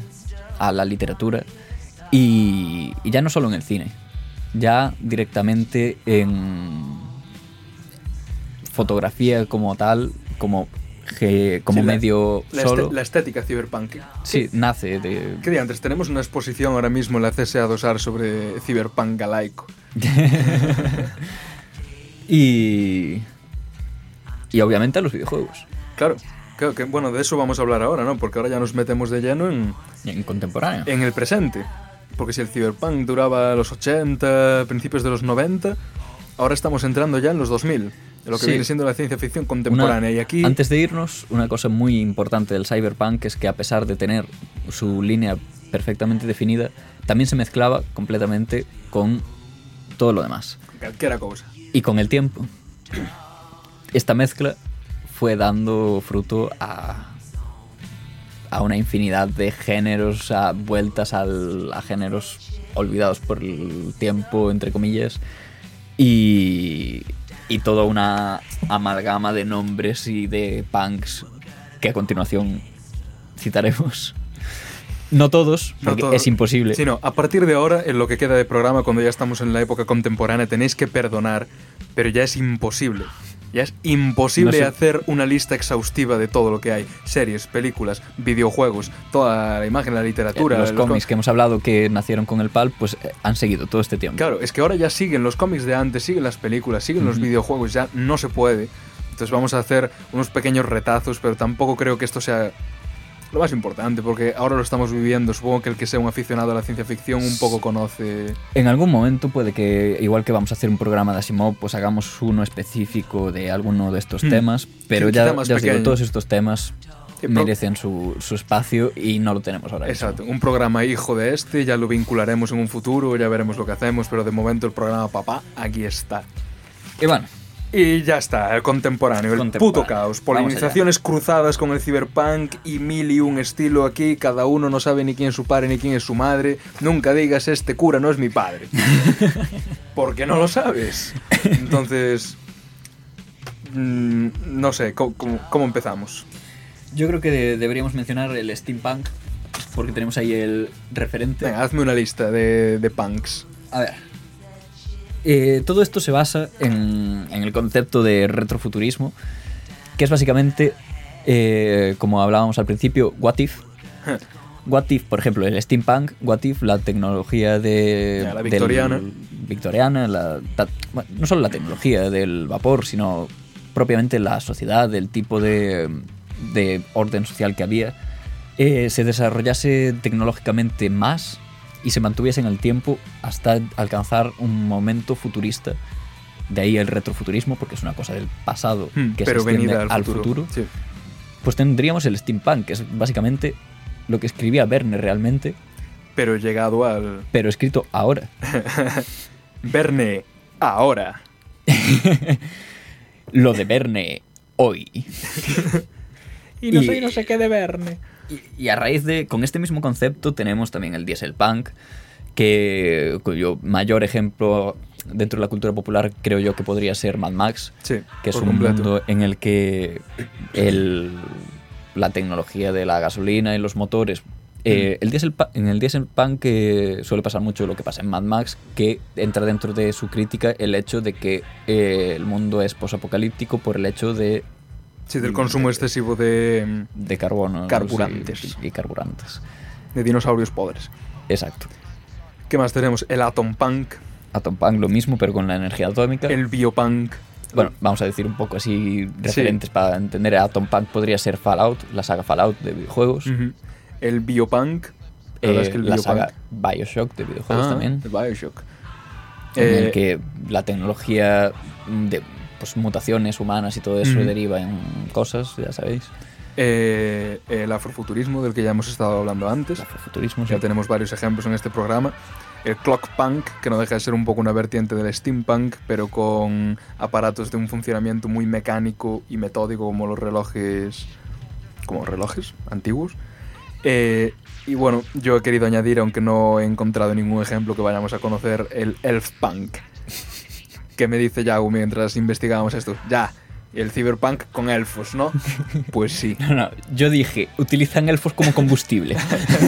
a la literatura y, y ya no solo en el cine, ya directamente en fotografía como tal, como, ge- como Sí, medio La, este- solo, la estética cyberpunk. sí, nace de... ¿Qué día antes? Tenemos una exposición ahora mismo en la CSA Dosar sobre cyberpunk galaico. y... Y obviamente a los videojuegos, Claro, claro que bueno, de eso vamos a hablar ahora, ¿no? Porque ahora ya nos metemos de lleno en, en contemporáneo. en el presente. Porque si el cyberpunk duraba los 80, principios de los 90, ahora estamos entrando ya en los 2000, de lo que Sí. viene siendo la ciencia ficción contemporánea. Una- y aquí, Antes de irnos, una cosa muy importante del cyberpunk es que a pesar de tener su línea perfectamente definida, también se mezclaba completamente con todo lo demás. cualquiera cosa. Y con el tiempo, esta mezcla fue dando fruto a, a una infinidad de géneros, a vueltas al- a géneros olvidados por el tiempo, entre comillas, y, y toda una amalgama de nombres y de punks que a continuación citaremos. No todos, No porque todo. es imposible. Sí, no, a partir de ahora, en lo que queda de programa, cuando ya estamos en la época contemporánea, tenéis que perdonar, pero ya es imposible. Ya es imposible No sé. hacer una lista exhaustiva de todo lo que hay. Series, películas, videojuegos, toda la imagen, la literatura. Eh, los los cómics que hemos hablado que nacieron con el PAL, pues eh, han seguido todo este tiempo. Claro, es que ahora ya siguen los cómics de antes, siguen las películas, siguen los videojuegos, ya no se puede. Entonces vamos a hacer unos pequeños retazos, pero tampoco creo que esto sea lo más importante, porque ahora lo estamos viviendo. Supongo que el que sea un aficionado a la ciencia ficción un poco conoce... En algún momento puede que, igual que vamos a hacer un programa de Asimov, pues hagamos uno específico de alguno de estos Hmm. temas, pero Sí, ya, ya os digo, todos estos temas merecen su, su espacio y no lo tenemos ahora. mismo. Exacto, un programa hijo de este, ya lo vincularemos en un futuro, ya veremos lo que hacemos, pero de momento el programa papá aquí está. Y bueno, Y ya está, el contemporáneo, el Contemporáneo. puto caos. Polinizaciones cruzadas con el cyberpunk y mil y un estilo aquí, cada uno no sabe ni quién es su padre ni quién es su madre. Nunca digas este cura no es mi padre. Porque no lo sabes. Entonces, mm, no sé, ¿cómo, cómo- cómo empezamos? yo creo que de- deberíamos mencionar el steampunk, porque tenemos ahí el referente. Venga, hazme una lista de, de punks. A ver. Eh, todo esto se basa en, en el concepto de retrofuturismo, que es básicamente, eh, como hablábamos al principio, what if. What if, por ejemplo, el steampunk, what if, la tecnología de... Ya, la del- victoriana. victoriana, la- ta- bueno, no solo la tecnología del vapor, sino propiamente la sociedad, el tipo de, de orden social que había, eh, se desarrollase tecnológicamente más y se mantuviese en el tiempo hasta alcanzar un momento futurista. De ahí el retrofuturismo, porque es una cosa del pasado Hmm, que pero se extiende venida al, futuro. Sí. Pues tendríamos el steampunk, que es básicamente lo que escribía Verne realmente, Pero llegado al pero escrito ahora. Verne ahora. Lo de Verne hoy. Y no soy no sé qué de Verne. Y, y a raíz de, con este mismo concepto tenemos también el dieselpunk, que cuyo mayor ejemplo dentro de la cultura popular creo yo que podría ser Mad Max, Sí, que es un completo. mundo en el que el, la tecnología de la gasolina y los motores... eh, Mm. el diesel, en el dieselpunk eh, suele pasar mucho lo que pasa en Mad Max, que entra dentro de su crítica el hecho de que eh, el mundo es posapocalíptico por el hecho de Sí, del consumo excesivo de, de carbono Carburantes. y, y carburantes. de dinosaurios pobres. Exacto. ¿Qué más tenemos? El Atom Punk, Atom Punk lo mismo, pero con la energía atómica. el Biopunk. Bueno, vamos a decir un poco así referentes para entender. Atom Punk podría ser Fallout, la saga Fallout de videojuegos. El Biopunk. La verdad Eh, es que el la Biopunk- saga Bioshock de videojuegos Ah, también. El Bioshock. en Eh, el que la tecnología de pues, mutaciones humanas y todo eso Ujú. deriva en cosas, ya sabéis. eh, el afrofuturismo, del que ya hemos estado hablando antes. El afrofuturismo. Ya sí. tenemos varios ejemplos en este programa. El clockpunk, que no deja de ser un poco una vertiente del steampunk, pero con aparatos de un funcionamiento muy mecánico y metódico, como los relojes. como relojes antiguos. Eh, y bueno, yo he querido añadir, aunque no he encontrado ningún ejemplo que vayamos a conocer, el elfpunk. Que me dice Yago mientras investigábamos esto. Ya, el cyberpunk con elfos, ¿no? Pues sí. No, no, yo dije, utilizan elfos como combustible.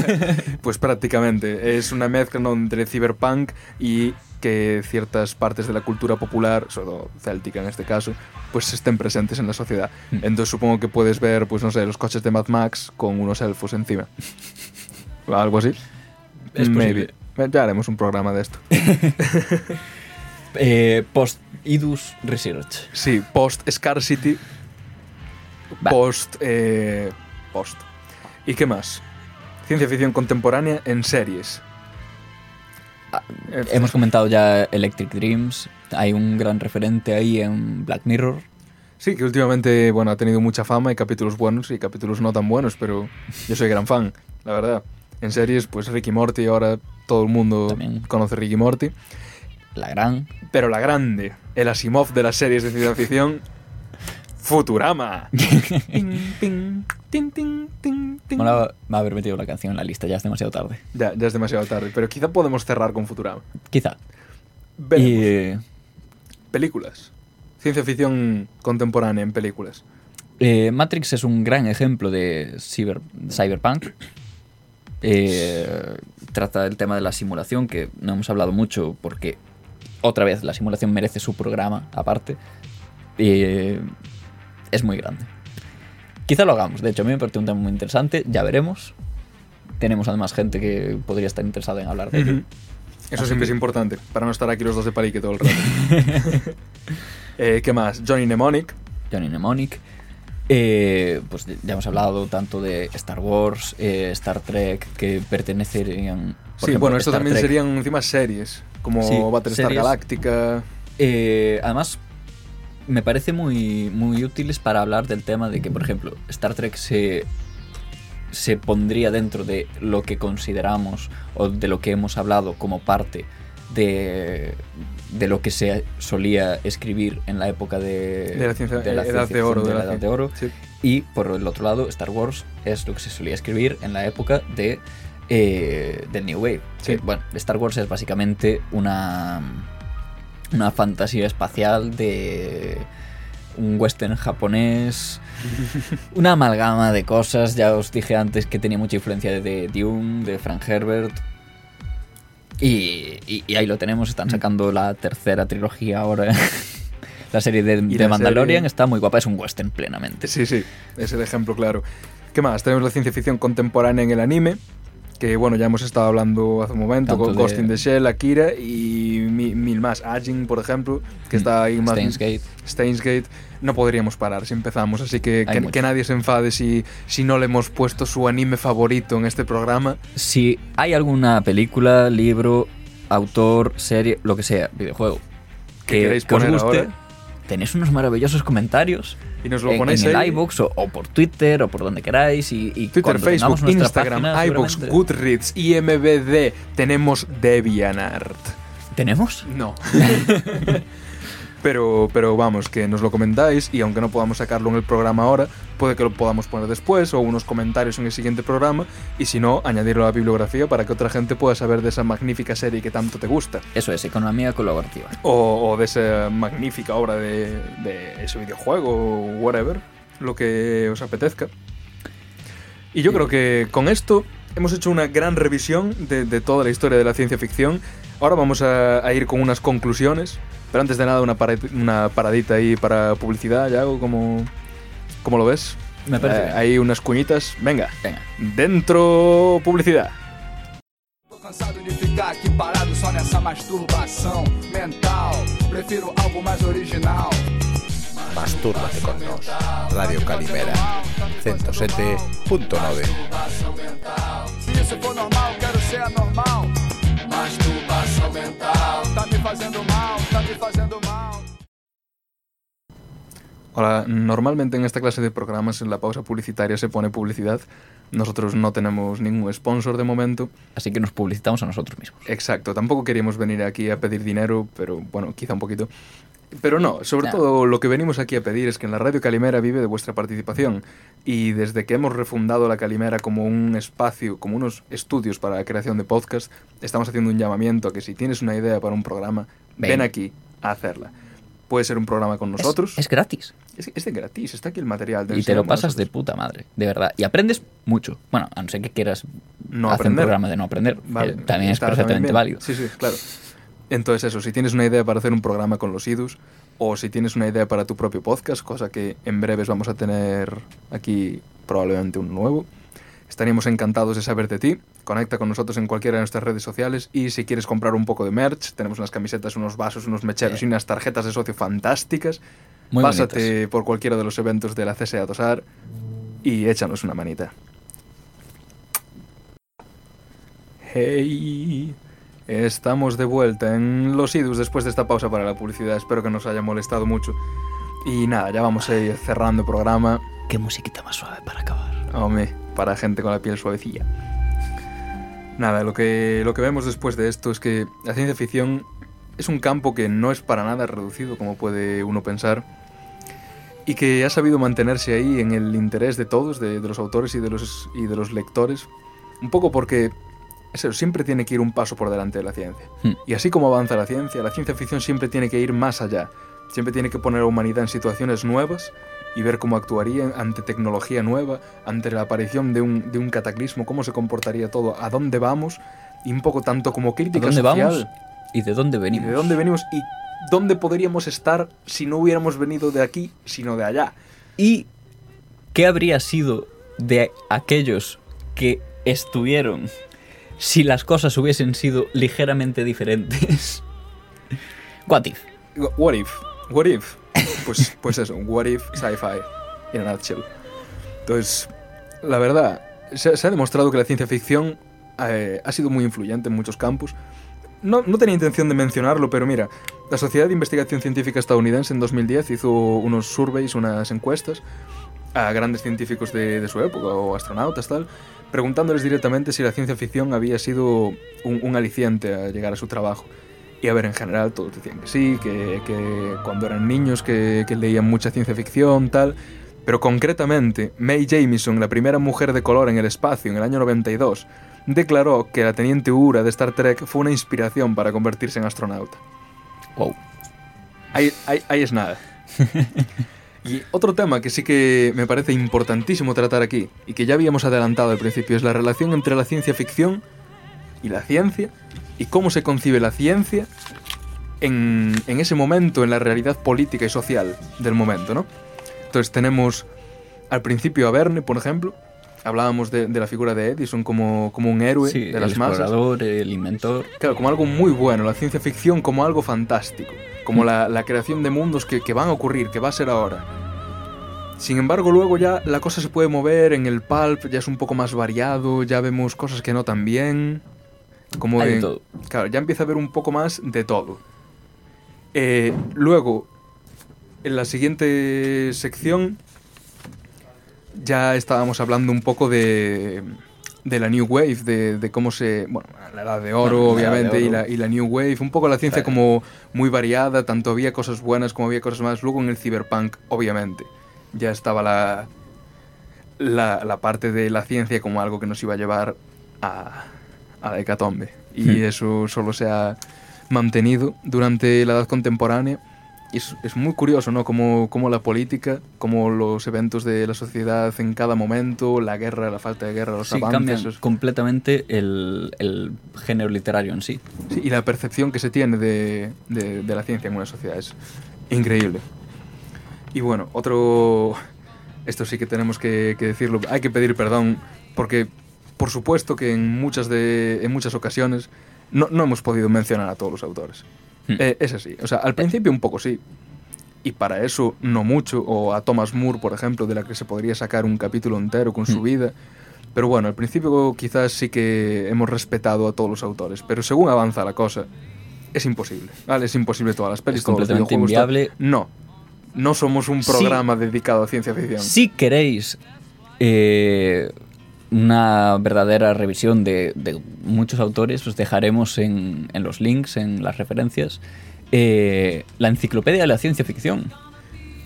Pues prácticamente. Es una mezcla ¿no? entre cyberpunk y que ciertas partes de la cultura popular, sobre todo céltica en este caso, pues estén presentes en la sociedad. Mm. Entonces supongo que puedes ver, pues no sé, los coches de Mad Max con unos elfos encima. Algo así. Es Maybe. Ya haremos un programa de esto. Eh, post Idus Research. Sí, post Scarcity, Va. post eh, post. ¿Y qué más? Ciencia ficción contemporánea en series. Ah, Eh, Hemos comentado ya Electric Dreams. Hay un gran referente ahí en Black Mirror. Sí, que últimamente, bueno, ha tenido mucha fama, hay capítulos buenos y capítulos no tan buenos, pero yo soy gran fan, la verdad. En series, pues Ricky Morty, ahora todo el mundo También. conoce Ricky Morty. La gran. Pero la grande, el Asimov de las series de ciencia ficción, Futurama. Ting, ting, ting, ting, ting, ting. Molaba haber metido la canción en la lista, ya es demasiado tarde. Ya, ya es demasiado tarde, pero quizá podemos cerrar con Futurama. Quizá. Veremos. Y Películas. Ciencia ficción contemporánea en películas. eh, Matrix es un gran ejemplo de ciber- cyberpunk. Eh, trata el tema de la simulación, que no hemos hablado mucho porque otra vez la simulación merece su programa aparte. Eh, es muy grande. Quizá lo hagamos, de hecho a mí me parece un tema muy interesante, ya veremos. Tenemos además gente que podría estar interesada en hablar de ello. Eso Así siempre que- es importante, para no estar aquí los dos de palique todo el rato. Eh, ¿Qué más? Johnny Mnemonic. Johnny Mnemonic. Eh, pues ya hemos hablado tanto de Star Wars, eh, Star Trek, que pertenecerían. por Sí, ejemplo, bueno, esto Star también Trek. serían encima series, como Sí, Battlestar series. Galáctica. Eh, además, me parece muy, muy útiles para hablar del tema de que, por ejemplo, Star Trek se, se pondría dentro de lo que consideramos o de lo que hemos hablado como parte de, de lo que se solía escribir en la época de, De la ciencia- de la eh, edad de oro, de la edad de oro. sí. Y por el otro lado, Star Wars es lo que se solía escribir en la época de eh, del New Wave. Sí. Que, bueno, Star Wars es básicamente una, una fantasía espacial de un western japonés, una amalgama de cosas. Ya os dije antes que tenía mucha influencia de Dune, de Frank Herbert. Y, y- y ahí lo tenemos, están Mm. sacando la tercera trilogía ahora. la serie de, de la Mandalorian serie- está muy guapa, es un western plenamente. Sí, sí, es el ejemplo claro. ¿Qué más? Tenemos la ciencia ficción contemporánea en el anime, que bueno, ya hemos estado hablando hace un momento, Tanto con de- Ghost in the Shell, Akira y mi- mil más. Ajin, por ejemplo, que está ahí más... Steins Gate. Steins Gate. No podríamos parar si empezamos, así que que, nadie se enfade si, si no le hemos puesto su anime favorito en este programa. Si hay alguna película, libro, autor, serie, lo que sea, videojuego, Que que, queréis que os guste, ahora. tenéis unos maravillosos comentarios Y nos lo en, ponéis en el iBox o, o por Twitter o por donde queráis. Y, y Twitter, Facebook, Instagram, página, iBox, Goodreads, IMBD. Tenemos DeviantArt. ¿Tenemos? No. pero, pero vamos, que nos lo comentáis y aunque no podamos sacarlo en el programa ahora, puede que lo podamos poner después o unos comentarios en el siguiente programa y si no, añadirlo a la bibliografía para que otra gente pueda saber de esa magnífica serie que tanto te gusta. Eso es, economía colaborativa. O, o de esa magnífica obra de, de ese videojuego o whatever, lo que os apetezca. Y yo creo que con esto hemos hecho una gran revisión de, de toda la historia de la ciencia ficción. Ahora vamos a, a ir con unas conclusiones, pero antes de nada una, parad- una paradita ahí para publicidad, ya como, como lo ves. Me parece Eh, hay unas cuñitas. Venga, Venga. dentro publicidad. Cansado de ficar aqui parado só nessa masturbação mental. Prefiro algo mais original. Mastúrbate con nos. Radio Calimera 107.9 Se isso for normal, quero ser anormal. Masturbação mental. Tá me fazendo mal, tá me fazendo mal. Hola, normalmente en esta clase de programas en la pausa publicitaria se pone publicidad. Nosotros no tenemos ningún sponsor de momento. Así que nos publicitamos a nosotros mismos. Exacto, tampoco queríamos venir aquí a pedir dinero, pero bueno, quizá un poquito. Pero no, sobre No. todo lo que venimos aquí a pedir es que en la Radio Calimera vive de vuestra participación. Y desde que hemos refundado la Calimera como un espacio, como unos estudios para la creación de podcast, estamos haciendo un llamamiento a que si tienes una idea para un programa, ven, Ven. aquí a hacerla. Puede ser un programa con nosotros. Es, gratis. Es, es de gratis, está aquí el material. Y te lo pasas de puta madre, de verdad. Y aprendes mucho. Bueno, a no ser que quieras No hacer aprender. un programa de no aprender. Vale, también es perfectamente válido. Sí, sí, claro. Entonces eso, si tienes una idea para hacer un programa con los idus o si tienes una idea para tu propio podcast, cosa que en breves vamos a tener aquí probablemente un nuevo, estaríamos encantados de saber de ti. Conecta con nosotros en cualquiera de nuestras redes sociales y si quieres comprar un poco de merch, tenemos unas camisetas, unos vasos, unos mecheros y unas tarjetas de socio fantásticas. Muy Pásate bonitas. por cualquiera de los eventos de la CSA Tosar y échanos una manita. Hey, estamos de vuelta en los idus después de esta pausa para la publicidad. Espero que nos haya molestado mucho. Y nada, ya vamos a ir cerrando el programa. Qué musiquita más suave para acabar. Hombre, para gente con la piel suavecilla. Nada, lo que, lo que vemos después de esto es que la ciencia ficción es un campo que no es para nada reducido como puede uno pensar y que ha sabido mantenerse ahí en el interés de todos, de, de los autores y de los, y de los lectores, un poco porque eso, siempre tiene que ir un paso por delante de la ciencia. Hmm. Y así como avanza la ciencia, la ciencia ficción siempre tiene que ir más allá, siempre tiene que poner a la humanidad en situaciones nuevas y ver cómo actuaría ante tecnología nueva, ante la aparición de un, de un cataclismo, cómo se comportaría todo, a dónde vamos, y un poco tanto como ¿A crítica dónde social. vamos? ¿Y de dónde ¿Y venimos? de dónde venimos? ¿Y dónde podríamos estar si no hubiéramos venido de aquí, sino de allá? ¿Y qué habría sido de aquellos que estuvieron si las cosas hubiesen sido ligeramente diferentes? What if? What if? What if? Pues, pues eso, what if sci-fi in a nutshell. Entonces, la verdad, se, se ha demostrado que la ciencia ficción eh, ha sido muy influyente en muchos campos. No, no tenía intención de mencionarlo, pero mira, la Sociedad de Investigación Científica estadounidense en 2010 hizo unos surveys, unas encuestas a grandes científicos de, de su época o astronautas tal, preguntándoles directamente si la ciencia ficción había sido un, un aliciente a llegar a su trabajo. Y a ver, en general todos decían que sí, que, que cuando eran niños que, que leían mucha ciencia ficción, tal. Pero concretamente, Mae Jemison, la primera mujer de color en el espacio en el año 92, declaró que la teniente Uhura de Star Trek fue una inspiración para convertirse en astronauta. Wow. Ahí, ahí- ahí es nada. Y otro tema que sí que me parece importantísimo tratar aquí, y que ya habíamos adelantado al principio, es la relación entre la ciencia ficción y la ciencia, y cómo se concibe la ciencia en, en ese momento, en la realidad política y social del momento, ¿no? Entonces tenemos al principio a Verne, por ejemplo, hablábamos de, de la figura de Edison como, como un héroe Sí, de el las masas. explorador, el inventor. Claro, como algo muy bueno, la ciencia ficción como algo fantástico, como la, la creación de mundos que, que van a ocurrir, que va a ser ahora. Sin embargo, luego ya la cosa se puede mover en el pulp, ya es un poco más variado, ya vemos cosas que no tan bien. Como Hay en- todo. Claro, ya empieza a haber un poco más de todo. Eh, luego, en la siguiente sección, ya estábamos hablando un poco de, de la New Wave, de, de cómo se... Bueno, la Edad de Oro, Bueno, Edad de obviamente, y, Oro. la, y la New Wave. Un poco la ciencia Claro. como muy variada, tanto había cosas buenas como había cosas malas. Luego en el cyberpunk, obviamente, ya estaba la, la, la parte de la ciencia como algo que nos iba a llevar a, a la hecatombe. Y Hmm. eso solo se ha mantenido durante la edad contemporánea. Y es, es muy curioso, ¿no? Como, como la política, como los eventos de la sociedad en cada momento, la guerra, la falta de guerra, los Sí, avances. cambian completamente el, el género literario en sí. sí, y la percepción que se tiene de, de- de la ciencia en una sociedad es increíble. Y bueno, otro... Esto sí que tenemos que, que decirlo. Hay que pedir perdón porque, por supuesto que en muchas, de, en muchas ocasiones no, no hemos podido mencionar a todos los autores. Hmm. Eh, es así. O sea, al principio un poco sí. Y para eso no mucho. O a Thomas Moore, por ejemplo, de la que se podría sacar un capítulo entero con su Hmm. vida. Pero bueno, al principio quizás sí que hemos respetado a todos los autores. Pero según avanza la cosa, es imposible. ¿vale? Es imposible todas las pelis, Es completamente inviable. No. No somos un Sí. programa dedicado a ciencia ficción. Si queréis eh, una verdadera revisión de, de muchos autores, os dejaremos en, en los links, en las referencias, eh, la enciclopedia de la ciencia ficción.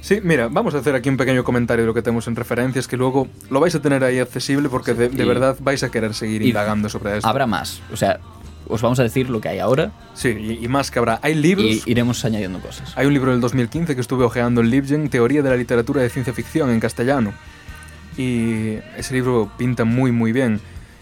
Sí, mira, vamos a hacer aquí un pequeño comentario de lo que tenemos en referencias, que luego lo vais a tener ahí accesible porque de, verdad vais a querer seguir indagando sobre esto. Habrá más. O sea, os vamos a decir lo que hay ahora Sí, y, y más que habrá. Hay libros. y iremos añadiendo cosas. Hay un libro del 2015 que estuve ojeando en Libgen, Teoría de la literatura de ciencia ficción en castellano. Y ese libro pinta muy muy bien.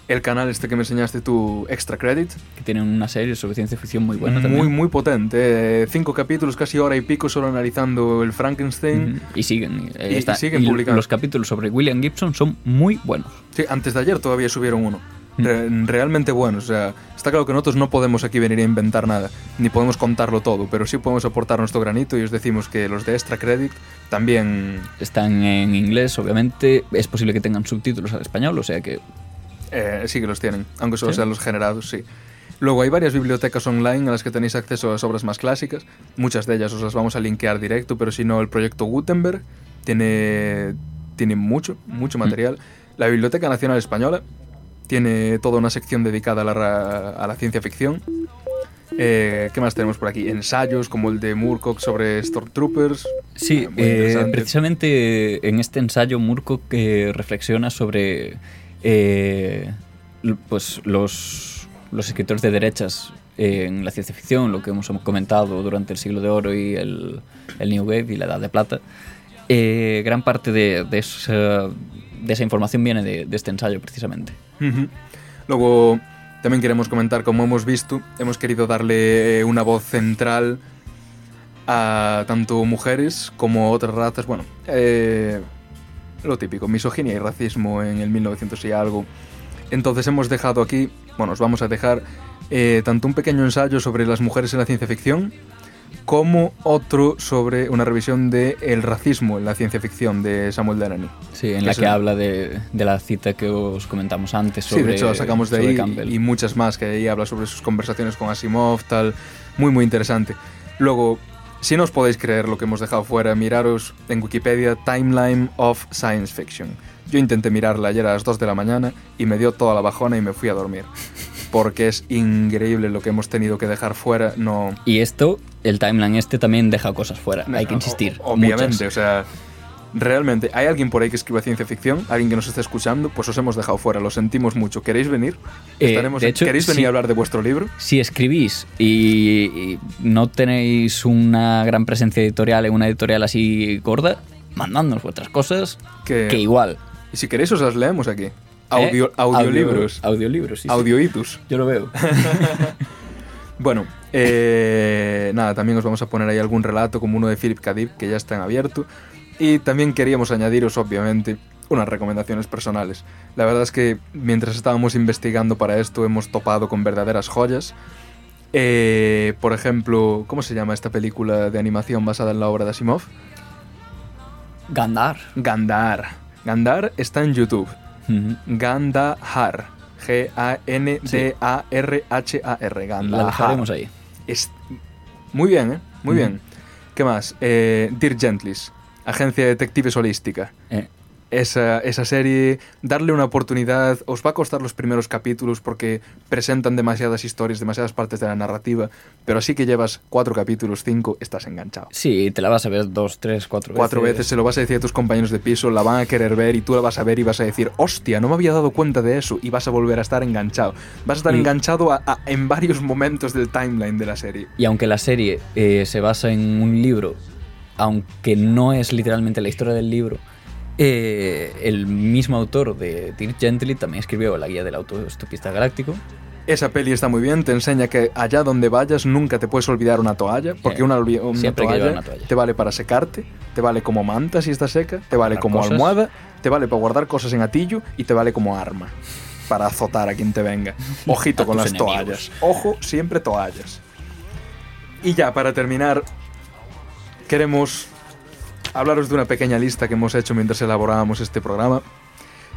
el canal este que me enseñaste tú, Extra Credit, Que tienen una serie sobre ciencia ficción muy buena muy, también. muy potente. eh, cinco capítulos, casi hora y pico, solo analizando el Frankenstein. Y siguen. eh, Y- y está- siguen y publicando. Los capítulos sobre William Gibson son muy buenos. Sí, antes de ayer todavía subieron uno. Mm. Re- realmente buenos. O sea, está claro que nosotros no podemos aquí venir a inventar nada, ni podemos contarlo todo, pero sí podemos aportar nuestro granito y os decimos que los de Extra Credit también Están en inglés, obviamente. Es posible que tengan subtítulos al español, o sea que eh, sí que los tienen, aunque solo ¿Sí? sean los generados, sí. Luego hay varias bibliotecas online a las que tenéis acceso a las obras más clásicas. Muchas de ellas os las vamos a linkear directo, pero si no, el proyecto Gutenberg tiene, tiene mucho, mucho material. La Biblioteca Nacional Española tiene toda una sección dedicada a la, a la ciencia ficción. Eh, ¿Qué más tenemos por aquí? Ensayos como el de Moorcock sobre Stormtroopers. Sí, Ah, eh, precisamente en este ensayo Murko que reflexiona sobre eh, pues los, los escritores de derechas en la ciencia ficción, lo que hemos comentado durante el siglo de oro y el, el New Wave y la Edad de Plata. Eh, gran parte de, de esa, de esa información viene de, de este ensayo precisamente. Luego, también queremos comentar, como hemos visto, hemos querido darle eh, una voz central a tanto mujeres como otras razas. Bueno, eh, lo típico, misoginia y racismo en el 1900 y algo. Entonces hemos dejado aquí, bueno, os vamos a dejar eh, tanto un pequeño ensayo sobre las mujeres en la ciencia ficción, como otro sobre una revisión de el racismo en la ciencia ficción de Samuel Delany. Sí, en la que habla de, de la cita que os comentamos antes sobre sí, de hecho la sacamos de ahí Campbell. y muchas más que ahí habla sobre sus conversaciones con Asimov, tal, muy muy interesante. Luego, si no os podéis creer lo que hemos dejado fuera, miraros en Wikipedia Timeline of Science Fiction. Yo intenté mirarla ayer a las 2 de la mañana y me dio toda la bajona y me fui a dormir. Porque es increíble lo que hemos tenido que dejar fuera, no... Y esto, el timeline este también deja cosas fuera, hay que insistir. O- Obviamente, muchas. o sea, realmente, ¿hay alguien por ahí que escriba ciencia ficción? ¿Alguien que nos esté escuchando? Pues os hemos dejado fuera, lo sentimos mucho. ¿Queréis venir? Eh, Estaremos de hecho, ¿Queréis venir sí. a hablar de vuestro libro? Si escribís y, y no tenéis una gran presencia editorial en una editorial así gorda, mandadnos vuestras cosas, Que, que igual. Y si queréis os las leemos aquí. ¿Eh? Audio, audiolibros. Audio- audiolibros, sí, sí. Audioitus. Yo lo veo. Bueno, eh, nada, también os vamos a poner ahí algún relato como uno de Philip K. Dick que ya está en abierto. Y también queríamos añadiros, obviamente, unas recomendaciones personales. La verdad es que mientras estábamos investigando para esto hemos topado con verdaderas joyas. Eh, por ejemplo, ¿cómo se llama esta película de animación basada en la obra de Asimov? Gandar. Gandhar. Gandhar está en YouTube. Ujú. Gandhar. G-A-N-D-A-R-H-A-R. La Gandhar. dejaremos ahí. Es- Muy bien, ¿eh? Muy bien. ¿Qué más? Eh, Dear Gentlis, agencia de detectives holística. Eh, Esa, esa serie, darle una oportunidad, os va a costar los primeros capítulos porque presentan demasiadas historias, demasiadas partes de la narrativa, pero así que llevas cuatro capítulos, cinco, estás enganchado. sí, te la vas a ver dos, tres, cuatro, Cuatro veces se lo vas a decir a tus compañeros de piso, la van a querer ver y tú la vas a ver y vas a decir, hostia, no me había dado cuenta de eso y vas a volver a estar enganchado. Vas a estar Y- enganchado a- a- en varios momentos del timeline de la serie. Y aunque la serie eh, se basa en un libro, aunque no es literalmente la historia del libro, eh, el mismo autor de Dirk Gently también escribió la guía del autoestopista galáctico. Esa peli está muy bien, te enseña que allá donde vayas nunca te puedes olvidar una toalla, porque una, toalla, llevar una toalla. te vale para secarte, te vale como manta si está seca, te vale como cosas. almohada, te vale para guardar cosas en atillo y te vale como arma para azotar a quien te venga. Ojito con las enemigos. toallas. Ojo, siempre toallas. Y ya, para terminar, queremos hablaros de una pequeña lista que hemos hecho mientras elaborábamos este programa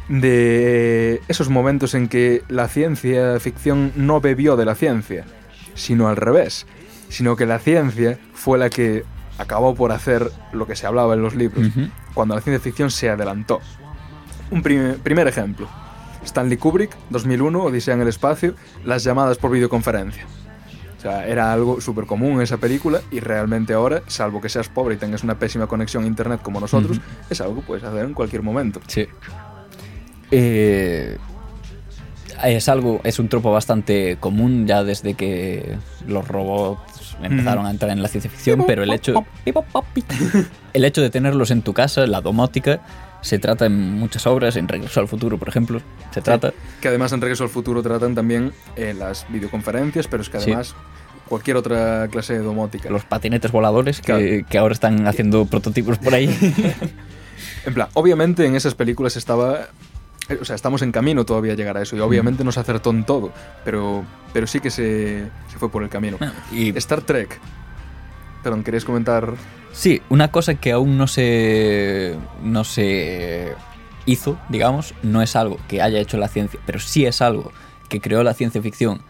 de esos momentos en que la ciencia ficción no bebió de la ciencia, sino al revés, sino que la ciencia fue la que acabó por hacer lo que se hablaba en los libros, cuando la ciencia ficción se adelantó. Un prim- primer ejemplo, Stanley Kubrick, 2001, Odisea en el espacio, las llamadas por videoconferencia. O sea, era algo súper común esa película y realmente ahora, salvo que seas pobre y tengas una pésima conexión a internet como nosotros, Ujú. es algo que puedes hacer en cualquier momento. Sí. Eh, es algo, es un tropo bastante común ya desde que los robots empezaron a entrar en la ciencia ficción, pero el hecho, el hecho de tenerlos en tu casa, la domótica, se trata en muchas obras, en Regreso al Futuro, por ejemplo, se trata. Que además en Regreso al Futuro tratan también eh, las videoconferencias, pero es que Sí. además cualquier otra clase de domótica. Los patinetes voladores que, Claro. que ahora están haciendo prototipos por ahí. En plan, obviamente en esas películas estaba... eh, O sea, estamos en camino todavía a llegar a eso y obviamente no se acertó en todo, pero, pero sí que se, se fue por el camino. y Star Trek. Perdón, ¿querías comentar? Sí, una cosa que aún no se, no se hizo, digamos, no es algo que haya hecho la ciencia, pero sí es algo que creó la ciencia ficción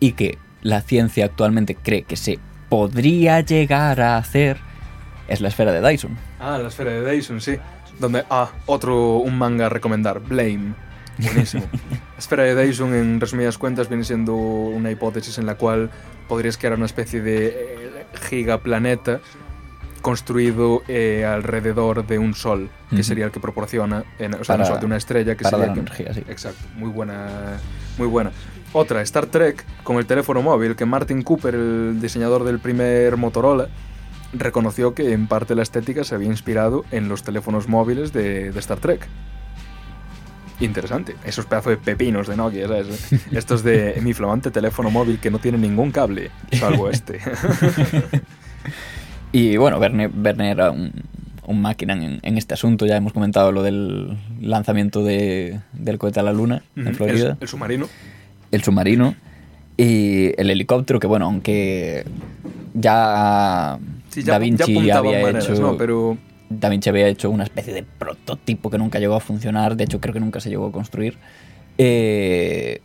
y que la ciencia actualmente cree que se podría llegar a hacer, es la esfera de Dyson. Ah, la esfera de Dyson, sí. Donde, ah, otro, un manga a recomendar, Blame. Buenísimo. la esfera de Dyson, en resumidas cuentas, viene siendo una hipótesis en la cual podrías crear una especie de eh, gigaplaneta construido eh, alrededor de un sol, que sería el que proporciona, en- o sea, Para- sol, de una estrella que para sería que- energía, sí. Exacto, muy buena, muy buena. Otra, Star Trek, con el teléfono móvil, que Martin Cooper, el diseñador del primer Motorola, reconoció que en parte la estética se había inspirado en los teléfonos móviles de, de Star Trek. Interesante. Esos pedazos de pepinos de Nokia, ¿sabes? Estos de mi flamante teléfono móvil que no tiene ningún cable, salvo este. Y bueno, Verne, Verne era un, un máquina en, en este asunto. Ya hemos comentado lo del lanzamiento de- del cohete a la Luna en Florida. el, el submarino. el submarino y el helicóptero, que bueno, aunque ya, Sí, ya, Da Vinci ya había maneras, hecho ¿no? Pero Da Vinci había hecho una especie de prototipo que nunca llegó a funcionar, de hecho creo que nunca se llegó a construir. eh,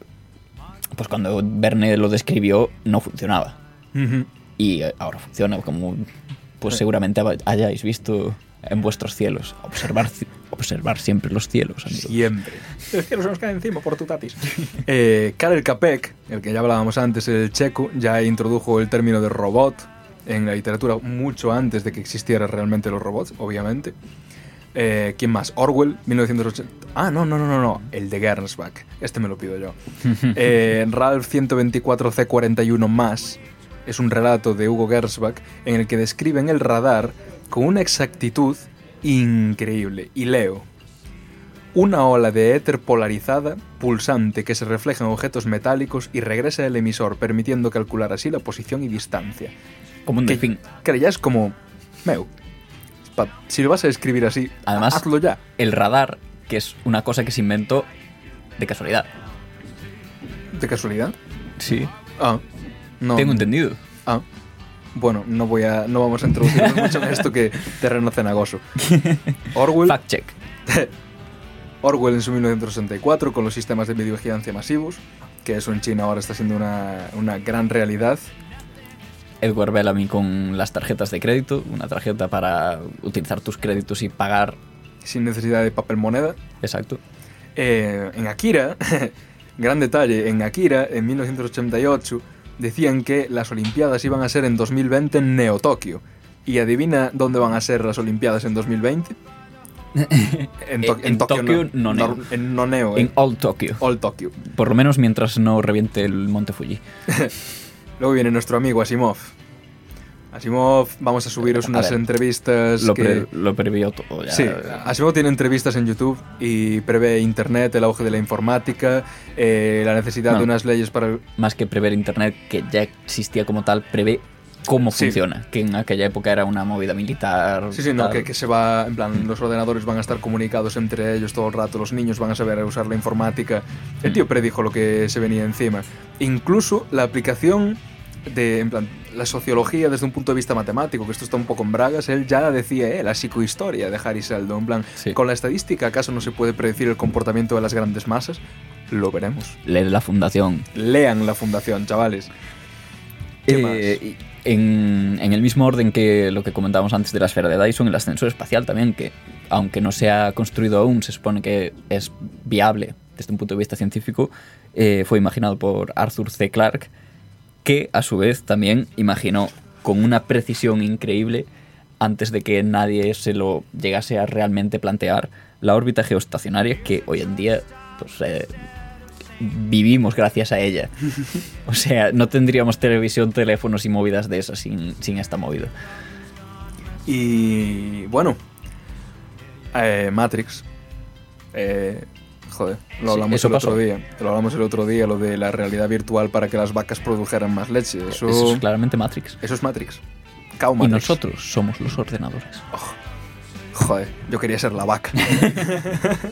pues cuando Verne lo describió no funcionaba y ahora funciona como pues seguramente hayáis visto en vuestros cielos. Observar, observar siempre los cielos, amigos. Siempre. El cielo se nos cae encima por tu tatis. Eh, Karel Capek, el que ya hablábamos antes, el checo, ya introdujo el término de robot en la literatura mucho antes de que existieran realmente los robots, obviamente. Eh, ¿Quién más? Orwell, 1980. Ah, no, no, no, no, no. El de Gernsback. Este me lo pido yo. Eh, Ralph 124C41 más es un relato de Hugo Gernsback en el que describen el radar con una exactitud increíble. Y leo. Una ola de éter polarizada, pulsante, que se refleja en objetos metálicos y regresa al emisor, permitiendo calcular así la posición y distancia. Como un delfín. Que ya es como... Meu. si lo vas a escribir así, Además- hazlo ya. El radar, que es una cosa que se inventó de casualidad. ¿De casualidad? Sí. Ah, no. Tengo entendido. Ah. Bueno, no voy a, no vamos a introducirnos mucho en esto que terreno cenagoso. Orwell, Fact check. Orwell en su 1964 con los sistemas de videovigilancia masivos, que eso en China ahora está siendo una, una gran realidad. Edward Bellamy con las tarjetas de crédito, una tarjeta para utilizar tus créditos y pagar. sin necesidad de papel moneda. Exacto. Eh, en Akira, gran detalle, en Akira, en 1988, decían que las Olimpiadas iban a ser en 2020 en Neo Tokio. ¿Y adivina dónde van a ser las Olimpiadas en 2020? En, To- En Tokio, no Neo. en no Neo, en. All Tokyo. Por lo menos mientras no reviente el Monte Fuji. Luego viene nuestro amigo Asimov. Asimov, vamos a subiros A unas ver, entrevistas Lo, que... pre- lo previó todo. Ya. Sí, Asimov tiene entrevistas en YouTube y prevé Internet, el auge de la informática, eh, la necesidad No. de unas leyes para... Más que prever Internet, que ya existía como tal, prevé cómo Sí. funciona. Que en aquella época era una movida militar. Sí, sí, no, que, que se va, en plan, los ordenadores van a estar comunicados entre ellos todo el rato, los niños van a saber usar la informática. El tío predijo lo que se venía encima. Incluso la aplicación de, en plan, la sociología desde un punto de vista matemático, que esto está un poco en bragas, él ya decía, eh, la psicohistoria de Harry Seldon, en plan, Sí. con la estadística, ¿acaso no se puede predecir el comportamiento de las grandes masas? Lo veremos. Leer la fundación. Lean la fundación, chavales. ¿Qué Eh, y en, en el mismo orden que lo que comentábamos antes de la esfera de Dyson, el ascensor espacial también, que aunque no se ha construido aún, se supone que es viable desde un punto de vista científico, eh, fue imaginado por Arthur C. Clarke, que a su vez también imaginó con una precisión increíble, antes de que nadie se lo llegase a realmente plantear, la órbita geoestacionaria que hoy en día pues, eh, vivimos gracias a ella. O sea, no tendríamos televisión, teléfonos y movidas de esas sin, sin esta movida. Y bueno, Eh, Matrix. Eh, joder, lo hablamos el otro día. Lo hablamos el otro día, lo de la realidad virtual para que las vacas produjeran más leche. Eso, Eso es claramente Matrix. eso es Matrix. Cao Y Matrix. nosotros somos los ordenadores. Joder, yo quería ser la vaca.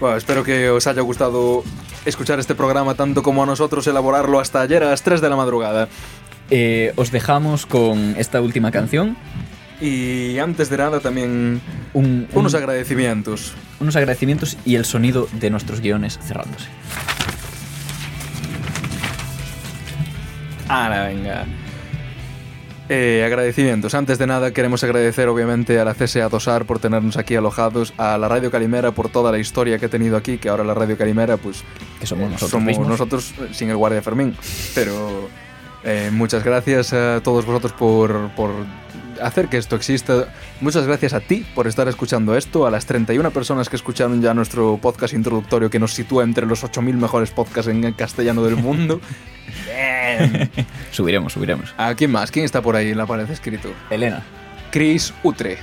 bueno, espero que os haya gustado escuchar este programa tanto como a nosotros elaborarlo hasta ayer a las 3 de la madrugada. Eh, os dejamos con esta última canción. Y antes de nada también Un- un- unos agradecimientos. unos agradecimientos y el sonido de nuestros guiones cerrándose. Ahora, venga. Eh, agradecimientos. Antes de nada, queremos agradecer obviamente a la CSA Dosar por tenernos aquí alojados, a la Radio Calimera por toda la historia que ha tenido aquí, que ahora la Radio Calimera, pues Que somos eh, nosotros somos mismos. nosotros sin el Guardia Fermín. Pero eh, muchas gracias a todos vosotros por, por hacer que esto exista. Muchas gracias a ti por estar escuchando esto, a las 31 personas que escucharon ya nuestro podcast introductorio que nos sitúa entre los 8.000 mejores podcasts en castellano del mundo. Bien. Subiremos, subiremos. ¿A quién más? ¿Quién está por ahí en la pared escrito? Elena. Chris Utre.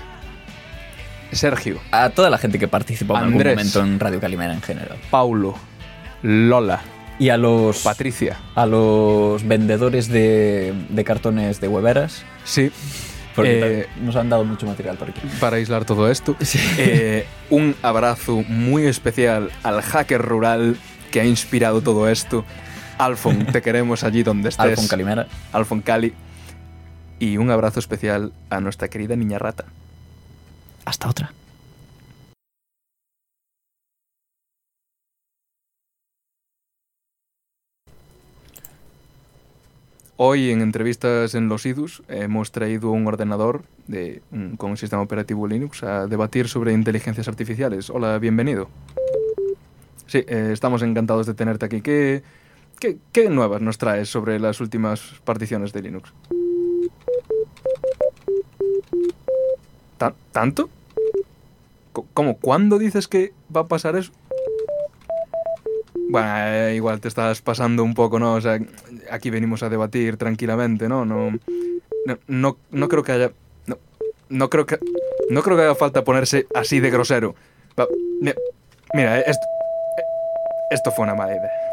Sergio. A toda la gente que participó en algún momento en Radio Calimera en general. Paulo. Lola. Y a los, Patricia. a los vendedores de, de cartones de hueveras. Sí. Porque Eh, nos han dado mucho material por aquí. para aislar todo esto. Eh, un abrazo muy especial al hacker rural que ha inspirado todo esto. Alfon, te queremos allí donde estés. Alfon Calimera. Alfon Cali. Y un abrazo especial a nuestra querida niña rata. Hasta otra. Hoy en entrevistas en los IDUS hemos traído un ordenador con un sistema operativo Linux a debatir sobre inteligencias artificiales. Hola, bienvenido. Sí, eh, estamos encantados de tenerte aquí. ¿Qué, qué, nuevas nos traes sobre las últimas particiones de Linux? ¿Ta- ¿Tanto? ¿Cómo? ¿Cuándo dices que va a pasar eso? Bueno, eh, igual te estás pasando un poco, ¿no? O sea, aquí venimos a debatir tranquilamente, ¿no? No, no, no, creo que haya... No, no creo que... No creo que haga falta ponerse así de grosero. Mira, Esto fue una mala idea.